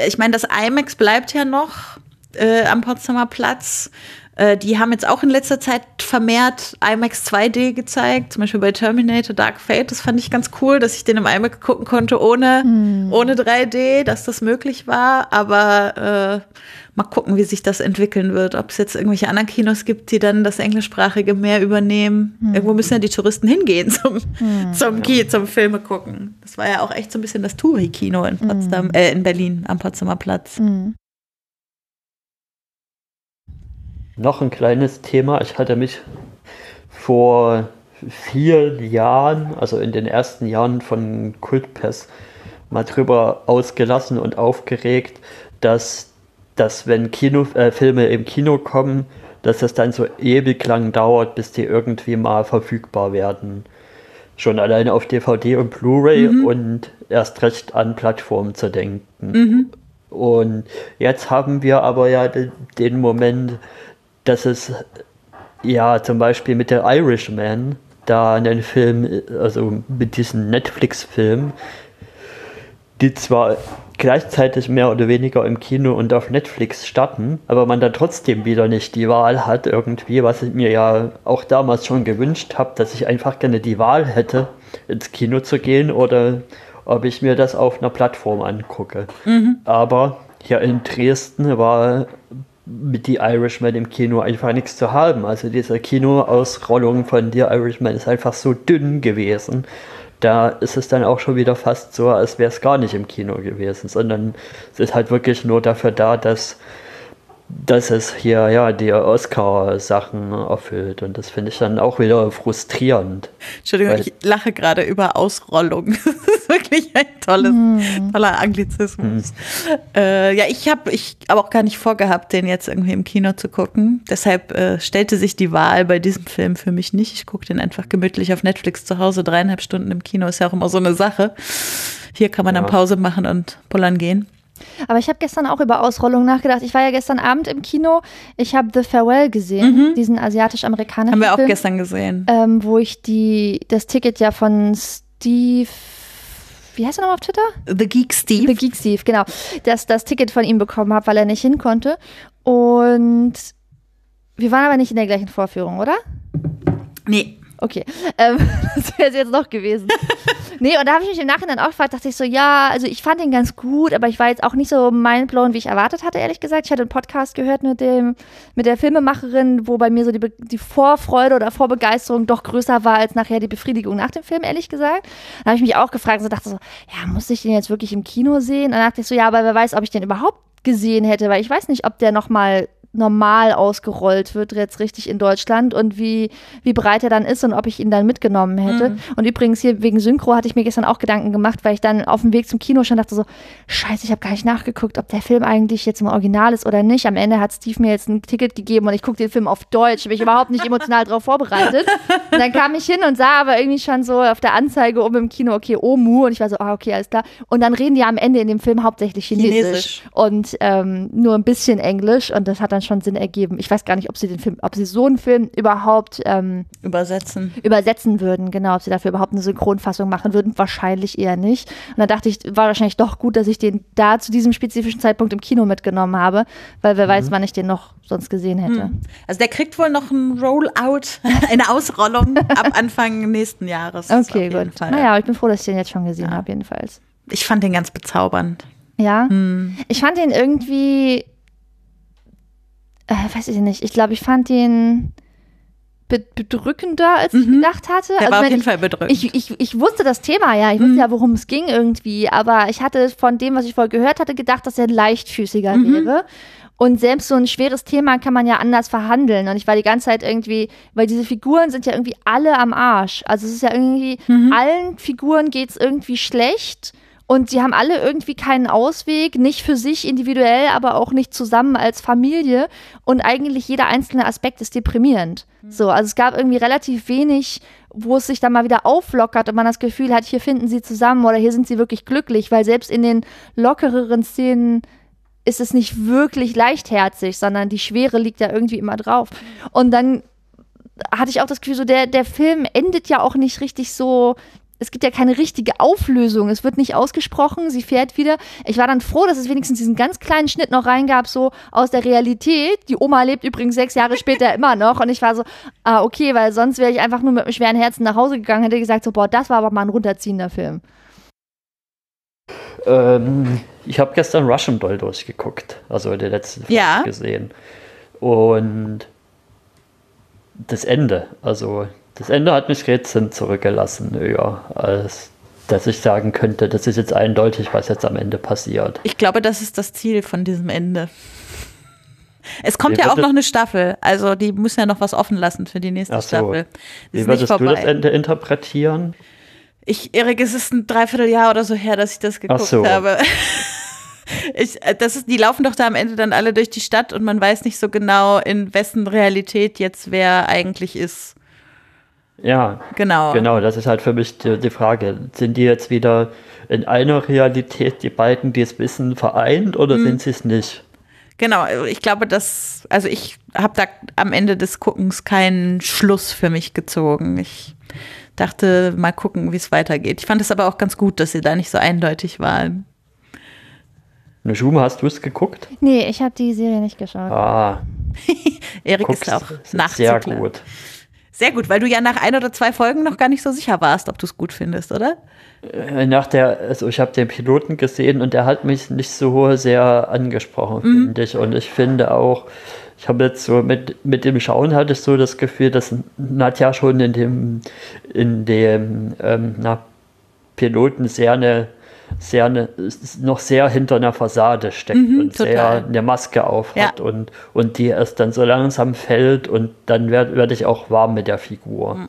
Ich meine, das IMAX bleibt ja noch äh, am Potsdamer Platz. Äh, die haben jetzt auch in letzter Zeit vermehrt IMAX 2D gezeigt, zum Beispiel bei Terminator Dark Fate. Das fand ich ganz cool, dass ich den im IMAX gucken konnte ohne, hm. ohne 3D, dass das möglich war. Aber äh, mal gucken, wie sich das entwickeln wird. Ob es jetzt irgendwelche anderen Kinos gibt, die dann das Englischsprachige mehr übernehmen. Hm. Irgendwo müssen ja die Touristen hingehen zum, hm. zum, Kino, zum Filme gucken. Das war ja auch echt so ein bisschen das Touri-Kino in Potsdam, hm. äh, in Berlin am Potsdamer Platz. Noch ein kleines Thema. Ich hatte mich vor vier Jahren, also in den ersten Jahren von Kultpass, mal drüber ausgelassen und aufgeregt, dass, dass wenn Kino, äh, Filme im Kino kommen, dass das dann so ewig lang dauert, bis die irgendwie mal verfügbar werden. Schon alleine auf DVD und Blu-ray mhm. und erst recht an Plattformen zu denken. Mhm. Und jetzt haben wir aber ja den, den Moment, dass es ja zum Beispiel mit der Irishman, da einen Film, also mit diesem Netflix-Film, die zwar gleichzeitig mehr oder weniger im Kino und auf Netflix starten, aber man dann trotzdem wieder nicht die Wahl hat irgendwie, was ich mir ja auch damals schon gewünscht habe, dass ich einfach gerne die Wahl hätte, ins Kino zu gehen oder ob ich mir das auf einer Plattform angucke. Mhm. Aber hier in Dresden war mit The Irishman im Kino einfach nichts zu haben. Also diese Kinoausrollung von The Irishman ist einfach so dünn gewesen. Da ist es dann auch schon wieder fast so, als wäre es gar nicht im Kino gewesen, sondern es ist halt wirklich nur dafür da, dass dass es hier ja die Oscar-Sachen erfüllt. Und das finde ich dann auch wieder frustrierend. Entschuldigung, ich lache gerade über Ausrollung. das ist wirklich ein tolles, hm. toller Anglizismus. Hm. Äh, ja, ich habe ich hab auch gar nicht vorgehabt, den jetzt irgendwie im Kino zu gucken. Deshalb äh, stellte sich die Wahl bei diesem Film für mich nicht. Ich gucke den einfach gemütlich auf Netflix zu Hause. Dreieinhalb Stunden im Kino ist ja auch immer so eine Sache. Hier kann man ja. dann Pause machen und pullern gehen. Aber ich habe gestern auch über Ausrollung nachgedacht. Ich war ja gestern Abend im Kino. Ich habe The Farewell gesehen, mhm. diesen asiatisch-amerikanischen Haben wir auch Film, gestern gesehen. Ähm, wo ich die, das Ticket ja von Steve wie heißt er nochmal auf Twitter? The Geek Steve. The Geek Steve, genau. Das, das Ticket von ihm bekommen habe, weil er nicht hin konnte. Und wir waren aber nicht in der gleichen Vorführung, oder? Nee. Okay, ähm, das wäre es jetzt noch gewesen. nee, und da habe ich mich im Nachhinein auch gefragt, dachte ich so, ja, also ich fand den ganz gut, aber ich war jetzt auch nicht so mindblown, wie ich erwartet hatte, ehrlich gesagt. Ich hatte einen Podcast gehört mit dem, mit der Filmemacherin, wo bei mir so die, die Vorfreude oder Vorbegeisterung doch größer war als nachher die Befriedigung nach dem Film, ehrlich gesagt. Da habe ich mich auch gefragt und dachte so, ja, muss ich den jetzt wirklich im Kino sehen? Und dann dachte ich so, ja, aber wer weiß, ob ich den überhaupt gesehen hätte, weil ich weiß nicht, ob der nochmal normal ausgerollt wird jetzt richtig in Deutschland und wie, wie breit er dann ist und ob ich ihn dann mitgenommen hätte. Mhm. Und übrigens hier wegen Synchro hatte ich mir gestern auch Gedanken gemacht, weil ich dann auf dem Weg zum Kino schon dachte so, scheiße, ich habe gar nicht nachgeguckt, ob der Film eigentlich jetzt im Original ist oder nicht. Am Ende hat Steve mir jetzt ein Ticket gegeben und ich gucke den Film auf Deutsch, bin ich überhaupt nicht emotional darauf vorbereitet. Und dann kam ich hin und sah aber irgendwie schon so auf der Anzeige oben im Kino, okay, Omu und ich war so, ah, okay, alles klar. Und dann reden die am Ende in dem Film hauptsächlich Chinesisch, Chinesisch. und ähm, nur ein bisschen Englisch und das hat dann schon Sinn ergeben. Ich weiß gar nicht, ob sie den Film, ob sie so einen Film überhaupt ähm, übersetzen. Übersetzen würden, genau, ob sie dafür überhaupt eine Synchronfassung machen würden. Wahrscheinlich eher nicht. Und dann dachte ich, war wahrscheinlich doch gut, dass ich den da zu diesem spezifischen Zeitpunkt im Kino mitgenommen habe, weil wer mhm. weiß, wann ich den noch sonst gesehen hätte. Mhm. Also der kriegt wohl noch ein Rollout, eine Ausrollung ab Anfang nächsten Jahres. Okay, gut. Fall. Naja, ich bin froh, dass ich den jetzt schon gesehen ja. habe, jedenfalls. Ich fand den ganz bezaubernd. Ja. Hm. Ich fand den irgendwie äh, weiß ich nicht, ich glaube, ich fand den bedrückender, als ich mhm. gedacht hatte. Der also, war auf jeden ich, Fall bedrückend. Ich, ich, ich wusste das Thema ja, ich mhm. wusste ja, worum es ging irgendwie, aber ich hatte von dem, was ich vorher gehört hatte, gedacht, dass er leichtfüßiger mhm. wäre. Und selbst so ein schweres Thema kann man ja anders verhandeln. Und ich war die ganze Zeit irgendwie, weil diese Figuren sind ja irgendwie alle am Arsch. Also es ist ja irgendwie, mhm. allen Figuren geht es irgendwie schlecht Und sie haben alle irgendwie keinen Ausweg, nicht für sich individuell, aber auch nicht zusammen als Familie. Und eigentlich jeder einzelne Aspekt ist deprimierend. So, also es gab irgendwie relativ wenig, wo es sich dann mal wieder auflockert und man das Gefühl hat, hier finden sie zusammen oder hier sind sie wirklich glücklich, weil selbst in den lockereren Szenen ist es nicht wirklich leichtherzig, sondern die Schwere liegt ja irgendwie immer drauf. Und dann hatte ich auch das Gefühl, so der, der Film endet ja auch nicht richtig so. Es gibt ja keine richtige Auflösung. Es wird nicht ausgesprochen. Sie fährt wieder. Ich war dann froh, dass es wenigstens diesen ganz kleinen Schnitt noch reingab, so aus der Realität. Die Oma lebt übrigens sechs Jahre später immer noch. Und ich war so, ah, okay, weil sonst wäre ich einfach nur mit einem schweren Herzen nach Hause gegangen, hätte gesagt, so, boah, das war aber mal ein runterziehender Film. Ähm, ich habe gestern Russian Doll durchgeguckt, also der letzte Film Ja. gesehen. Und das Ende, also das Ende hat mich rätselnd zurückgelassen, ja, als dass ich sagen könnte, das ist jetzt eindeutig, was jetzt am Ende passiert. Ich glaube, das ist das Ziel von diesem Ende. Es kommt Wie ja auch noch eine Staffel. Also die müssen ja noch was offen lassen für die nächste so. Staffel. Die Wie würdest du das. Ende interpretieren? Ich, Erik, es ist ein Dreivierteljahr oder so her, dass ich das geguckt so. habe. Ich, äh, das ist, die laufen doch da am Ende dann alle durch die Stadt und man weiß nicht so genau, in wessen Realität jetzt wer eigentlich ist. Ja, Genau. genau, das ist halt für mich die, die Frage. Sind die jetzt wieder in einer Realität, die beiden, die es wissen, vereint oder Mhm. sind sie es nicht? Genau, ich glaube, dass, also ich habe da am Ende des Guckens keinen Schluss für mich gezogen. Ich dachte, mal gucken, wie es weitergeht. Ich fand es aber auch ganz gut, dass sie da nicht so eindeutig waren. Nejuma, hast du es geguckt? Nee, ich habe die Serie nicht geschaut. Ah, Erik ist auch nachts sehr gut. Sehr gut, weil du ja nach ein oder zwei Folgen noch gar nicht so sicher warst, ob du es gut findest, oder? Äh, Nach der, also ich habe den Piloten gesehen und der hat mich nicht so sehr angesprochen, Mhm. finde ich. Und ich finde auch, ich habe jetzt so mit, mit dem Schauen hatte ich so das Gefühl, dass Nadja schon in dem, in dem ähm, na, Piloten sehr eine, sehr eine, noch sehr hinter einer Fassade steckt Mhm, und total. sehr eine Maske auf Ja. hat und, und die erst dann so langsam fällt und dann werde werd ich auch warm mit der Figur. Mhm.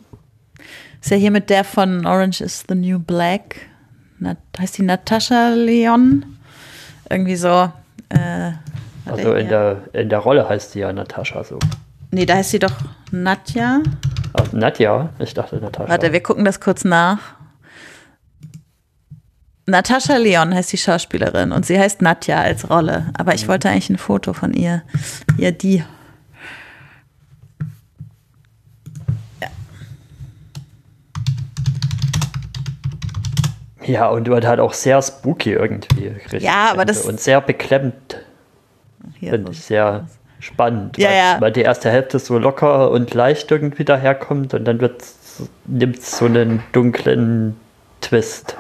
Ist ja hier mit der von Orange is the New Black. Na, heißt die Natascha Leon? Irgendwie so. Äh, Also in der, in der Rolle heißt sie ja Natascha so. Nee, da heißt sie doch Nadja. Ach, Nadja? Ich dachte Natascha. Warte, wir gucken das kurz nach. Natascha Leon heißt die Schauspielerin und sie heißt Nadja als Rolle. Aber ich wollte eigentlich ein Foto von ihr. Hier, die. ja, und wird halt auch sehr spooky irgendwie. richtig Ja, aber Ende. das- Und sehr beklemmt, finde ich. Sehr spannend. Ja, weil, ja. weil die erste Hälfte so locker und leicht irgendwie daherkommt und dann nimmt es so einen dunklen Twist.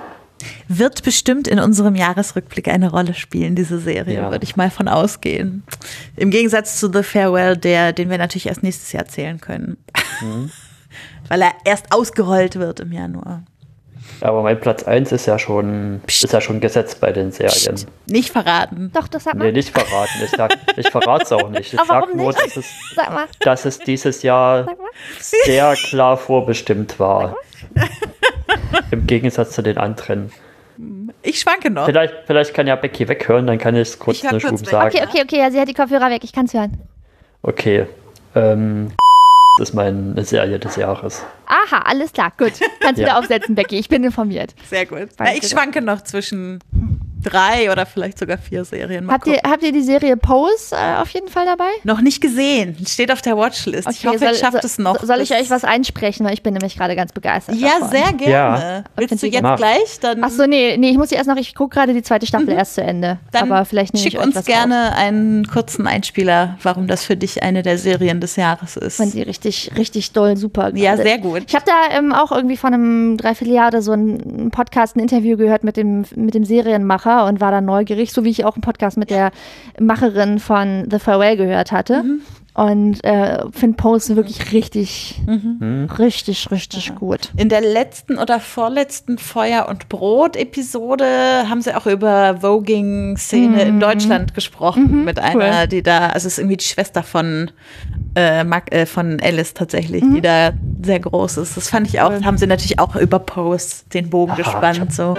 Wird bestimmt in unserem Jahresrückblick eine Rolle spielen, diese Serie, Ja. würde ich mal von ausgehen. Im Gegensatz zu The Farewell, der, den wir natürlich erst nächstes Jahr zählen können. Mhm. Weil er erst ausgerollt wird im Januar. Aber mein Platz 1 ist ja schon, ist ja schon gesetzt bei den Serien. Psst, nicht verraten. Doch, das sag Nee, mal. nicht verraten. Ich, sag, ich verrate es auch nicht. Ich Aber sag warum nur, nicht? dass es, Sag mal. dass es dieses Jahr Sag mal. sehr klar vorbestimmt war. Im Gegensatz zu den anderen. Ich schwanke noch. Vielleicht, vielleicht kann ja Becky weghören, dann kann ich es kurz Ich eine Schub sagen. Okay, okay, okay, ja, sie hat die Kopfhörer weg, ich kann's hören. Okay. Ähm, das ist meine Serie des Jahres. Aha, alles klar, gut. Kannst Ja. wieder aufsetzen, Becky, ich bin informiert. Sehr gut. Ja, ich schwanke noch zwischen drei oder vielleicht sogar vier Serien. Mal Habt ihr, habt ihr die Serie Pose äh, auf jeden Fall dabei? noch nicht gesehen. Steht auf der Watchlist. ich hoffe, ich schaffe es noch. Soll ich euch was einsprechen? Weil ich bin nämlich gerade ganz begeistert. Ja, davon. sehr gerne. Ja. Willst du jetzt Mach. gleich? Dann, Ach so, nee, nee, ich muss die erst noch, ich gucke gerade die zweite Staffel erst zu Ende. Mhm. dann aber vielleicht nehme schick ich uns gerne einen kurzen Einspieler, warum das für dich eine der Serien des Jahres ist. Ich fand die richtig, richtig doll super. Ja, gerade. sehr gut. Ich habe da ähm, auch irgendwie vor einem Dreivierteljahr oder so einen Podcast, ein Interview gehört mit dem, mit dem Serienmacher und war da neugierig, so wie ich auch einen Podcast mit der Macherin von The Farewell gehört hatte. Mhm. Und äh, finde Pose wirklich richtig, Mhm. richtig, richtig gut. In der letzten oder vorletzten Feuer- und Brot-Episode haben sie auch über Voging-Szene in Deutschland gesprochen mit einer, cool. die da, also es ist irgendwie die Schwester von, äh, Mag, äh, von Alice tatsächlich, die da sehr groß ist. Das fand ich auch, haben sie natürlich auch über Pose den Bogen Aha, ich gespannt. hab- So.